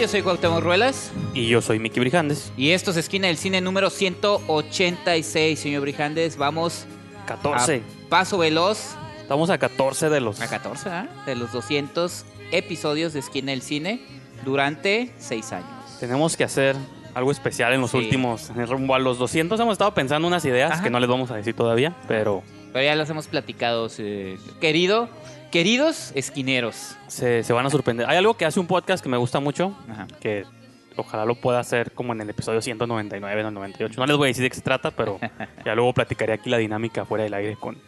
Yo soy Cuauhtémoc Ruelas Y yo soy Miki Brijandes. y esto es Esquina del Cine número 186, señor Brijandes. Vamos 14. a paso veloz Estamos a 14 de los. a 14 ¿ah? de los 200 episodios de Esquina del Cine durante 6 años. Tenemos que hacer algo especial en los Sí. últimos. En rumbo a los 200 hemos estado pensando unas ideas Ajá. que no les vamos a decir todavía, pero Pero ya las hemos platicado, eh, querido, queridos esquineros. se, se van a sorprender. Hay algo que hace un podcast que me gusta mucho, Ajá. que ojalá lo pueda hacer como en el episodio 199 o 98. No les voy a decir de qué se trata, pero ya luego platicaré aquí la dinámica fuera del aire con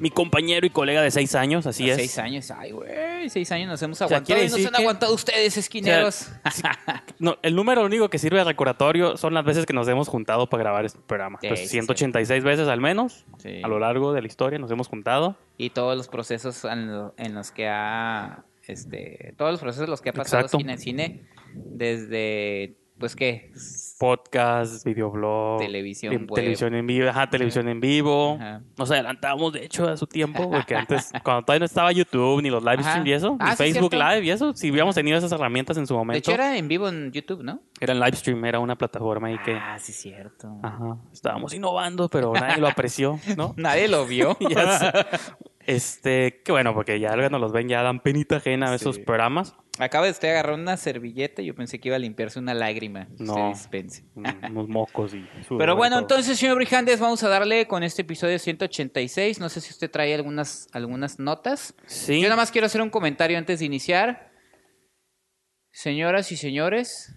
mi compañero y colega de 6 años, así es. Seis años, ay, güey, seis años nos hemos sea, aguantado quiere y nos decir han que- aguantado ustedes, esquineros. No, el número único que sirve de recordatorio son las veces que nos hemos juntado para grabar este programa. Sí, Pues sí, 186 veces al menos Sí. a lo largo de la historia nos hemos juntado. y todos los procesos en, lo- en los que ha este todos los procesos en los que ha pasado Exacto. cine en cine desde pues qué Podcast, videoblog, Televisión web. televisión en vivo, ajá, televisión en vivo. Ajá. Nos adelantamos de hecho a su tiempo porque antes cuando todavía no estaba YouTube ni los live streams y eso, Ah, ni sí, Facebook cierto. Live y eso, si hubiéramos tenido esas herramientas en su momento. de hecho era en vivo en YouTube no era en live stream, era una plataforma ahí que ah sí cierto ajá, estábamos innovando, pero nadie lo apreció, ¿no? nadie lo vio. Este, que bueno, porque ya no los ven, ya dan penita ajena a esos programas. Acaba de usted agarrar una servilleta y yo pensé que iba a limpiarse una lágrima No. Dispense. unos mocos y Pero bueno, todo. entonces, señor Brijandes, vamos a darle con este episodio 186. No sé si usted trae algunas, algunas notas. Sí. Yo nada más quiero hacer un comentario antes de iniciar. Señoras y señores,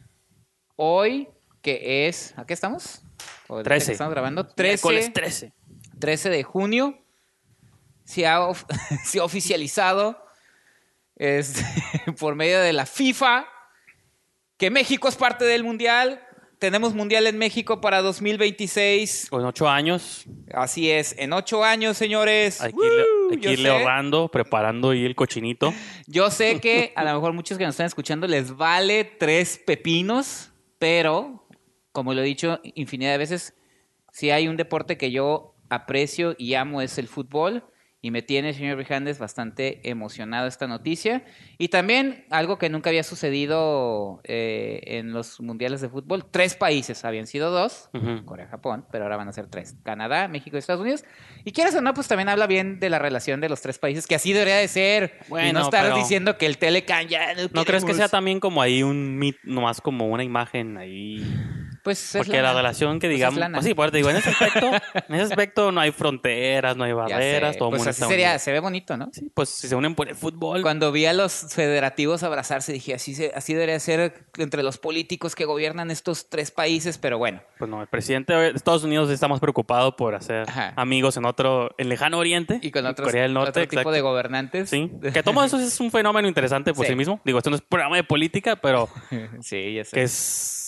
hoy que es, ¿a qué estamos? ¿O de qué 13. Estamos grabando 13, Miércoles 13. 13 de junio. Se ha, of- se ha oficializado este, por medio de la FIFA que México es parte del Mundial. Tenemos Mundial en México para 2026. Con ocho años, Así es, en ocho años, señores. hay que irle, hay que irle ahorrando, preparando ahí el cochinito. Yo sé que a lo mejor muchos que nos están escuchando les vale tres pepinos, pero como lo he dicho infinidad de veces, si hay un deporte que yo aprecio y amo es el fútbol. Y me tiene, señor Brijandes, bastante emocionado esta noticia. Y también algo que nunca había sucedido eh, en los mundiales de fútbol. Tres países, habían sido dos. Corea, Japón, pero ahora van a ser tres. Canadá, México y Estados Unidos. Y quieras o no, pues también habla bien de la relación de los tres países, que así debería de ser. y Bueno, no estar pero- diciendo que el Telecan ya no, ¿No crees que sea también como ahí un mit, nomás como una imagen ahí? Pues es Porque la relación que Pues es digamos, lana. pues sí, pues te digo, en ese aspecto, en ese aspecto no hay fronteras, no hay barreras, todo el Pues mundo así está sería, unido. se ve bonito, ¿no? Sí, pues si se unen por el fútbol. Cuando vi a los federativos abrazarse, dije, así, se- así debería ser entre los políticos que gobiernan estos tres países, pero bueno. Pues no, el presidente de Estados Unidos está más preocupado por hacer Ajá. amigos en otro, en lejano oriente, Y con otros, Corea del Norte, otro tipo exacto. de gobernantes. Sí, que todo eso es un fenómeno interesante por Sí. sí, mismo. Digo, esto no es programa de política, pero sí, ya sé. que es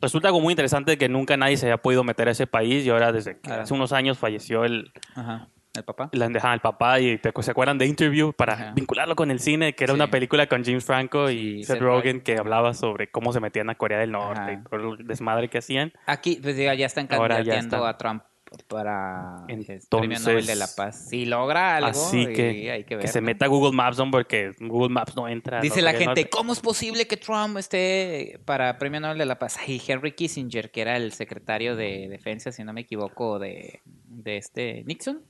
resulta como muy interesante que nunca nadie se haya podido meter a ese país y ahora desde que hace unos años falleció el, Ajá. ¿El papá? la ajá, el papá y te- se acuerdan de Interview para Ajá. vincularlo con el cine, que era Sí. una película con James Franco y Sí, Seth Seth Rogen que hablaba sobre cómo se metían a Corea del Norte Ajá. y todo el desmadre que hacían. Aquí, pues ya están Ahora ya candidateando está. a Trump para el Entonces, Premio Nobel de la Paz. Si logra algo, Así que, hay que que ver. se ¿no? meta a Google Maps, ¿no? porque Google Maps no entra. Dice ¿no? la gente. ¿cómo es posible que Trump esté para Premio Nobel de la Paz? Y Henry Kissinger, que era el secretario de defensa, si no me equivoco, de, de este Nixon,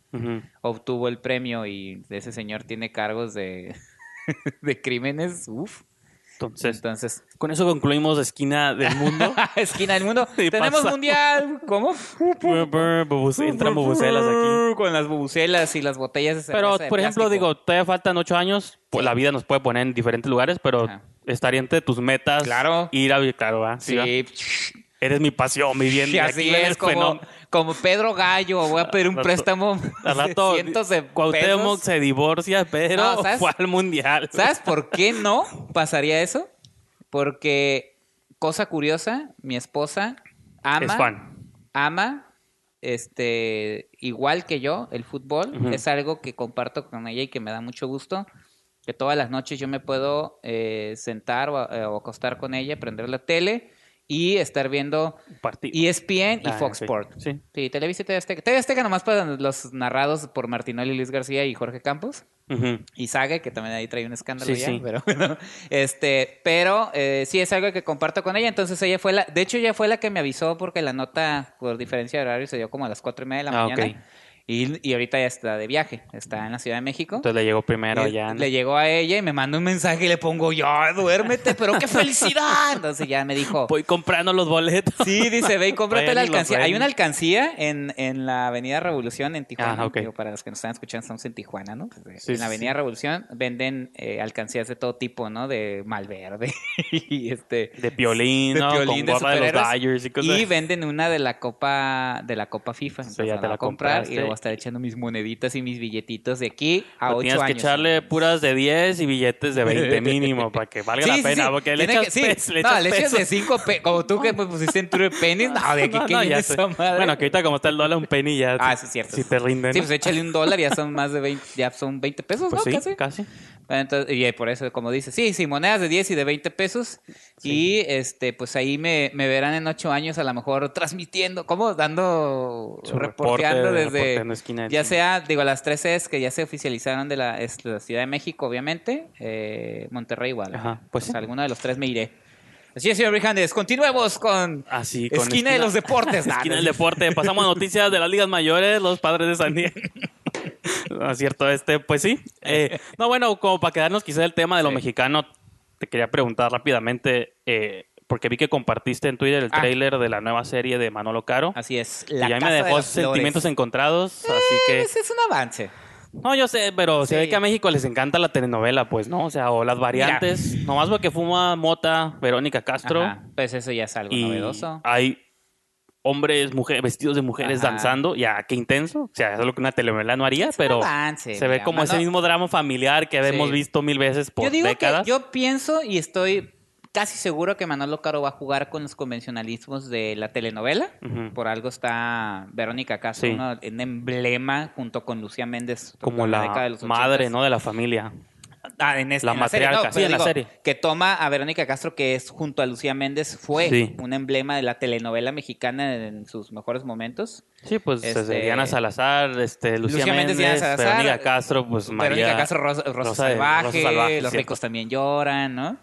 obtuvo el premio y ese señor tiene cargos de, de crímenes. Uf. Entonces, Entonces, con eso concluimos Esquina del Mundo. esquina del mundo. Y Tenemos mundial. ¿Cómo? Entran bubucelas aquí. Con las bubucelas y las botellas de cerveza Pero, de por ejemplo, plástico. digo, todavía faltan ocho años. Pues Sí. la vida nos puede poner en diferentes lugares, pero Ajá. estaría entre tus metas. Claro. Ir a... Claro, ¿va? Sí, va. Eres mi pasión, mi bien. Así es como, como Pedro Gallo, voy a pedir un rato- préstamo Al de rato, cientos de Cuauhtémoc pesos. se divorcia, pero No, ¿sabes? fue al mundial. ¿Sabes por qué no pasaría eso? Porque, cosa curiosa, mi esposa ama, Es fan. ama, este, igual que yo, el fútbol. Es algo que comparto con ella y que me da mucho gusto. Que todas las noches yo me puedo eh, sentar o, eh, o acostar con ella, prender la tele y estar viendo Partido. ESPN y Ah, Fox sí. Sport. Sí. Sí, Televisa y TV Azteca. TV Azteca nomás para los narrados por Martinoli, Luis García y Jorge Campos. Y Sague, que también ahí trae un escándalo Sí, ya, sí. pero bueno, este, pero eh, sí es algo que comparto con ella, entonces ella fue la, de hecho ella fue la que me avisó porque la nota por diferencia de horario se dio como a las cuatro y media de la Ah, mañana ok. Y, y ahorita ya está de viaje, está en la Ciudad de México. Entonces le llegó primero Y ya. ¿no? Le llegó a ella y me mandó un mensaje y le pongo, ya, duérmete, pero qué felicidad. Entonces ya me dijo, Voy comprando los boletos. Sí, dice, ve y cómprate Vayan la alcancía. Hay una alcancía en, en la Avenida Revolución en Tijuana. Ah. Digo, para los que nos están escuchando, estamos en Tijuana, ¿no? Pues, Sí, en la Avenida sí. Revolución venden eh, alcancías de todo tipo, ¿no? De Malverde y este... De piolín, de Con de de los superhéroes. Dodgers y cosas. Y venden una de la Copa de la Copa FIFA. Entonces ya la te la a comprar compraste. y luego voy a estar echando mis moneditas y mis billetitos de aquí a Pero ocho tienes años. que echarle puras de 10 y billetes de 20 mínimo para que valga la Sí, sí, pena. sí. Porque le echas, que- sí. pes- le no, echas le echas de 5 pesos. Como tú que pusiste en True Pennies. No, de aquí No, que no, esa madre. Bueno, que ahorita como está el dólar un penny ya. Ah, sí, cierto. Si te rinden. Sí, pues échale un dólar, ya son más de 20, ya son 20 pesos, Pues ¿no? sí, Casi. casi. Bueno, entonces, y por eso, como dice, sí, sí, monedas de 10 y de 20 pesos. Y este, pues ahí me, me verán en 8 años, a lo mejor transmitiendo, como dando, reporteando reporte, esquina ya sea, digo, las tres Cs que ya se oficializaron de la, es la Ciudad de México, obviamente, eh, Monterrey igual. Ajá, pues sí. alguno de los tres me iré. Así es, señor Brijandes, continuemos con Así, con esquina, de los deportes. Nah, esquina no del deporte. Pasamos a noticias de las ligas mayores, los padres de San Diego. No es cierto, este, pues sí. Eh, no, bueno, como para quedarnos quizá el tema de lo Sí. mexicano, te quería preguntar rápidamente, eh, porque vi que compartiste en Twitter el Ah. tráiler de la nueva serie de Manolo Caro. Así es. y La ya me de dejó Flores. sentimientos encontrados, así que... Ese es un avance. No, yo sé, pero se Sí. ve que a México les encanta la telenovela, pues, ¿no? O sea, o las variantes. Nomás porque fuma mota Verónica Castro. Ajá, Pues eso ya es algo y novedoso. hay hombres, mujeres, vestidos de mujeres Ajá. danzando. Ya, qué intenso. O sea, eso es lo que una telenovela no haría, Es pero avance, se ve mira, como ese mismo drama familiar que hemos Sí. visto mil veces por yo digo décadas. que yo pienso y estoy casi seguro que Manolo Caro va a jugar con los convencionalismos de la telenovela. Por algo está Verónica Castro, Sí. ¿no? un emblema junto con Lucía Méndez. Como de la los madre, 80s. ¿no? De la familia. Ah, en este- La en la serie, no, sí, la serie. Que toma a Verónica Castro, que es junto a Lucía Méndez, fue Sí. un emblema de la telenovela mexicana en sus mejores momentos. Sí, pues Este, Diana Salazar, este, Lucía, Lucía Méndez, Méndez, Diana Salazar, Verónica Castro, pues María... Verónica Castro, Rosa, Rosa Rosa de- Salvaje, Rosa Salvaje, Los cierto. ricos también lloran, ¿no?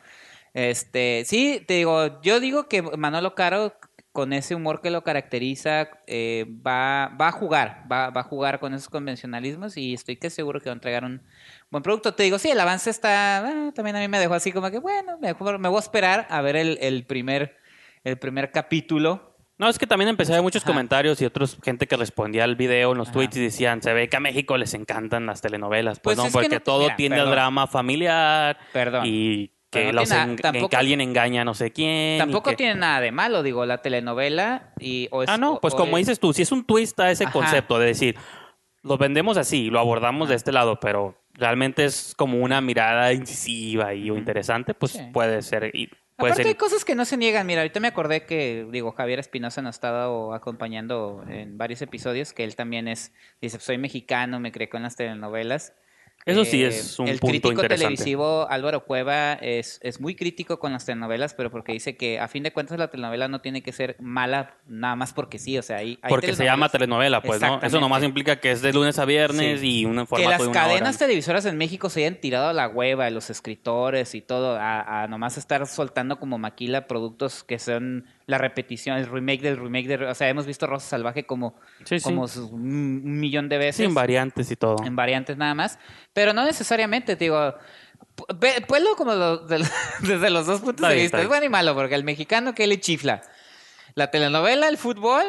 Este, sí, te digo, yo digo que Manolo Caro, con ese humor que lo caracteriza, eh, va, va a jugar, va, va a jugar con esos convencionalismos y estoy que seguro que va a entregar un buen producto. Te digo, sí, el avance está, ah, también a mí me dejó así como que, bueno, me, me voy a esperar a ver el, el primer, el primer capítulo. No, es que también empecé a ver muchos Ajá. comentarios y otros gente que respondía al video en los Ajá. tweets y decían, se ve que a México les encantan las telenovelas. Pues, Pues no, porque no- todo mira, tiende perdón. drama familiar Perdón. y que, Pero no los tiene en- nada- tampoco- que alguien engaña a no sé quién. Tampoco que- tiene nada de malo, digo, la telenovela y... o es- Ah, no, pues o como es- dices tú, si es un twist a ese Ajá. concepto de decir, lo vendemos así, lo abordamos de este lado, pero realmente es como una mirada incisiva y o interesante, pues Sí. puede ser... Y puede Aparte ser hay cosas que no se niegan. Mira, ahorita me acordé que, digo, Javier Espinosa nos ha estado acompañando en varios episodios, que él también es, dice, soy mexicano, me creé con las telenovelas. Eh, Eso sí es un El punto crítico interesante. televisivo Álvaro Cueva es, es muy crítico con las telenovelas, pero porque dice que a fin de cuentas la telenovela no tiene que ser mala nada más porque sí, o sea, hay, hay porque se llama telenovela, pues, ¿no? Eso nomás implica que es de lunes a viernes Sí. y un que formato las de una hora. cadenas televisoras en México se hayan tirado a la hueva, los escritores y todo, a, a nomás estar soltando como maquila productos que son la repetición, el remake del remake de... O sea, hemos visto Rosa Salvaje como, Sí, como un, millón de veces. Sin variantes y todo. En variantes nada más. Pero no necesariamente, te digo... pu- ve- Puelo como lo- de- desde los dos puntos de vista. Es bueno y malo, porque el mexicano que le chifla. La telenovela, el fútbol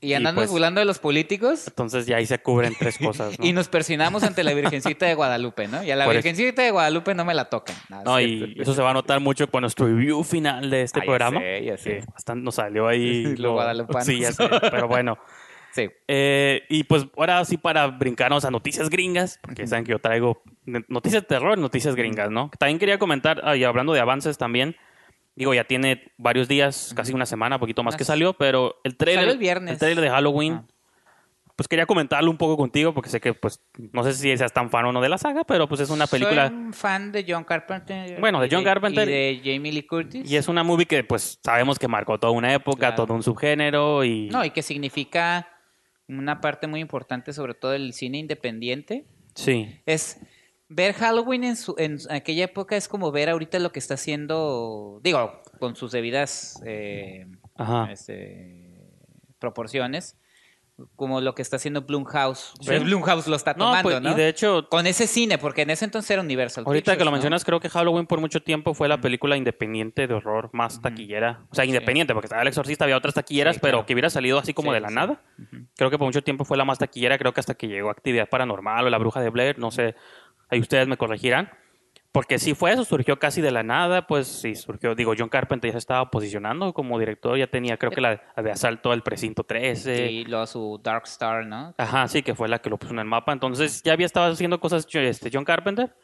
y andando pues- burlando de los políticos. Entonces ya ahí se cubren tres cosas, ¿no? Y nos persinamos ante la Virgencita de Guadalupe, ¿no? Y a la Por eso. Virgencita de Guadalupe no me la tocan. No, No, es y eso se va a notar mucho con nuestro review final de este Ah, ya programa. sé, ya sé. que bastante nos salió ahí. Lo guadalupano. Sí, ya sé, pero bueno. Sí. Eh, y pues ahora sí para brincarnos a noticias gringas, porque saben que yo traigo noticias de terror, noticias gringas, ¿no? También quería comentar, y hablando de avances también, digo, ya tiene varios días, casi una semana, poquito más que salió, pero el trailer, Salió el viernes. trailer de Halloween, Ah. pues quería comentarlo un poco contigo porque sé que pues no sé si seas tan fan o no de la saga, pero pues es una película Soy un fan de John Carpenter. Bueno, de y John Carpenter. Y de Jamie Lee Curtis. y es una movie que pues sabemos que marcó toda una época, Claro. todo un subgénero y No, y que significa una parte muy importante, sobre todo del cine independiente. sí, Es ver Halloween en, su, en aquella época es como ver ahorita lo que está haciendo, digo, con sus debidas eh, ajá. este, proporciones, como lo que está haciendo Blumhouse. Sí. Pero Blumhouse lo está No, tomando, pues, ¿no? y de hecho Con ese cine, porque en ese entonces era Universal. Ahorita que lo ¿no? mencionas, creo que Halloween por mucho tiempo fue la película independiente de horror más taquillera. O sea, Sí. independiente, porque estaba El Exorcista, había otras taquilleras, Sí, pero que hubiera salido así como Sí, de la sí. nada. Creo que por mucho tiempo fue la más taquillera, creo que hasta que llegó Actividad Paranormal o La Bruja de Blair, no sé, ahí ustedes me corregirán. Porque sí fue eso, surgió casi de la nada, pues sí, surgió, digo, John Carpenter ya se estaba posicionando como director, ya tenía creo que la, la de Asalto al Precinto 13. Y luego su Dark Star, ¿no? Ajá, sí, que fue la que lo puso en el mapa. Entonces ya había estado haciendo cosas este, John Carpenter.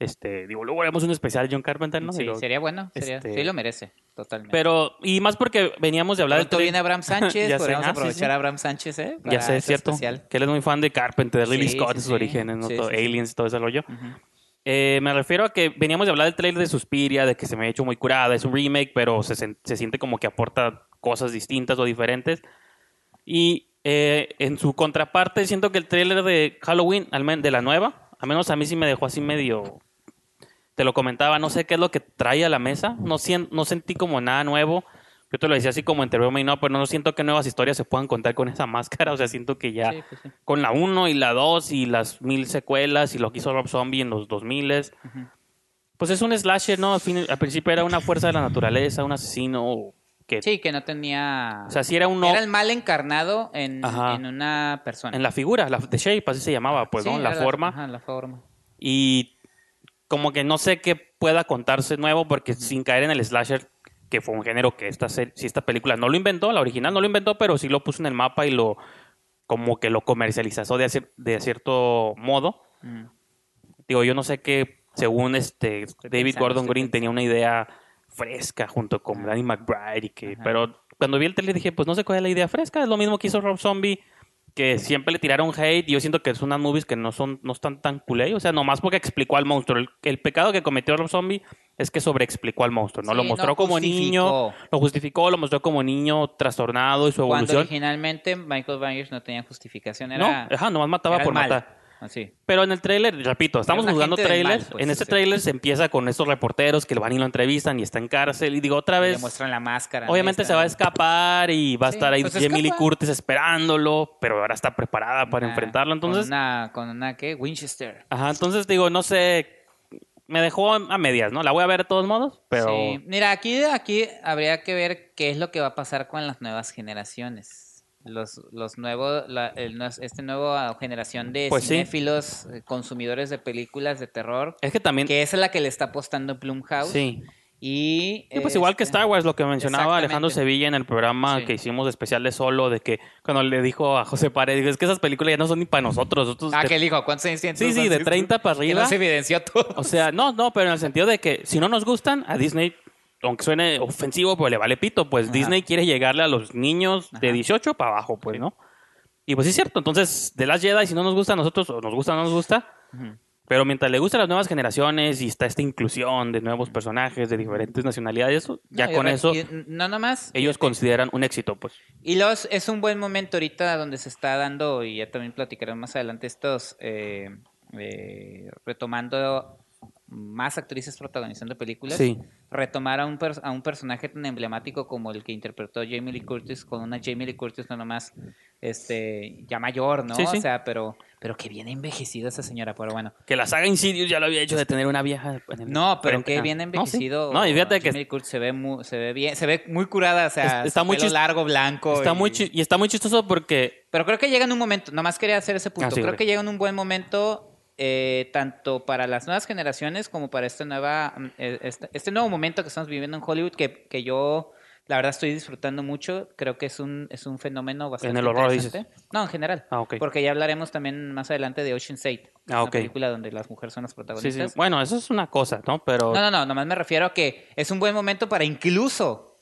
Este, digo, luego haremos un especial de John Carpenter, ¿no? Sí, sería bueno. Sería, este- Sí, lo merece, totalmente. Pero, y más porque veníamos de hablar Pronto del viene Abraham Sánchez, podríamos Ah, sí, aprovechar sí. a Abraham Sánchez, ¿eh? Ya sé, es cierto. especial. Que él es muy fan de Carpenter, de Ridley Sí, Scott, sí, de sus sí. orígenes, ¿no? Sí, Todo- sí, sí. Aliens y todo ese rollo. Ujú. Eh, me refiero a que veníamos de hablar del trailer de Suspiria, de que se me ha hecho muy curada, es un remake, pero se, se siente como que aporta cosas distintas o diferentes. Y eh, en su contraparte, siento que el trailer de Halloween, al de la nueva, al menos a mí sí me dejó así medio... Te lo comentaba, no sé qué es lo que trae a la mesa, no, sien- no sentí como nada nuevo. Yo te lo decía así como broma y no, pero no siento que nuevas historias se puedan contar con esa máscara, o sea, siento que ya Sí, pues sí. con la 1 y la 2 y las mil secuelas y lo que hizo Rob Zombie en los 2000 Ujú. pues es un slasher, ¿no? Al, fin- al principio era una fuerza de la naturaleza, un asesino que... Sí, que no tenía... O sea, sí era un no Era el mal encarnado en, en una persona. en la figura, la de Shape, así se llamaba, pues, Sí, ¿no? La forma. ajá, la forma. Y como que no sé qué pueda contarse nuevo porque sin caer en el slasher, que fue un género que esta, si esta película no lo inventó, la original no lo inventó, pero sí lo puso en el mapa y lo como que lo comercializó de, cier- de cierto modo. Mm. Digo, yo no sé qué, según este David Gordon Green tenía una idea fresca junto con Danny McBride y que, Ajá. pero cuando vi el tele dije, pues no sé cuál es la idea fresca, es lo mismo que hizo Rob Zombie, que siempre le tiraron hate y yo siento que son unas movies que no son no están tan culé, o sea, nomás porque explicó al monstruo. El, el pecado que cometió Rob Zombie es que sobreexplicó al monstruo, ¿no? Sí, lo mostró no como justificó. niño, lo justificó, lo mostró como niño trastornado y su Cuando evolución. originalmente Michael Myers no tenía justificación. No, Era, ajá, nomás mataba por mal. matar. Así. Pero en el tráiler, repito, estamos trailers. mal, pues, en este ese. tráiler se empieza con estos reporteros que lo van y lo entrevistan y está en cárcel. Y digo, otra Le vez, muestran la máscara. obviamente se va a escapar y va a Sí, estar ahí pues escapa. Curtis esperándolo, pero ahora está preparada para enfrentarlo. Entonces, Con una, con una, ¿qué? Winchester. ajá, entonces digo, no sé, me dejó a medias, ¿no? La voy a ver de todos modos, pero Sí. Mira, aquí, aquí habría que ver qué es lo que va a pasar con las nuevas generaciones. Los, los nuevos, la, el, este nueva generación de Pues cinéfilos, eh, consumidores de películas de terror, es que también, que es la que le está apostando Blumhouse. sí. Y, Sí, pues igual que este, Star Wars, lo que mencionaba. Alejandro Sevilla en el programa Sí. que hicimos especial de solo, de que cuando le dijo a José Paredes, es que esas películas ya no son ni para nosotros. nosotros Ah, te- que dijo, ¿cuántos años tienes Sí, sí, de Francisco? 30 para Que arriba. no se evidenció todo. O sea, no, no, pero en el sentido de que si no nos gustan, a Disney, aunque suene ofensivo, pues le vale pito. Pues Ajá. Disney quiere llegarle a los niños de Ajá. 18 para abajo, pues, ¿no? Y pues sí es cierto. Entonces, de las Jedi, si no nos gusta a nosotros, o nos gusta o no nos gusta. Ujú. Pero mientras le gustan las nuevas generaciones y está esta inclusión de nuevos personajes de diferentes nacionalidades, eso, ya No, con eso no nomás. ellos consideran un éxito, pues. Y los, es un buen momento ahorita donde se está dando, y ya también platicaremos más adelante, estos eh, eh, retomando más actrices protagonizando películas. Sí. Retomar a un, a un personaje tan emblemático como el que interpretó Jamie Lee Curtis, con una Jamie Lee Curtis no nomás este, ya mayor, ¿no? Sí, sí. O sea, pero, pero que bien envejecida esa señora, pero bueno. Que la saga Insidious ya lo había hecho de tener una vieja. en el No, pero que Ah, bien no, sí. envejecido. No, y fíjate que Jamie Lee Curtis se ve muy, se ve bien, se ve muy curada, o sea, Es- está muy pelo largo, blanco. está y- muy chi- y está muy chistoso porque Pero creo que llega en un momento, nomás quería hacer ese punto, Ah, sí, creo que llega en un buen momento eh, tanto para las nuevas generaciones como para esta nueva, mm, eh, este, este nuevo momento que estamos viviendo en Hollywood, que, que yo la verdad estoy disfrutando mucho, creo que es un, es un fenómeno bastante el horror, interesante. No, en general. Ah, ok. Porque ya hablaremos también más adelante de Ocean's 8, Ah, una película donde las mujeres son las Sí, protagonistas. sí. Bueno, eso es una cosa, ¿no? Pero No, no, no, nomás me refiero a que es un buen momento para incluso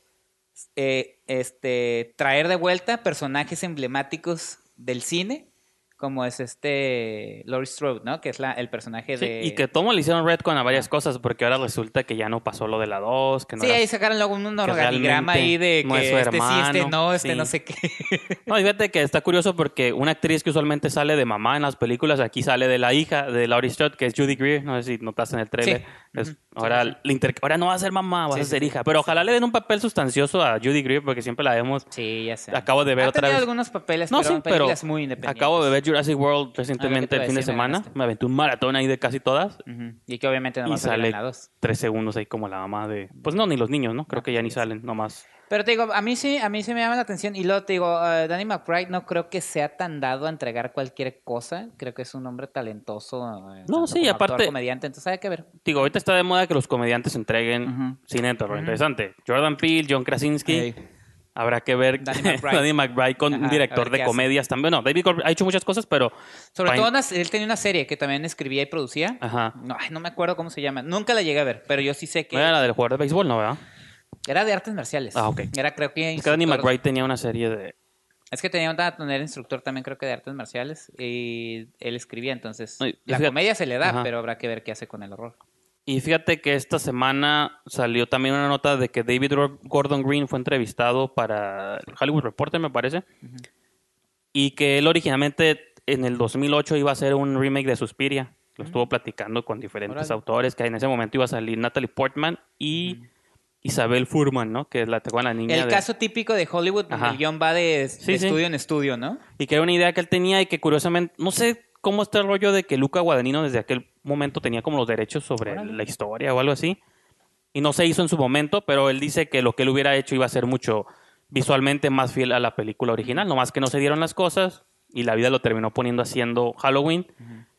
eh, este, traer de vuelta personajes emblemáticos del cine, como es este Laurie Strode, ¿no? Que es la, el personaje Sí, de... y que tomo le hicieron retcon a varias cosas, porque ahora resulta que ya no pasó lo de la 2, que no Sí, era- ahí sacaron luego un organigrama ahí de no que es su este sí, este no, este sí. no sé qué. No, y fíjate que está curioso porque una actriz que usualmente sale de mamá en las películas, aquí sale de la hija de Laurie Strode, que es Judy Greer, no sé si notaste en el trailer. Sí. Es- ahora, Sí, ahora no va a ser mamá, va Sí, a ser hija. Pero ojalá le den un papel sustancioso a Judy Greer, porque siempre la vemos. Sí, ya sé. Acabo de ver ha otra vez. algunos papeles, No, pero pero muy independientes. acabo de ver Jurassic World Ah, recientemente te iba el fin de me semana. ganaste. Me aventé un maratón ahí de casi todas. Ujú. Y que obviamente no Y sale tres segundos ahí como la mamá de... Pues no, ni los niños, ¿no? Creo Ah, que ya ni salen, nomás. Pero te digo, a mí sí, a mí sí me llama la atención. Y luego te digo, eh, Danny McBride no creo que sea tan dado a entregar cualquier cosa. Creo que es un hombre talentoso. eh, No, sí, aparte- actor, comediante, entonces hay que ver. Digo, ahorita está de moda que los comediantes entreguen Ujú. cine de terror. Interesante. Jordan Peele, John Krasinski. Habrá que ver Danny McBride. Danny McBride con Ajá, un director de hace. comedias también. No, David ha hecho muchas cosas, pero... Sobre todo, una- él tenía una serie que también escribía y producía. Ajá. No, ay, no me acuerdo cómo se llama. Nunca la llegué a ver, pero yo sí sé que No era la del jugador de béisbol, ¿no, verdad? Era de artes marciales. Ah, ok. Era, creo que. Es que Danny McBride tenía una serie de... Es que tenía una tener instructor también, creo que de artes marciales. Y él escribía, entonces. Ay, la fíjate- comedia se le da, Ajá. pero habrá que ver qué hace con el horror. Y fíjate que esta semana salió también una nota de que David Gordon Green fue entrevistado para el Hollywood Reporter, me parece. Y que él originalmente en el 2008 iba a hacer un remake de Suspiria. Lo estuvo platicando con diferentes autores, que en ese momento iba a salir Natalie Portman y Isabel Furman, ¿no? Que es la, la niña El de- caso típico de Hollywood, donde el guion va de, de Sí, sí. estudio en estudio, ¿no? Y que era una idea que él tenía y que curiosamente, no sé cómo está el rollo de que Luca Guadagnino desde aquel momento tenía como los derechos sobre Órale. la historia o algo así. Y no se hizo en su momento, pero él dice que lo que él hubiera hecho iba a ser mucho visualmente más fiel a la película original. Nomás que no se dieron las cosas y la vida lo terminó poniendo haciendo Halloween.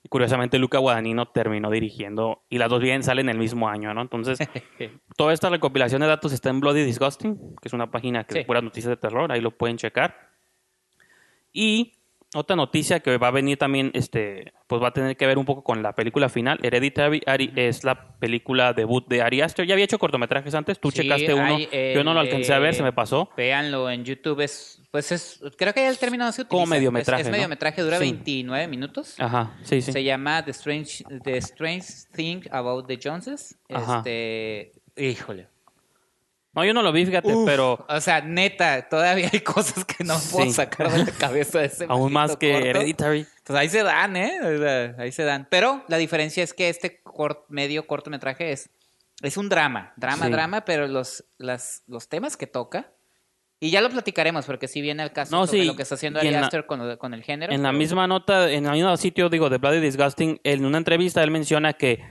Curiosamente Luca Guadagnino terminó dirigiendo y las dos bien salen el mismo año, ¿no? Entonces, toda esta recopilación de datos está en Bloody Disgusting, que es una página que Sí. es puras noticias de terror, ahí lo pueden checar. Y otra noticia que va a venir también, este, pues va a tener que ver un poco con la película final. Hereditary Ari- es la película debut de Ari Aster. Ya había hecho cortometrajes antes, tú Sí, checaste uno, hay yo no lo alcancé a ver, de- se me pasó. Véanlo en YouTube, es, pues es, creo que ya el término no se utiliza. Como Es- mediometraje, Es, ¿no? mediometraje, dura Sí. 29 minutos. Ajá, sí, sí. Se llama The Strange, The Strange Thing About the Joneses. Ajá. Este, híjole. No, yo no lo vi, fíjate, Uf, pero O sea, neta, todavía hay cosas que no puedo sacar de la cabeza de ese aún más que corto. Hereditary. Pues ahí se dan, ¿eh? Ahí se dan. Pero la diferencia es que este cort- medio cortometraje es, es un drama, drama, Sí. drama, pero los, las, los temas que toca, y ya lo platicaremos, porque si viene el caso No, sobre sí, lo que está haciendo Ari la- Aster con, con el género. En la misma nota, en el mismo sitio, digo, de Bloody Disgusting, en una entrevista él menciona que,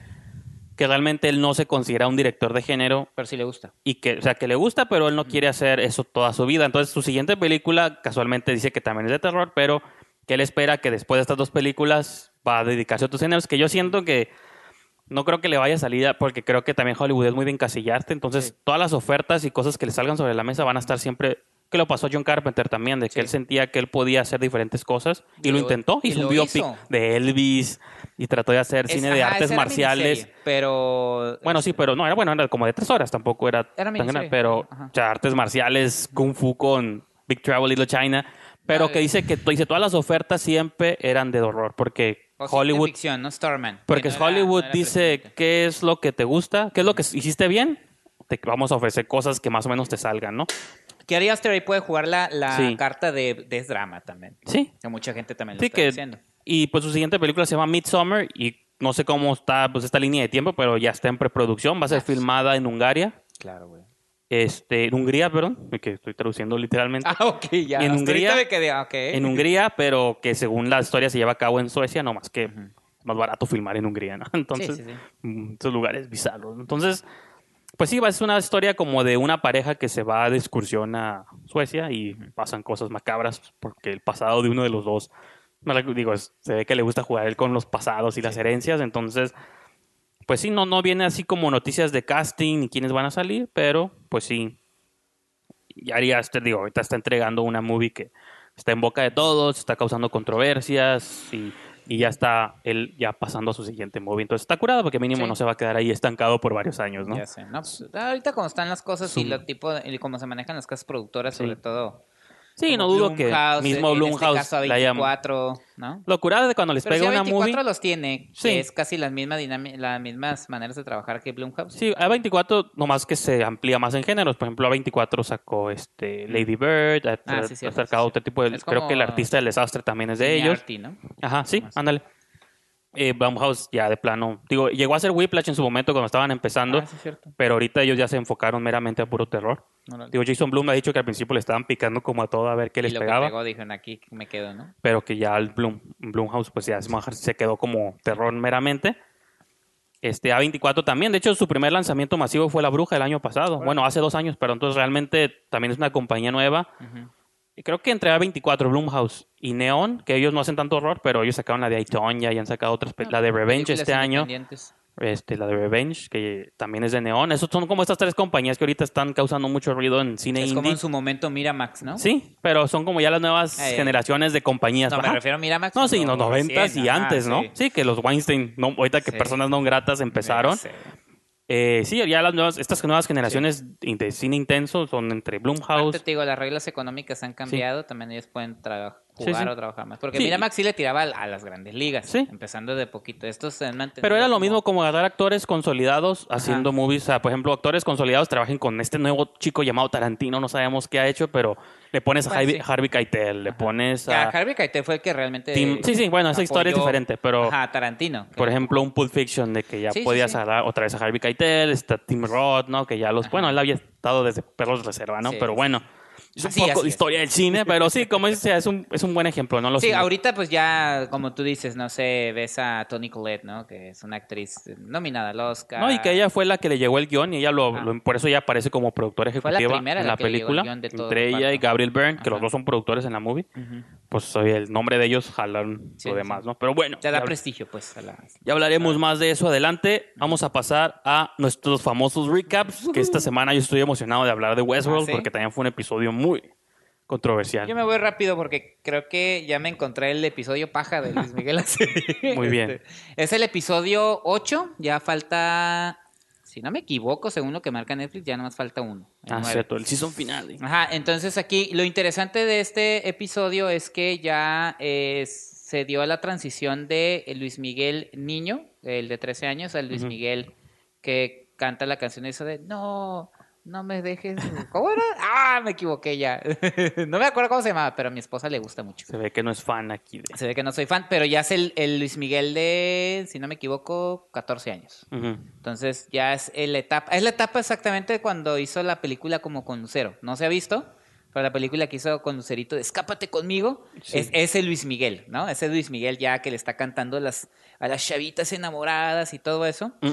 que realmente él no se considera un director de género Pero sí le gusta. y que, o sea, que le gusta, pero él no quiere hacer eso toda su vida. Entonces, su siguiente película casualmente dice que también es de terror, pero que él espera que después de estas dos películas va a dedicarse a otros géneros, que yo siento que no creo que le vaya a salir, porque creo que también Hollywood es muy de encasillarte. Entonces, Sí. todas las ofertas y cosas que le salgan sobre la mesa van a estar siempre. Que lo pasó a John Carpenter también, de que Sí. él sentía que él podía hacer diferentes cosas y, Y lo intentó. y un biopic hizo. de Elvis y trató de hacer Es- cine de artes marciales. miniserie, Pero. Bueno, sí, pero no, era bueno, era como de tres horas, tampoco era, Era tan grande, pero Ajá. o sea, artes marciales, kung fu con Big Travel Little China, pero que dice que dice todas las ofertas siempre eran de horror, porque o Hollywood, ficción, no Starman. porque que no era- Hollywood no era dice qué es lo que te gusta, qué es lo que hiciste bien, te vamos a ofrecer cosas que más o menos te salgan, ¿no? Que Ari Aster ahí puede jugar la, la Sí. carta de, de drama también. Sí, Que mucha gente también lo sí está que diciendo. y pues su siguiente película se llama Midsummer y no sé cómo está pues esta línea de tiempo, pero ya está en preproducción, va a ser filmada en Hungaria. Claro, güey. Este, en Hungría, perdón, que estoy traduciendo literalmente. Ah, ok, ya. En Hungría- me quedé, ah, en Hungría, pero que según la historia se lleva a cabo en Suecia, no más que más barato filmar en Hungría, ¿no? Entonces, sí, sí. mm, esos lugares bizarros. Entonces, pues sí, va, es una historia como de una pareja que se va de excursión a Suecia y pasan cosas macabras porque el pasado de uno de los dos, digo, se ve que le gusta jugar él con los pasados y las herencias, entonces, pues sí, no, no viene así como noticias de casting ni quiénes van a salir, pero pues sí, Ari Aster, digo, ahorita está entregando una movie que está en boca de todos, está causando controversias y, y ya está él ya pasando a su siguiente movie. Entonces está curado porque mínimo Sí. no se va a quedar ahí estancado por varios años, ¿no? Ya sé, ¿no? Pues, ahorita como están las cosas y lo tipo y cómo se manejan las casas productoras, Sí. sobre todo Sí, no dudo que Blumhouse, mismo Blumhouse este caso la haya- A24, ¿no? Lo curado de cuando les Pero pega sí, una A24 movie. los tiene, Sí. que es casi las mismas las mismas maneras de trabajar que Blumhouse. Sí, A24 nomás que se amplía más en géneros. Por ejemplo, A24 sacó este Lady Bird, ha, Ah, sí, cierto, sacado sí, otro tipo de... Creo que el artista del desastre también es de ellos. Cinearty, ¿no? Ajá, sí, ándale. Eh, Blumhouse ya de plano... Digo, llegó a ser Whiplash en su momento cuando estaban empezando, Ah, sí, pero ahorita ellos ya se enfocaron meramente a puro terror. Digo, Jason Blum ha dicho que al principio le estaban picando como a todo a ver qué y les lo pegaba. que pegó, dijeron, aquí me quedo, ¿no? pero que ya el Bloom, Blumhouse pues ya se quedó como terror meramente. Este A24 también, de hecho su primer lanzamiento masivo fue La Bruja el año pasado, bueno, hace dos años, pero entonces realmente también es una compañía nueva. Creo que entre A24, Blumhouse y Neon, que ellos no hacen tanto horror, pero ellos sacaron la de Aitonia y han sacado otras, la de Revenge este año, este, la de Revenge, que también es de Neon. Esos son como estas tres compañías que ahorita están causando mucho ruido en cine Es como en su momento Miramax, ¿no? Sí, pero son como ya las nuevas Eh, generaciones de compañías. No, me refiero a Miramax. No, sí, en los noventas y antes, ¿no? sí. Sí, que los Weinstein, no, ahorita que Sí. personas no gratas empezaron. Sí. Eh, sí, ya las nuevas, estas nuevas generaciones de cine intenso son entre Blumhouse. te digo, las reglas económicas han cambiado, también ellos pueden jugar sí. o trabajar más. Porque Sí. Miramax sí le tiraba a las grandes ligas, Sí. empezando de poquito. Se mantenido Pero era lo como- mismo como agarrar actores consolidados haciendo movies. O sea, por ejemplo, actores consolidados trabajen con este nuevo chico llamado Tarantino, no sabemos qué ha hecho, pero le pones a Bueno, Harvey, sí. Harvey Keitel, le pones a. Harvey Keitel fue el que realmente. Tim- sí, sí, bueno, esa historia es diferente, pero- Ajá, Tarantino. Por ejemplo, un Pulp Fiction de que ya Sí, podías sí. agarrar otra vez a Harvey Keitel, está Tim Roth, ¿no? Que ya los... Ajá. Bueno, él había estado desde Perros Reserva, ¿no? Pero bueno, es un Así, poco así de historia del cine, pero sí, como dices, es un, es un buen ejemplo, ¿no? Los Sí, ahorita pues ya, como tú dices, no sé, ves a Toni Collette, ¿no? Que es una actriz nominada al Oscar. No, y que ella fue la que le llegó el guion y ella lo, Ah. lo- por eso ella aparece como productora Fue la ejecutiva primera en la la que le llegó el película. guion de Entre el ella y. Gabriel Byrne, que los Ajá. dos son productores en la movie, Ujú. pues oye, el nombre de ellos jalan Sí, lo demás, sí. ¿no? Pero bueno, Ya da ya, prestigio, pues, a la... ya hablaremos más de eso adelante. Vamos a pasar a nuestros famosos recaps, que esta semana yo estoy emocionado de hablar de Westworld, ¿Ah, sí? porque también fue un episodio muy controversial. Yo me voy rápido porque creo que ya me encontré el episodio paja de Luis Miguel. Muy bien. Este, Es el episodio 8, ya falta, si no me equivoco, según lo que marca Netflix, ya nomás falta uno. Ah, cierto, el season final. Ajá, entonces aquí lo interesante de este episodio es que ya eh, se dio la transición de Luis Miguel niño, el de 13 años, al Luis. Miguel que canta la canción esa de no, no me dejes. ¿Cómo era? Ah, me equivoqué ya. no me acuerdo cómo se llamaba, pero a mi esposa le gusta mucho. Se ve que no es fan aquí de... Se ve que no soy fan, pero ya es el, el Luis Miguel de, si no me equivoco, 14 años. Entonces ya es la etapa, es la etapa exactamente cuando hizo la película como con Lucero. No se ha visto, pero la película que hizo con Lucerito de Escápate conmigo Sí. es ese Luis Miguel, ¿no? Ese Luis Miguel ya que le está cantando las, a las chavitas enamoradas y todo eso. Mm.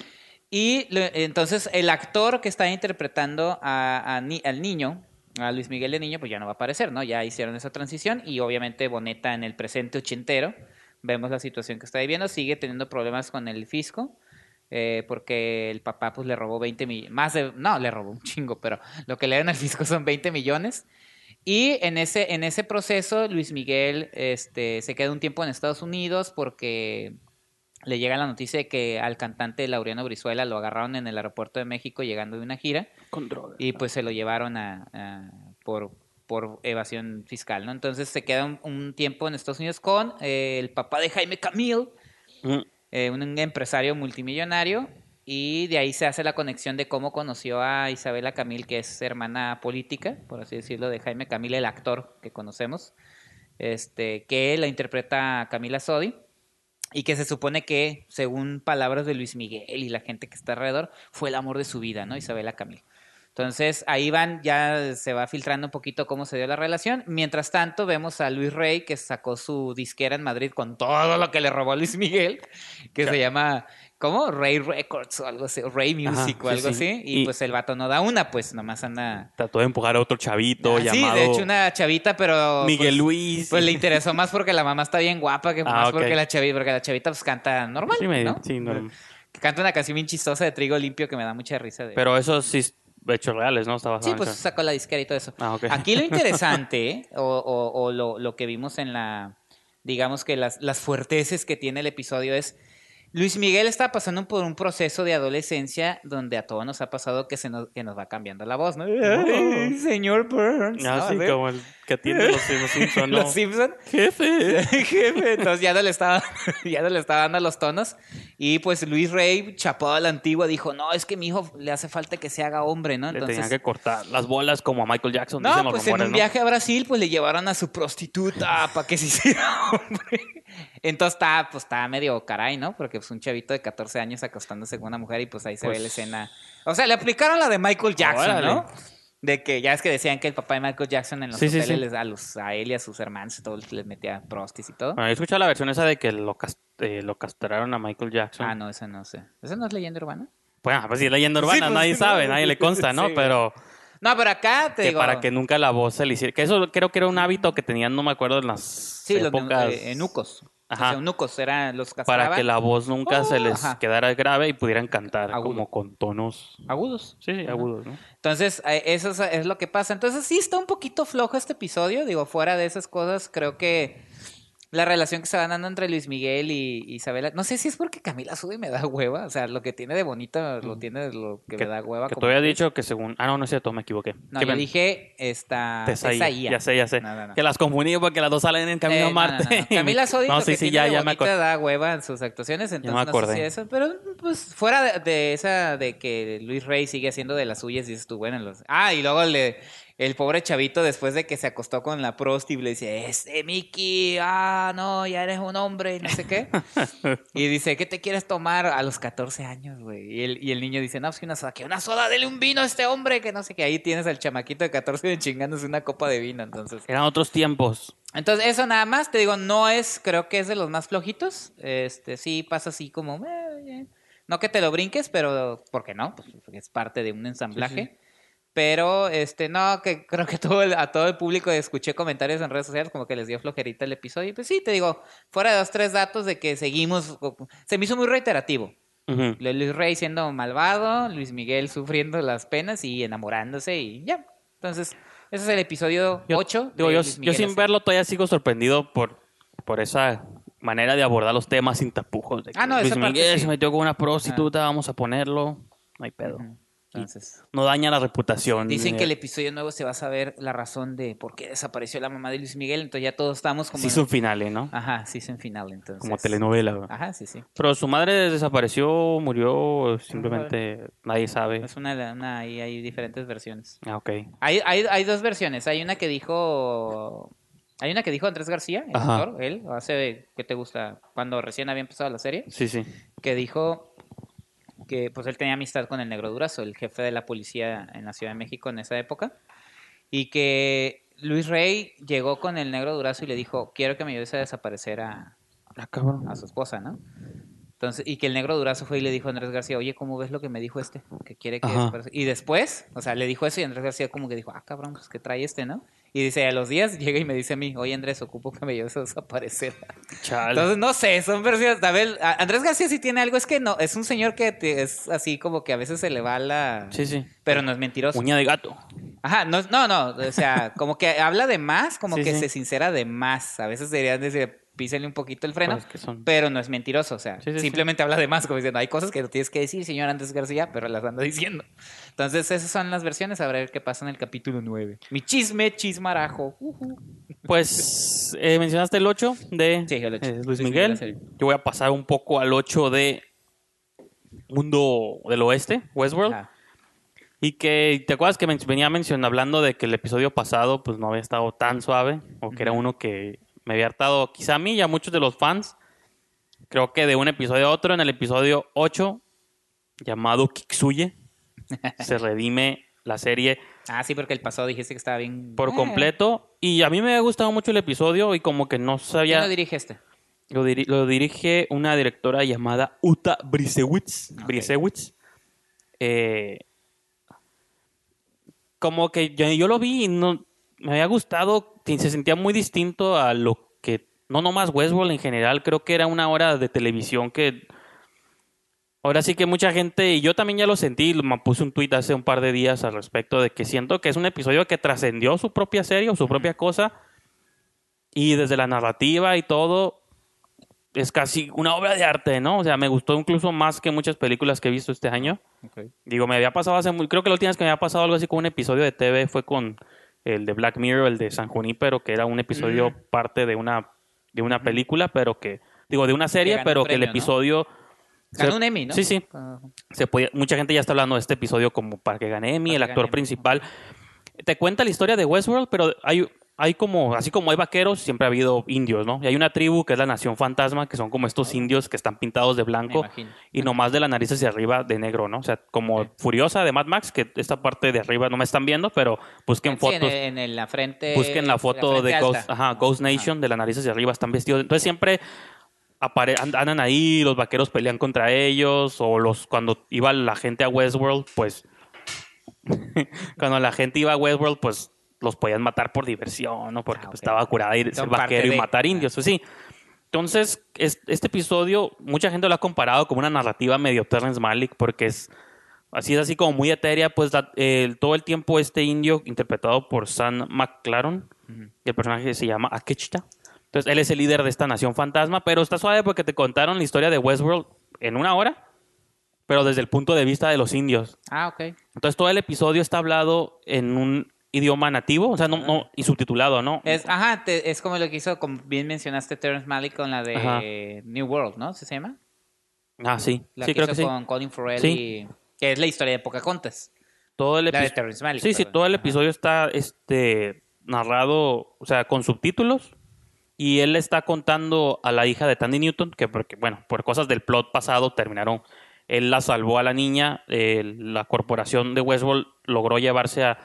Y entonces el actor que está interpretando a- al niño, a Luis Miguel de niño, pues ya no va a aparecer, ¿no? Ya hicieron esa transición y obviamente Boneta en el presente ochentero, vemos la situación que está viviendo, sigue teniendo problemas con el fisco, eh, porque el papá pues le robó 20 millones, más de, no, le robó un chingo, pero lo que le dan al fisco son 20 millones. Y en ese, en ese proceso, Luis Miguel este, se queda un tiempo en Estados Unidos porque le llega la noticia de que al cantante Laureano Brizuela lo agarraron en el aeropuerto de México llegando de una gira Con y pues se lo llevaron a, a- por, por evasión fiscal, ¿no? Entonces se queda un, un tiempo en Estados Unidos con eh, el papá de Jaime Camil, Mm. eh, un empresario multimillonario, y de ahí se hace la conexión de cómo conoció a Isabela Camil, que es hermana política, por así decirlo, de Jaime Camil, el actor que conocemos, este, que la interpreta Camila Sodi, y que se supone que, según palabras de Luis Miguel y la gente que está alrededor, fue el amor de su vida, ¿no? Isabela Camil. Entonces, ahí van, ya se va filtrando un poquito cómo se dio la relación. Mientras tanto, vemos a Luis Rey, que sacó su disquera en Madrid con todo lo que le robó a Luis Miguel, que se llama, ¿cómo? Rey Records o algo así, o Rey Music Ajá, o algo sí. así. Y, Y- pues el vato no da una, pues nomás anda... Trató de empujar a otro chavito Ah, sí, llamado de hecho una chavita, pero... Miguel pues, Luis. Pues le interesó más porque la mamá está bien guapa que Ah, más porque la chavita, porque la chavita pues canta normal, Sí, me- ¿no? sí, no. Que Canta una canción bien chistosa de trigo limpio que me da mucha risa. De... Pero eso sí hechos reales, ¿no? Estaba Sí, pues sacó la disquera y todo eso. Ah, ok. Aquí lo interesante, o, o- o lo, lo que vimos en la, digamos que las, las fuerteces que tiene el episodio es Luis Miguel está pasando por un proceso de adolescencia donde a todos nos ha pasado que se nos, que nos va cambiando la voz, ¿no? Ay, señor Burns. Ah, ¿no? sí, ¿Sí? como el que atiende los, Simpsons, ¿no? Los Simpson. Jefe. Jefe, entonces ya no le estaba ya no le estaba dando los tonos y pues Luis Rey chapado a la antigua dijo no es que mi hijo le hace falta que se haga hombre no Le entonces tenían que cortar las bolas como a Michael Jackson, no dicen los pues en rumores, un ¿no? viaje a Brasil pues le llevaron a su prostituta para que se hiciera hombre entonces está pues está medio caray no porque pues un chavito de 14 años acostándose con una mujer y pues ahí se ve Pues- la escena o sea le aplicaron la de Michael Jackson Órale. no de que ya es que decían que el papá de Michael Jackson en los Sí, sí, hoteles sí. les- a los a él y a sus hermanos y todos les metía prostis y todo Bueno, he escuchado la versión esa de que lo, cas- eh, lo castraron a Michael Jackson. Ah, no, esa no sé. ¿Esa no es leyenda urbana? Bueno, pues sí, es leyenda urbana, Sí, pues, nadie sí, sabe, no, nadie le consta, ¿no? sí, Pero No, pero acá te que digo... para que nunca la voz se le hiciera. Que eso creo que era un hábito que tenían, no me acuerdo, en las Sí, los épocas. eh, eunucos. Ajá. O sea, eunucos eran los castraban. para que la voz nunca se les ajá. quedara grave y pudieran cantar Agudo. como con tonos. Agudos. Sí, sí, agudos, ¿no? Entonces, eh, eso es, es lo que pasa. Entonces, sí está un poquito flojo este episodio. Digo, fuera de esas cosas, creo que la relación que se va dando entre Luis Miguel y Isabela... No sé si es porque Camila sube y me da hueva. O sea, lo que tiene de bonito lo tiene de lo que, me da hueva. Que como tú habías dicho que según. Ah, no, no es cierto, me equivoqué. No, yo me- dije esta... Tesaía. Ya sé, ya sé. No, no, no. Que las confundí porque las dos salen en Camino Eh, a Marte. Camila Sodi No, lo sí, que sí, tiene ya, de ya me bonito acordé. da hueva en sus actuaciones, entonces me no sé si eso, pero pues fuera de, de esa de que Luis Rey sigue haciendo de las suyas dices tú, bueno, los... Ah, y luego el, de- el pobre chavito después de que se acostó con la prosti le dice, este Mickey, ah, no, ya eres un hombre y no sé qué. y dice, ¿qué te quieres tomar a los 14 años, güey? Y el, y el niño dice, no, pues que una soda, que una soda, dele un vino a este hombre, que no sé qué. Ahí tienes al chamaquito de 14 chingándose una copa de vino, entonces... Eran otros tiempos. Entonces, eso nada más, te digo, no es, creo que es de los más flojitos. Este, sí pasa así como, eh, eh. no que te lo brinques, pero, ¿por qué no? Pues porque es parte de un ensamblaje. Pero, este, no, que creo que todo el- a todo el público escuché comentarios en redes sociales como que les dio flojerita el episodio. Y pues sí, te digo, fuera de dos, tres datos de que seguimos, se me hizo muy reiterativo. Luis Rey siendo malvado, Luis Miguel sufriendo las penas y enamorándose y ya. Entonces, ese es el episodio Yo- 8. Digo, yo, yo sin así. verlo todavía sigo sorprendido por, por esa manera de abordar los temas sin tapujos. de Ah, no, Luis esa parte Miguel sí. se metió con una prostituta, vamos a ponerlo. No hay pedo. Entonces, No daña la reputación. dicen que el episodio nuevo se va a saber la razón de por qué desapareció la mamá de Luis Miguel, entonces ya todos estamos como... Sí, es un final, ¿eh, ¿no? Ajá, sí, es en final, entonces... Como telenovela. güey. Ajá, sí, sí. Pero su madre desapareció, murió, simplemente nadie sabe. Es una, una ahí hay diferentes versiones. Ah, ok. Hay, hay, hay dos versiones. Hay una que dijo... Hay una que dijo Andrés García, el Ajá. actor, él, hace, ¿qué te gusta? Cuando recién había empezado la serie, Sí, sí. que dijo que pues él tenía amistad con el Negro Durazo, el jefe de la policía en la Ciudad de México en esa época, y que Luis Rey llegó con el Negro Durazo y le dijo, quiero que me ayudes a desaparecer a, Ah, a su esposa, ¿no? Entonces, y que el Negro Durazo fue y le dijo a Andrés García, oye, ¿cómo ves lo que me dijo este? Que quiere que Ajá. desaparezca". Y después, o sea, le dijo eso y Andrés García como que dijo, ah, cabrón, pues, ¿qué trae este, no? Y dice, a los días llega y me dice a mí, oye, Andrés, ocupo que me ayudes a desaparecer. Chale. Entonces, no sé, son versiones. A ver, Andrés García sí tiene algo, es que no, es un señor que te- es así como que a veces se le va la. Sí, sí. Pero no es mentiroso. Uña de gato. Ajá, no, no, no, o sea, como que habla de más, como Sí, que sí. se sincera de más. A veces deberían decir, písenle un poquito el freno, Pues que son- pero no es mentiroso, o sea, Sí, sí, sí. simplemente habla de más, como diciendo, hay cosas que no tienes que decir, señor Andrés García, pero las ando diciendo. Entonces, esas son las versiones, a ver qué pasa en el capítulo 9. Mi chisme, chismarajo. Pues eh, mencionaste el 8 de el eh, Luis Luis Miguel. Yo voy a pasar un poco al 8 de Mundo del Oeste, Westworld. Ajá. Y que, ¿te acuerdas que venía mencionando, hablando de que el episodio pasado pues no había estado tan suave? O que era uno que me había hartado, quizá a mí y a muchos de los fans. Creo que de un episodio a otro, en el episodio 8, llamado Kiksuye, se redime la serie Ah, sí, porque el pasado dijiste que estaba bien. por Eh, completo. Y a mí me ha gustado mucho el episodio y como que no ¿Quién sabía... lo dirige este? Lo, diri- lo dirige una directora llamada Uta Brisewitz. Ok. Brisewitz. Eh, como que yo, yo lo vi y no, me había gustado, se sentía muy distinto a lo que, no nomás Westworld en general, creo que era una hora de televisión que... Ahora sí que mucha gente, y yo también ya lo sentí, me puse un tuit hace un par de días al respecto de que siento que es un episodio que trascendió su propia serie o su propia cosa, y desde la narrativa y todo, es casi una obra de arte, ¿no? O sea, me gustó incluso más que muchas películas que he visto este año. Digo, me había pasado hace muy... Creo que la última vez que me había pasado algo así como un episodio de TV fue con el de Black Mirror, el de San Junípero, que era un episodio Mm. parte de una, de una película, pero que... Digo, de una serie, ganó pero que el episodio... Ganó se- un Emmy, ¿no? Sí, sí. Ah, Se podía- mucha gente ya está hablando de este episodio como para que gane Emmy, Para el actor Emmy. principal. Te cuenta la historia de Westworld, pero hay, hay como, así como hay vaqueros, siempre ha habido indios, ¿no? Y hay una tribu que es la Nación Fantasma, que son como estos indios que están pintados de blanco y nomás de la nariz hacia arriba de negro, ¿no? O sea, como. Furiosa de Mad Max, que esta parte de arriba no me están viendo, pero busquen Sí, fotos. en, en la frente. Busquen la foto de alta. Ghost, ajá, Ghost Nation, de la nariz hacia arriba, están vestidos. Entonces siempre apare- and- andan ahí, los vaqueros pelean contra ellos, o los cuando iba la gente a Westworld, pues cuando la gente iba a Westworld, pues los podían matar por diversión, ¿no? Porque Ah, pues, estaba curada ir ser vaquero y matar indios, pues sí. Entonces, es- este episodio, mucha gente lo ha comparado como una narrativa medio Terrence Malick, porque es así es así como muy etérea, pues todo el tiempo este indio interpretado por Sam McLaren, y el personaje se llama Akechita. Entonces él es el líder de esta nación fantasma, pero está suave porque te contaron la historia de Westworld en una hora, pero desde el punto de vista de los indios. Ah, ok. Entonces todo el episodio está hablado en un idioma nativo, o sea, no, no y subtitulado, ¿no? Es, ajá, te- es como lo que hizo, como bien mencionaste, Terrence Malick con la de Ajá. New World, ¿no? ¿Se llama? Ah, sí, La sí que creo que hizo sí. con Colin Farrell Sí. y... Que es la historia de Pocahontas. Todo el La de episodio. Terrence Malick. Sí, sí, todo el Ajá. episodio está este narrado, o sea, con subtítulos. Y él le está contando a la hija de Tandy Newton, que porque, bueno, por cosas del plot pasado terminaron. Él la salvó a la niña, eh, la corporación de Westworld logró llevarse a,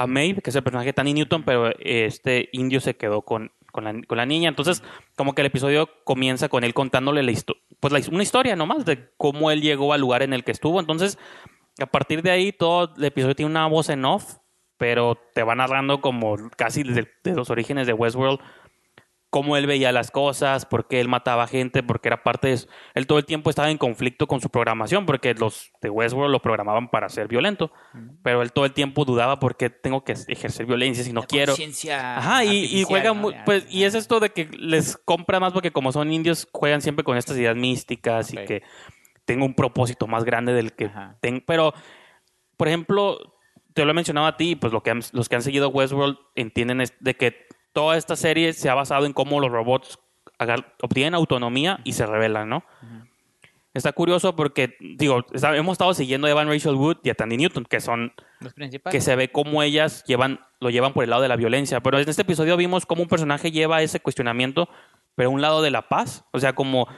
a Maeve, que es el personaje de Tandy Newton, pero este indio se quedó con, con, la, con la niña. Entonces, como que el episodio comienza con él contándole la pues la- una historia nomás de cómo él llegó al lugar en el que estuvo. Entonces, a partir de ahí, todo el episodio tiene una voz en off, pero te va narrando como casi desde de los orígenes de Westworld, cómo él veía las cosas, por qué él mataba gente, porque era parte de... eso. Él todo el tiempo estaba en conflicto con su programación, porque los de Westworld lo programaban para ser violento, pero él todo el tiempo dudaba por qué tengo que ejercer violencia si no La quiero. Ajá, y, y ¿no? muy, pues, y es esto de que les compra más porque como son indios, juegan siempre con estas ideas místicas y que tengo un propósito más grande del que tengo. Pero, por ejemplo, te lo he mencionado a ti, pues lo que han- los que han seguido Westworld entienden es de que toda esta serie se ha basado en cómo los robots obtienen autonomía y se rebelan, ¿no? Está curioso porque, digo, está- hemos estado siguiendo a Evan Rachel Wood y a Tandy Newton, que son Los principales. que se ve cómo ellas llevan, lo llevan por el lado de la violencia. Pero en este episodio vimos cómo un personaje lleva ese cuestionamiento, pero a un lado de la paz. O sea, como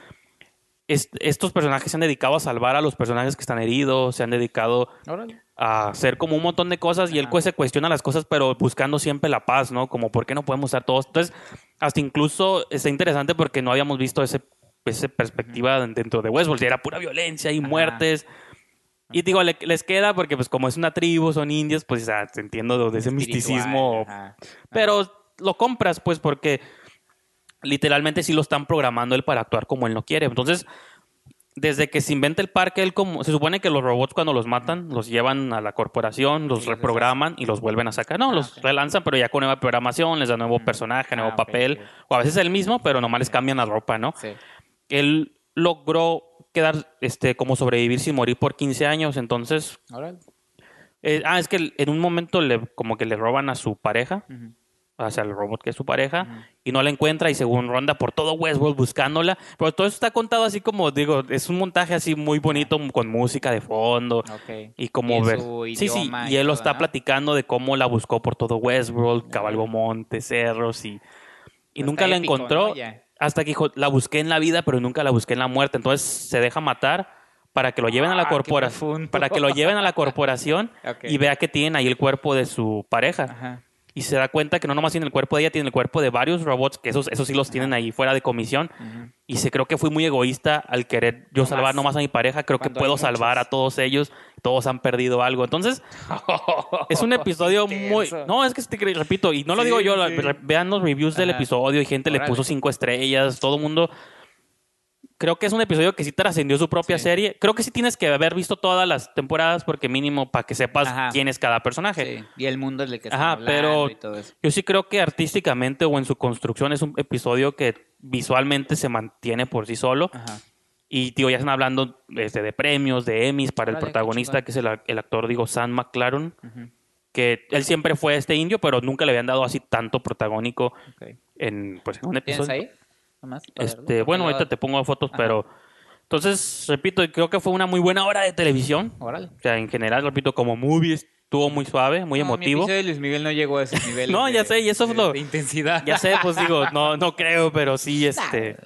est- estos personajes se han dedicado a salvar a los personajes que están heridos, se han dedicado Órale. a hacer como un montón de cosas y él pues se cuestiona las cosas, pero buscando siempre la paz, ¿no? Como, ¿por qué no podemos estar todos? Entonces, hasta incluso está interesante porque no habíamos visto ese, esa perspectiva dentro de Westworld, era pura violencia y Ajá. muertes. Y digo, le- les queda porque pues como es una tribu, son indios, pues entiendo de ese Espiritual, misticismo. ajá. Pero lo compras pues porque literalmente sí lo están programando él para actuar como él no quiere. Entonces, desde que se inventa el parque, él como se supone que los robots cuando los matan los llevan a la corporación, los reprograman y los vuelven a sacar. No, Ah, los relanzan, pero ya con nueva programación, les da nuevo personaje, nuevo Ah, papel, o a veces el mismo, pero nomás les cambian la ropa, ¿no? Sí. Él logró quedar este como sobrevivir sin morir por 15 años, entonces eh, ah, es que en un momento le como que le roban a su pareja. Hacia el robot que es su pareja y no la encuentra y según ronda por todo Westworld buscándola. Pero todo eso está contado así como, digo, es un montaje así muy bonito con música de fondo Ok. y como Y ver... Sí, sí, y y él lo está ¿no? platicando de cómo la buscó por todo Westworld, cabalgó montes, cerros y, y nunca la épico, encontró hasta que dijo, la busqué en la vida, pero nunca la busqué en la muerte. Entonces se deja matar para que lo lleven a la Ah, corporación, para que lo lleven a la corporación y vea que tienen ahí el cuerpo de su pareja Ajá. Y se da cuenta que no nomás tiene el cuerpo de ella, tiene el cuerpo de varios robots, que esos, esos sí los tienen ahí fuera de comisión. Ujú. Y se creo que fui muy egoísta al querer yo Nomás. salvar nomás a mi pareja. Creo que puedo salvar a todos ellos. Todos han perdido algo. Entonces, es un episodio muy... No, es que te- repito, y no lo Sí, digo yo, sí. vean los reviews del episodio y gente le Órale. puso cinco estrellas, todo el mundo... creo que es un episodio que sí trascendió su propia Sí. serie. Creo que sí tienes que haber visto todas las temporadas porque mínimo para que sepas Ajá. quién es cada personaje. Sí, Y el mundo del que están Ajá, pero y todo eso. yo sí creo que artísticamente o en su construcción es un episodio que visualmente se mantiene por sí solo. Ajá. Y, digo, ya están hablando este, de premios, de Emmys para el Órale, protagonista, que es el, el actor, digo, Sam McLaren, que él siempre fue este indio, pero nunca le habían dado así tanto protagónico en, pues, en un ¿Tienes episodio. ahí? Nomás Este, bueno, ahorita te pongo fotos, Ajá. pero... Entonces, repito, creo que fue una muy buena hora de televisión. Órale. O sea, en general, repito, como movie estuvo muy suave, muy No, Mi emotivo. episodio de Luis Miguel no llegó a esos niveles. No, de- ya sé, y eso es de- lo- de intensidad. Ya sé, pues digo, no, no creo, pero sí, este...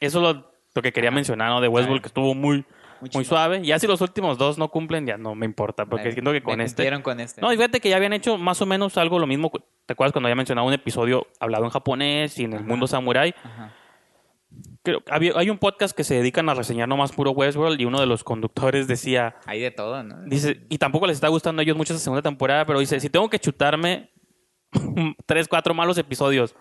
Eso es lo, lo que quería mencionar, ¿no? De Westworld, que estuvo muy, Muy muy, suave. Ya si los últimos dos no cumplen, ya no me importa, porque Me- siento que me con este... con este. No, y fíjate que ya habían hecho más o menos algo lo mismo. ¿Te acuerdas cuando había mencionado un episodio hablado en japonés y en el Ajá. mundo samurai? Ajá. Creo, había- hay un podcast que se dedican a reseñar nomás puro Westworld y uno de los conductores decía, Hay de todo, ¿no? dice, y tampoco les está gustando a ellos mucho esa segunda temporada, pero dice, si tengo que chutarme tres, cuatro malos episodios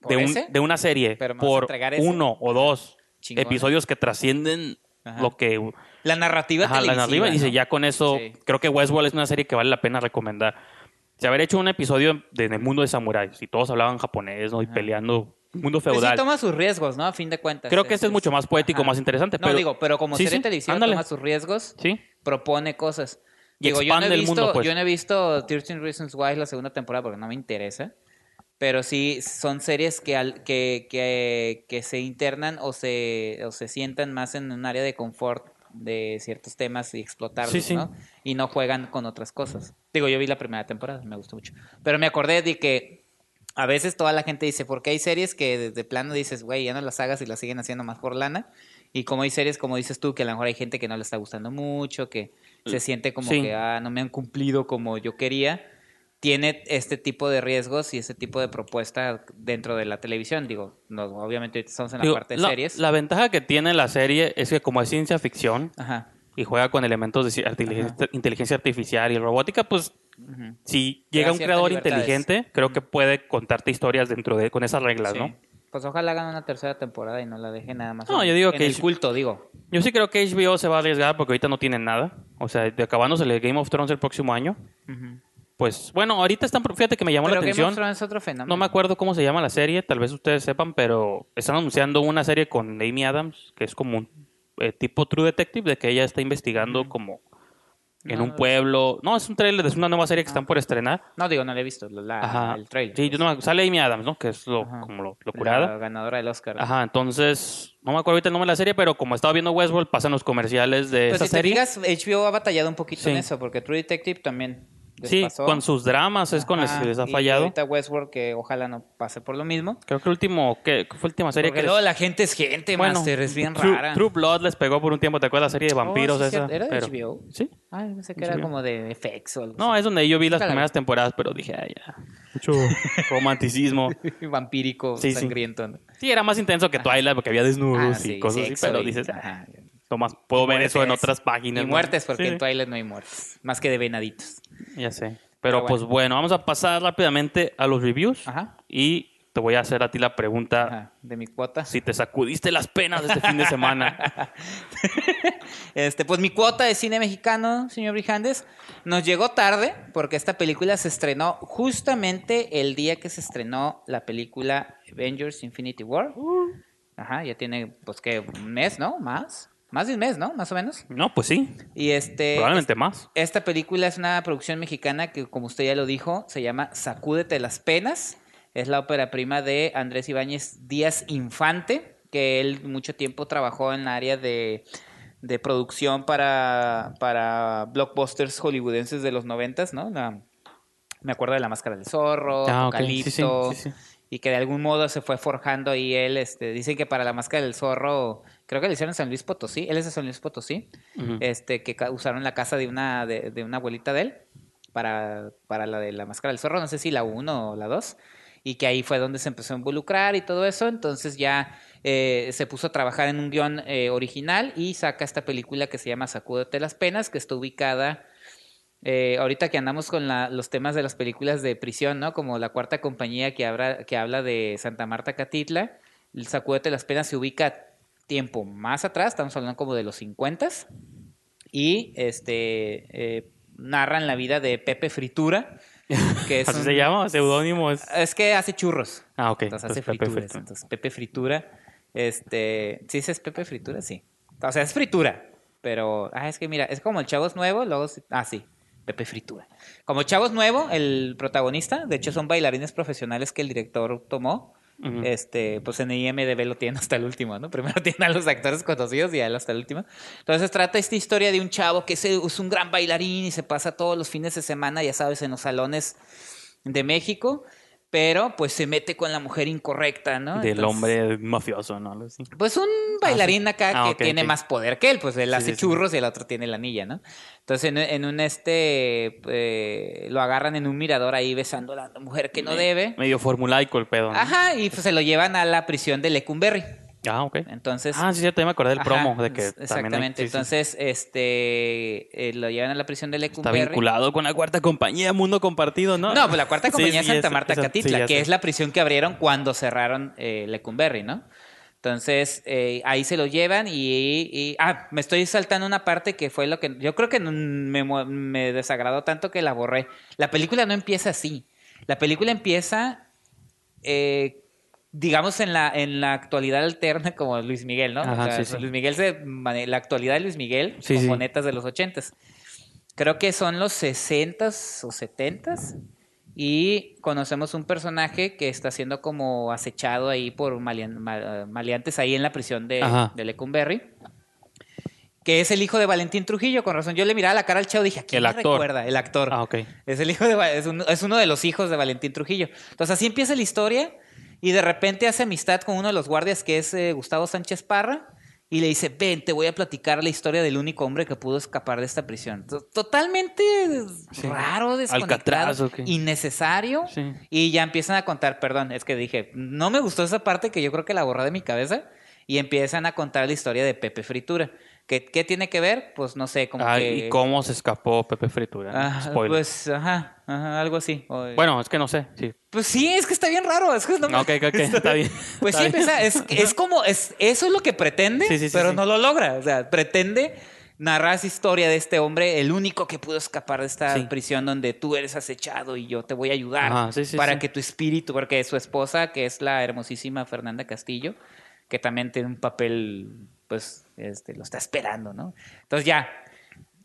¿Por de, un- de una serie Pero por uno o dos Chingón. episodios que trascienden Ajá. lo que La narrativa Ajá, la televisiva, narrativa, dice, ¿no? ya con eso, Sí. creo que Westworld es una serie que vale la pena recomendar. Si haber hecho un episodio de, en el mundo de samuráis, y todos hablaban japonés, ¿no? Y Ajá. peleando, mundo Pues sí feudal. toma sus riesgos, ¿no? A fin de cuentas. creo que este es mucho más poético, Ajá. más interesante. No, pero, digo, pero como Sí, serie sí, televisiva ándale. toma sus riesgos, Sí, propone cosas. Y Digo, yo no, he expande el visto, mundo, pues. yo no he visto 13 Reasons Why la segunda temporada porque no me interesa. Pero sí son series que, al- que, que, que se internan o se, o se sientan más en un área de confort de ciertos temas y explotarlos, Sí, sí. ¿no? Y no juegan con otras cosas. Digo, yo vi la primera temporada, me gustó mucho. Pero me acordé de que a veces toda la gente dice, porque hay series que desde plano dices, güey, ya no las hagas y las siguen haciendo más por lana. Y como hay series, como dices tú, que a lo mejor hay gente que no le está gustando mucho, que se siente como Sí. que, ah, no me han cumplido como yo quería. Tiene este tipo de riesgos y ese tipo de propuesta dentro de la televisión. Digo, no, obviamente estamos en la Digo, parte de la, series. la ventaja que tiene la serie es que como es ciencia ficción Ajá. Y juega con elementos de inteligencia artificial y robótica, pues si llega un creador libertades. inteligente, creo que puede contarte historias dentro de con esas reglas, Sí. ¿no? Pues ojalá hagan una tercera temporada y no la dejen nada más. No, en- yo digo en que el es- culto, digo. Yo sí creo que HBO se va a arriesgar porque ahorita no tienen nada. O sea, de acabándose el Game of Thrones el próximo año. Pues bueno, ahorita están, fíjate que me llamó Pero la Game atención. of Thrones es otro fenómeno. No me acuerdo cómo se llama la serie, tal vez ustedes sepan, pero están anunciando una serie con Amy Adams, que es como un eh, tipo True Detective, de que ella está investigando como en No, un no. pueblo. No, es un trailer, es una nueva serie que están por estrenar. No, digo, no la he visto, la, Ajá. el trailer. Sí, yo no me- sale Amy Adams, ¿no? Que es lo, Ajá. como lo, lo La curada. ganadora del Oscar. Ajá, entonces, no me acuerdo ahorita el nombre de la serie, pero como estaba viendo Westworld, pasan los comerciales de Pues esa si te fijas, HBO ha batallado un poquito en eso, porque True Detective también les sí, pasó. con sus dramas es con los Ajá, que les ha y fallado. ahorita Westworld, que ojalá no pase por lo mismo. Creo que el último, ¿qué qué fue la última serie Porque que luego les- la gente es gente, Master, es bien True, rara. True Blood les pegó por un tiempo, ¿te acuerdas la serie de vampiros Oh, sí, esa? ¿Era de Pero- HBO? Sí. Ay, pensé que era como de FX o algo No, es donde yo vi las la primeras temporadas, pero dije, ay, ya. Mucho romanticismo. así. Vampírico, Sí, sí. sangriento. ¿no? Sí, era más intenso que Twilight porque había desnudos Ah, y sí, cosas así, pero y- dices, ajá. ah, Puedo ver eso en otras páginas. Y muertes, porque Sí, en Twilight no hay muertes. Más que de venaditos. Ya sé. Pero, Pero pues bueno, vamos a pasar rápidamente a los reviews. Ajá. Y te voy a hacer a ti la pregunta Ajá. De mi cuota. si te sacudiste las penas de este fin de semana. Este, pues mi cuota de cine mexicano, señor Brijandes, nos llegó tarde porque esta película se estrenó justamente el día que se estrenó la película Avengers Infinity War. Ajá, ya tiene, pues que un mes, ¿no? Más. Más de un mes, ¿no? Más o menos. no, pues sí, Y este. probablemente más. Esta película es una producción mexicana que, como usted ya lo dijo, se llama Sacúdete las penas. Es la ópera prima de Andrés Ibáñez Díaz Infante, que él mucho tiempo trabajó en la área de, de producción para, para blockbusters hollywoodenses de los noventas, ¿no? La- me acuerdo de La Máscara del Zorro, Ah. Sí, sí, sí. y que de algún modo se fue forjando ahí él. Este, dicen que para La Máscara del Zorro, creo que le hicieron en San Luis Potosí, él es de San Luis Potosí este que usaron la casa de una de, de una abuelita de él para, para la de la máscara del zorro, no sé si la 1 o la 2, y que ahí fue donde se empezó a involucrar y todo eso, entonces ya eh, se puso a trabajar en un guion eh, original y saca esta película que se llama Sacúdete las penas, que está ubicada eh, ahorita que andamos con la- los temas de las películas de prisión, ¿no? Como la cuarta compañía que habla, que habla de Santa Marta Catitla, el Sacúdete las penas se ubica tiempo más atrás, estamos hablando como de los 50 y este eh, narran la vida de Pepe Fritura, que es ¿Así un- se llama? ¿Seudónimo? Es... Es que hace churros. Ah, ok. Entonces hace Pepe frituras. Fritura. Entonces, Pepe Fritura. Este. ¿Sí dices Pepe Fritura? Sí. O sea, es fritura. Pero. Ah, es que mira, es como el Chavos Nuevo, luego. Ah, sí. Pepe Fritura. Como Chavos Nuevo, el protagonista, de hecho son bailarines profesionales que el director tomó. Este, pues en IMDB lo tienen hasta el último, ¿no? Primero tienen a los actores conocidos y a él hasta el último. Entonces trata esta historia de un chavo que es un gran bailarín y se pasa todos los fines de semana, ya sabes, en los salones de México, pero pues se mete con la mujer incorrecta, ¿no? Del Entonces, hombre mafioso, ¿no? Pues un bailarín acá Ah, que tiene más poder que él, pues él Sí, hace sí. churros y el otro tiene la anilla, ¿no? Entonces en, en un este, eh, lo agarran en un mirador ahí besando a la mujer que no Me- debe. Medio formulaico el pedo. ¿no? Ajá, y pues se lo llevan a la prisión de Lecumberri. Ah, ok. Entonces, Ah, sí, cierto, ya me acordé del Ajá, promo. De que hay- exactamente. sí. Entonces, este, eh, lo llevan a la prisión de Está Lecumberri. vinculado con la cuarta compañía, Mundo Compartido, ¿no? No, pues la cuarta compañía es Santa Marta Catitla, que es la prisión que abrieron cuando cerraron eh, Lecumberri, ¿no? Entonces, eh, ahí se lo llevan y, y- Ah, me estoy saltando una parte que fue lo que... Yo creo que me, me desagradó tanto que la borré. La película no empieza así. La película empieza... eh, digamos en la en la actualidad alterna como Luis Miguel, ¿no? Ajá, O sea, sí, sí. Luis Miguel se la actualidad de Luis Miguel Sí, con sí. monetas de los ochentas. Creo que son los 60s o 70s. Y conocemos un personaje que está siendo como acechado ahí por malean- ma- maleantes ahí en la prisión de, Ajá. de Lecumberri. Que es el hijo de Valentín Trujillo, con razón. Yo le miraba la cara al chavo y dije, ¿a quién El actor. recuerda? El actor. Ah, ok. Es el hijo de es, un- es uno de los hijos de Valentín Trujillo. Entonces así empieza la historia y de repente hace amistad con uno de los guardias que es eh, Gustavo Sánchez Parra y le dice, ven, te voy a platicar la historia del único hombre que pudo escapar de esta prisión. To- Totalmente Sí. raro, desconectado, Alcatraz, innecesario. Sí. Y ya empiezan a contar, perdón, es que dije, no me gustó esa parte que yo creo que la borré de mi cabeza y empiezan a contar la historia de Pepe Fritura. ¿Qué, qué tiene que ver? Pues no sé, como Ah, que... ¿Y cómo se escapó Pepe Fritura? Ah, Spoiler. pues, ajá, ajá, algo así. O- Bueno, es que no sé, sí. pues sí, es que está bien raro. Es que no me- Ok, ok, está bien. Pues Está sí, bien. es, es como, es, eso es lo que pretende, Sí, sí, sí, pero no lo logra. O sea, pretende narrar esa historia de este hombre, el único que pudo escapar de esta prisión donde tú eres acechado y yo te voy a ayudar Ajá, para que tu espíritu, porque su esposa, que es la hermosísima Fernanda Castillo, que también tiene un papel, pues, este, lo está esperando, ¿no? Entonces ya,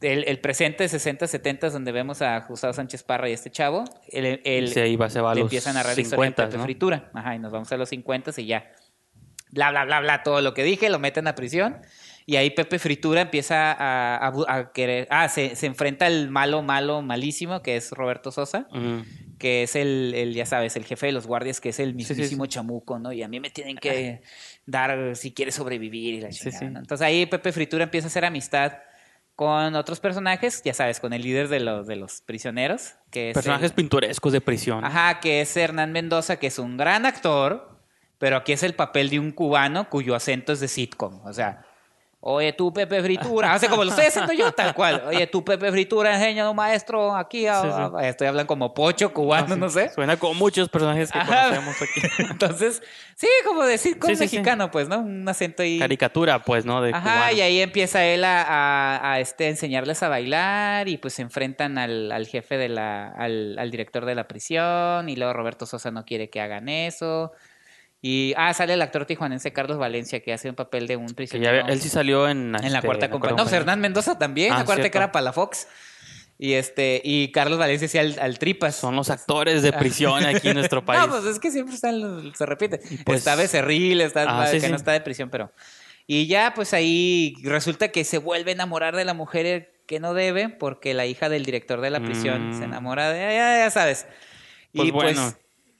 el, el presente 60, 70 donde vemos a Gustavo Sánchez Parra y este chavo, el, el- se va a le los empieza a narrar la historia de 50, Pepe ¿no? Fritura. Ajá, y nos vamos a los 50 y ya. Bla, bla, bla, bla, todo lo que dije, lo meten a prisión. Y ahí Pepe Fritura empieza a, a bu- a querer. Ah, se, se enfrenta al malo, malo, malísimo, que es Roberto Sosa, que es el, el, ya sabes, el jefe de los guardias, que es el sí, sí. mismísimo chamuco, ¿no? Y a mí me tienen que dar si quiere sobrevivir y la chingada, sí. ¿no? Entonces ahí Pepe Fritura empieza a hacer amistad con otros personajes, ya sabes, con el líder de los, de los prisioneros, que el- Personajes pintorescos de prisión. Ajá, que es Hernán Mendoza, que es un gran actor, pero aquí es el papel de un cubano cuyo acento es de sitcom. O sea, oye tú Pepe Fritura, hace como lo estoy haciendo yo, tal cual. Oye tú Pepe Fritura, enseña un maestro aquí. a- Sí, sí. a- Estoy hablando como pocho cubano, no sé. Suena como muchos personajes que Ajá. conocemos aquí. Entonces, sí, como de sitcom Sí, sí, sí. mexicano, pues, ¿no? Un acento ahí. Caricatura, pues, ¿no? De Ajá, cubano. y ahí empieza él a, a- a, este, enseñarles a bailar y pues se enfrentan al, al jefe de la, al, al director de la prisión y luego Roberto Sosa no quiere que hagan eso. Y, ah, sale el actor tijuanense Carlos Valencia que hace un papel de un prisionero él sí salió en... en la este, cuarta compañía. No, pues Hernán Mendoza también, Ah, acuérdate que era para la Fox. Y este, y Carlos Valencia sí al, al Tripas. Son los actores de prisión aquí en nuestro país. No, pues es que siempre están, los- se repite. pues- está Becerril, está Ah, sí, que sí. no está de prisión, pero. Y ya, pues ahí resulta que se vuelve a enamorar de la mujer que no debe, porque la hija del director de la prisión Mm. se enamora de. Ya, ya sabes. Pues y bueno. pues.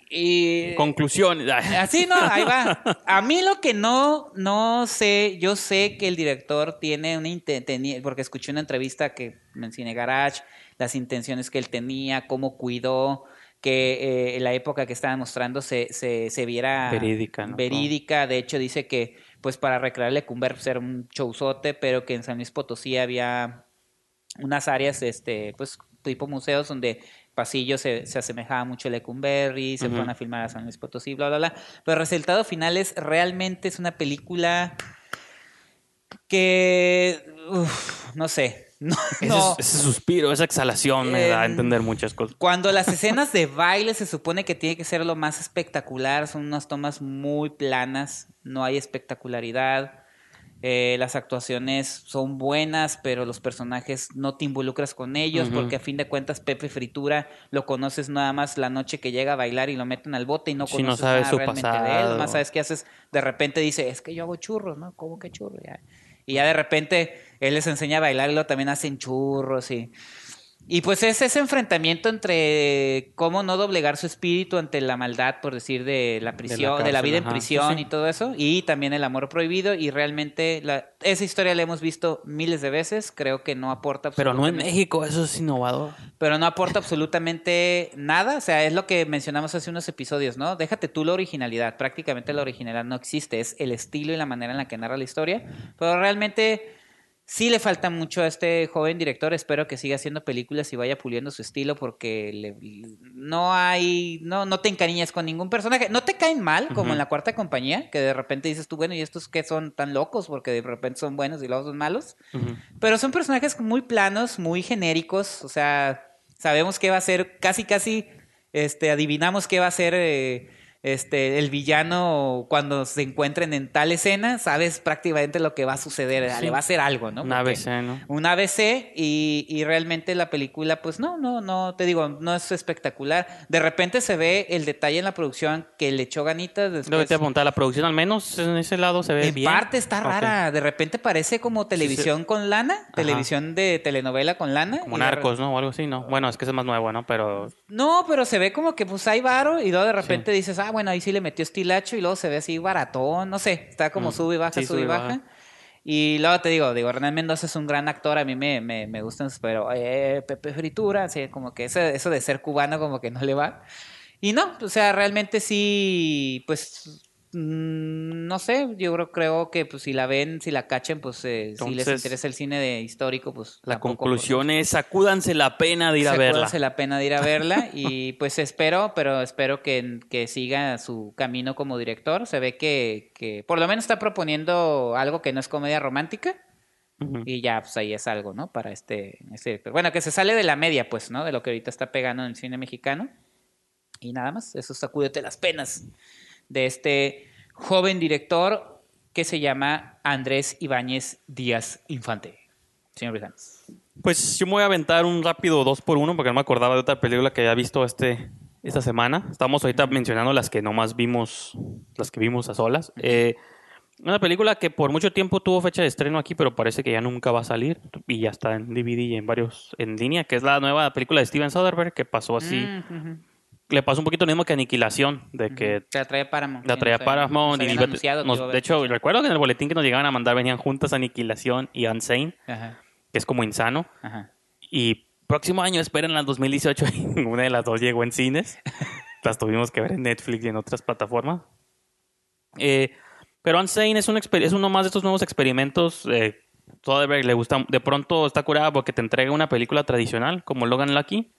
Y. Conclusión. Así no, ahí va. A mí lo que no, no sé, yo sé que el director tiene una inten- tenía- porque escuché una entrevista que en Cine Garage, las intenciones que él tenía, cómo cuidó que eh, en la época que estaba mostrando se, se, se viera Verídica, ¿no? verídica. De hecho, dice que pues para recrear Lecumber era un showzote, pero que en San Luis Potosí había unas áreas, este, pues tipo museos donde pasillos se, se asemejaba mucho a Lecumberri, se Ujú. fueron a filmar a San Luis Potosí, bla, bla, bla. Pero el resultado final es realmente es una película que, uf, no sé, no, Ese, no. ese suspiro, esa exhalación me da a Em, entender muchas cosas. Cuando las escenas de baile se supone que tiene que ser lo más espectacular, son unas tomas muy planas, no hay espectacularidad. Eh, las actuaciones son buenas, pero los personajes no te involucras con ellos, porque a fin de cuentas Pepe Fritura lo conoces nada más la noche que llega a bailar y lo meten al bote y no no conoces sabes nada su realmente de él. pasado. Nomás sabes qué haces, de repente dice, es que yo hago churros, ¿no? ¿Cómo que churros? Ya. Y ya de repente él les enseña a bailar y luego también hacen churros y... Y pues es ese enfrentamiento entre cómo no doblegar su espíritu ante la maldad, por decir, de la prisión, de la, cárcel, vida en ajá. prisión Sí, y todo eso, y también el amor prohibido. Y realmente la- esa historia la hemos visto miles de veces, creo que no aporta Pero no en México, eso es innovador. pero no aporta absolutamente nada. O sea, es lo que mencionamos hace unos episodios, ¿no? Déjate tú la originalidad. Prácticamente la originalidad no existe. Es el estilo y la manera en la que narra la historia. Pero realmente sí le falta mucho a este joven director. Espero que siga haciendo películas y vaya puliendo su estilo porque le- no hay... No, no te encariñas con ningún personaje. No te caen mal, como en la cuarta compañía, que de repente dices tú, bueno, ¿y estos qué son tan locos? Porque de repente son buenos y luego son malos. Pero son personajes muy planos, muy genéricos. O sea, sabemos qué va a ser, casi, casi, este, adivinamos qué va a ser eh, este, el villano cuando se encuentren en tal escena. Sabes prácticamente lo que va a suceder. Sí. Le va a hacer algo, ¿no? Un ABC, ¿no? un ABC y, y realmente la película, pues no, no, no, te digo, no es espectacular. De repente se ve el detalle en la producción que le echó ganitas. Después, te apuntar, la producción al menos en ese lado se ve en bien. parte está rara, de repente parece como televisión con lana, televisión de telenovela con lana. Como narcos, ¿no? O algo así, ¿no? Bueno, es que es más nuevo, ¿no? Pero No, pero se ve como que pues hay varo y luego de repente dices, ah, bueno, ahí sí le metió estilacho y luego se ve así baratón, no sé, está como Mm, sube y baja, sí, sube y baja. baja. Y luego te digo, digo, Hernán Mendoza es un gran actor, a mí me, me, me gustan, pero eh, Pepe Fritura, así como que eso, eso de ser cubano como que no le va. Y no, o sea, realmente sí, pues, no sé, yo creo, creo que pues si la ven, si la cachen, pues eh, si les Entonces, interesa el cine de histórico, pues... la tampoco, conclusión es sacúdanse la pena de ir a verla. acuérdense la pena de ir a verla y pues espero, pero espero que, que siga su camino como director. Se ve que, que por lo menos está proponiendo algo que no es comedia romántica y ya pues ahí es algo, ¿no? Para este, este director. Bueno, que se sale de la media, pues, ¿no? De lo que ahorita está pegando en el cine mexicano. Y nada más, eso sacúdete las penas de este joven director que se llama Andrés Ibáñez Díaz Infante. Señor Brijandes. Pues yo me voy a aventar un rápido dos por uno porque no me acordaba de otra película que había visto este, esta semana. Estamos ahorita mencionando las que nomás vimos, las que vimos a solas. Eh, una película que por mucho tiempo tuvo fecha de estreno aquí, pero parece que ya nunca va a salir y ya está en DVD y en varios en línea, que es la nueva película de Steven Soderbergh que pasó así. Mm, ujú. Le pasó un poquito lo mismo que Aniquilación, de que La traía Paramount. la habían- Paramount y nos- de hecho recuerdo que en el boletín que nos llegaban a mandar venían juntas Aniquilación y Unsane, Ajá, que es como insano. ajá. Y próximo año, esperen al 2018, y ninguna de las dos llegó en cines. las tuvimos que ver en Netflix y en otras plataformas. Eh, pero Unsane es, un exper- es uno más de estos nuevos experimentos. Eh, Soderbergh le gusta, de pronto está curada porque te entrega una película tradicional como Logan Lucky.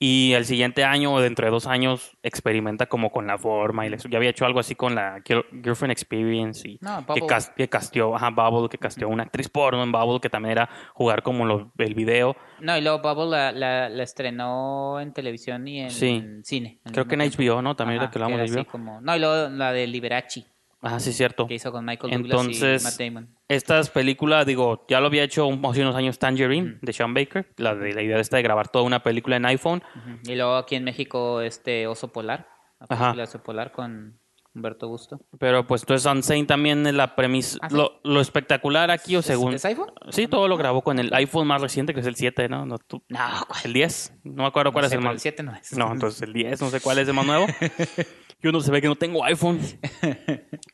Y el siguiente año o dentro de dos años experimenta como con la forma. Y la- ya había hecho algo así con la Girl- Girlfriend Experience. Y No, que, Bubble. cas- que casteó, ajá, Bubble, que casteó una actriz porno en Bubble, que también era jugar como lo- el video. No, y luego Bubble la, la, la estrenó en televisión y en, Sí. en cine. al Creo que en. HBO, ¿no? También Ajá, era que de así HBO. como- No, y luego la de Liberace, Ajá, sí, cierto. que hizo con Michael Douglas Entonces, y Matt Damon. estas películas, digo, ya lo había hecho un- hace unos años Tangerine, de Sean Baker. La, de, la idea esta de grabar toda una película en iPhone. Ujú. Y luego aquí en México, este Oso Polar. La Ajá. película de Oso Polar con Humberto Busto. Pero pues entonces Unsane también es la premisa. ¿Ah, sí? lo, lo espectacular aquí, o ¿Es- según. ¿Es, iPhone? Sí, todo lo grabó con el iPhone más reciente, que es el 7, ¿no? no tú- No, ¿cuál? el 10. No me acuerdo cuál es el más. el 7 no es. No, entonces el 10, no sé cuál es el más nuevo. Yo no se ve que no tengo iPhone.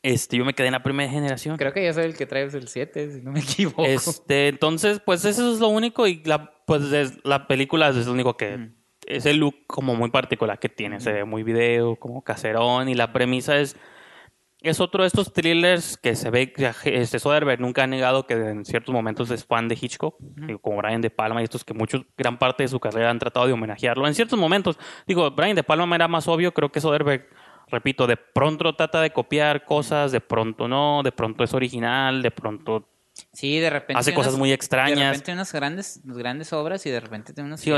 Este, yo me quedé en la primera generación. Creo que ya soy el que traes el 7, si no me equivoco. Este, entonces, pues eso es lo único y la, pues es- la película es lo único que Mm. Es el look como muy particular que tiene, se ve muy video, como caserón y la premisa es es otro de estos thrillers que se ve que este Soderbergh nunca ha negado que en ciertos momentos es fan de Hitchcock, digo, como Brian De Palma y estos que muchos gran parte de su carrera han tratado de homenajearlo en ciertos momentos. Digo, Brian De Palma era más obvio, creo que Soderbergh repito, de pronto trata de copiar cosas, de pronto no, de pronto es original, de pronto Sí, de repente. Hace cosas unas- muy De extrañas. repente unas grandes, grandes obras y de repente tiene unos Sí,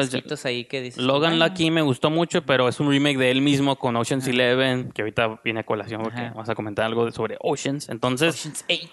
ahí que dices. Logan Lucky me gustó mucho, pero es un remake de él mismo con Ocean's Eleven, que ahorita viene a colación porque Ajá. vamos a comentar algo de- sobre Oceans. Entonces, Ocean's Eight.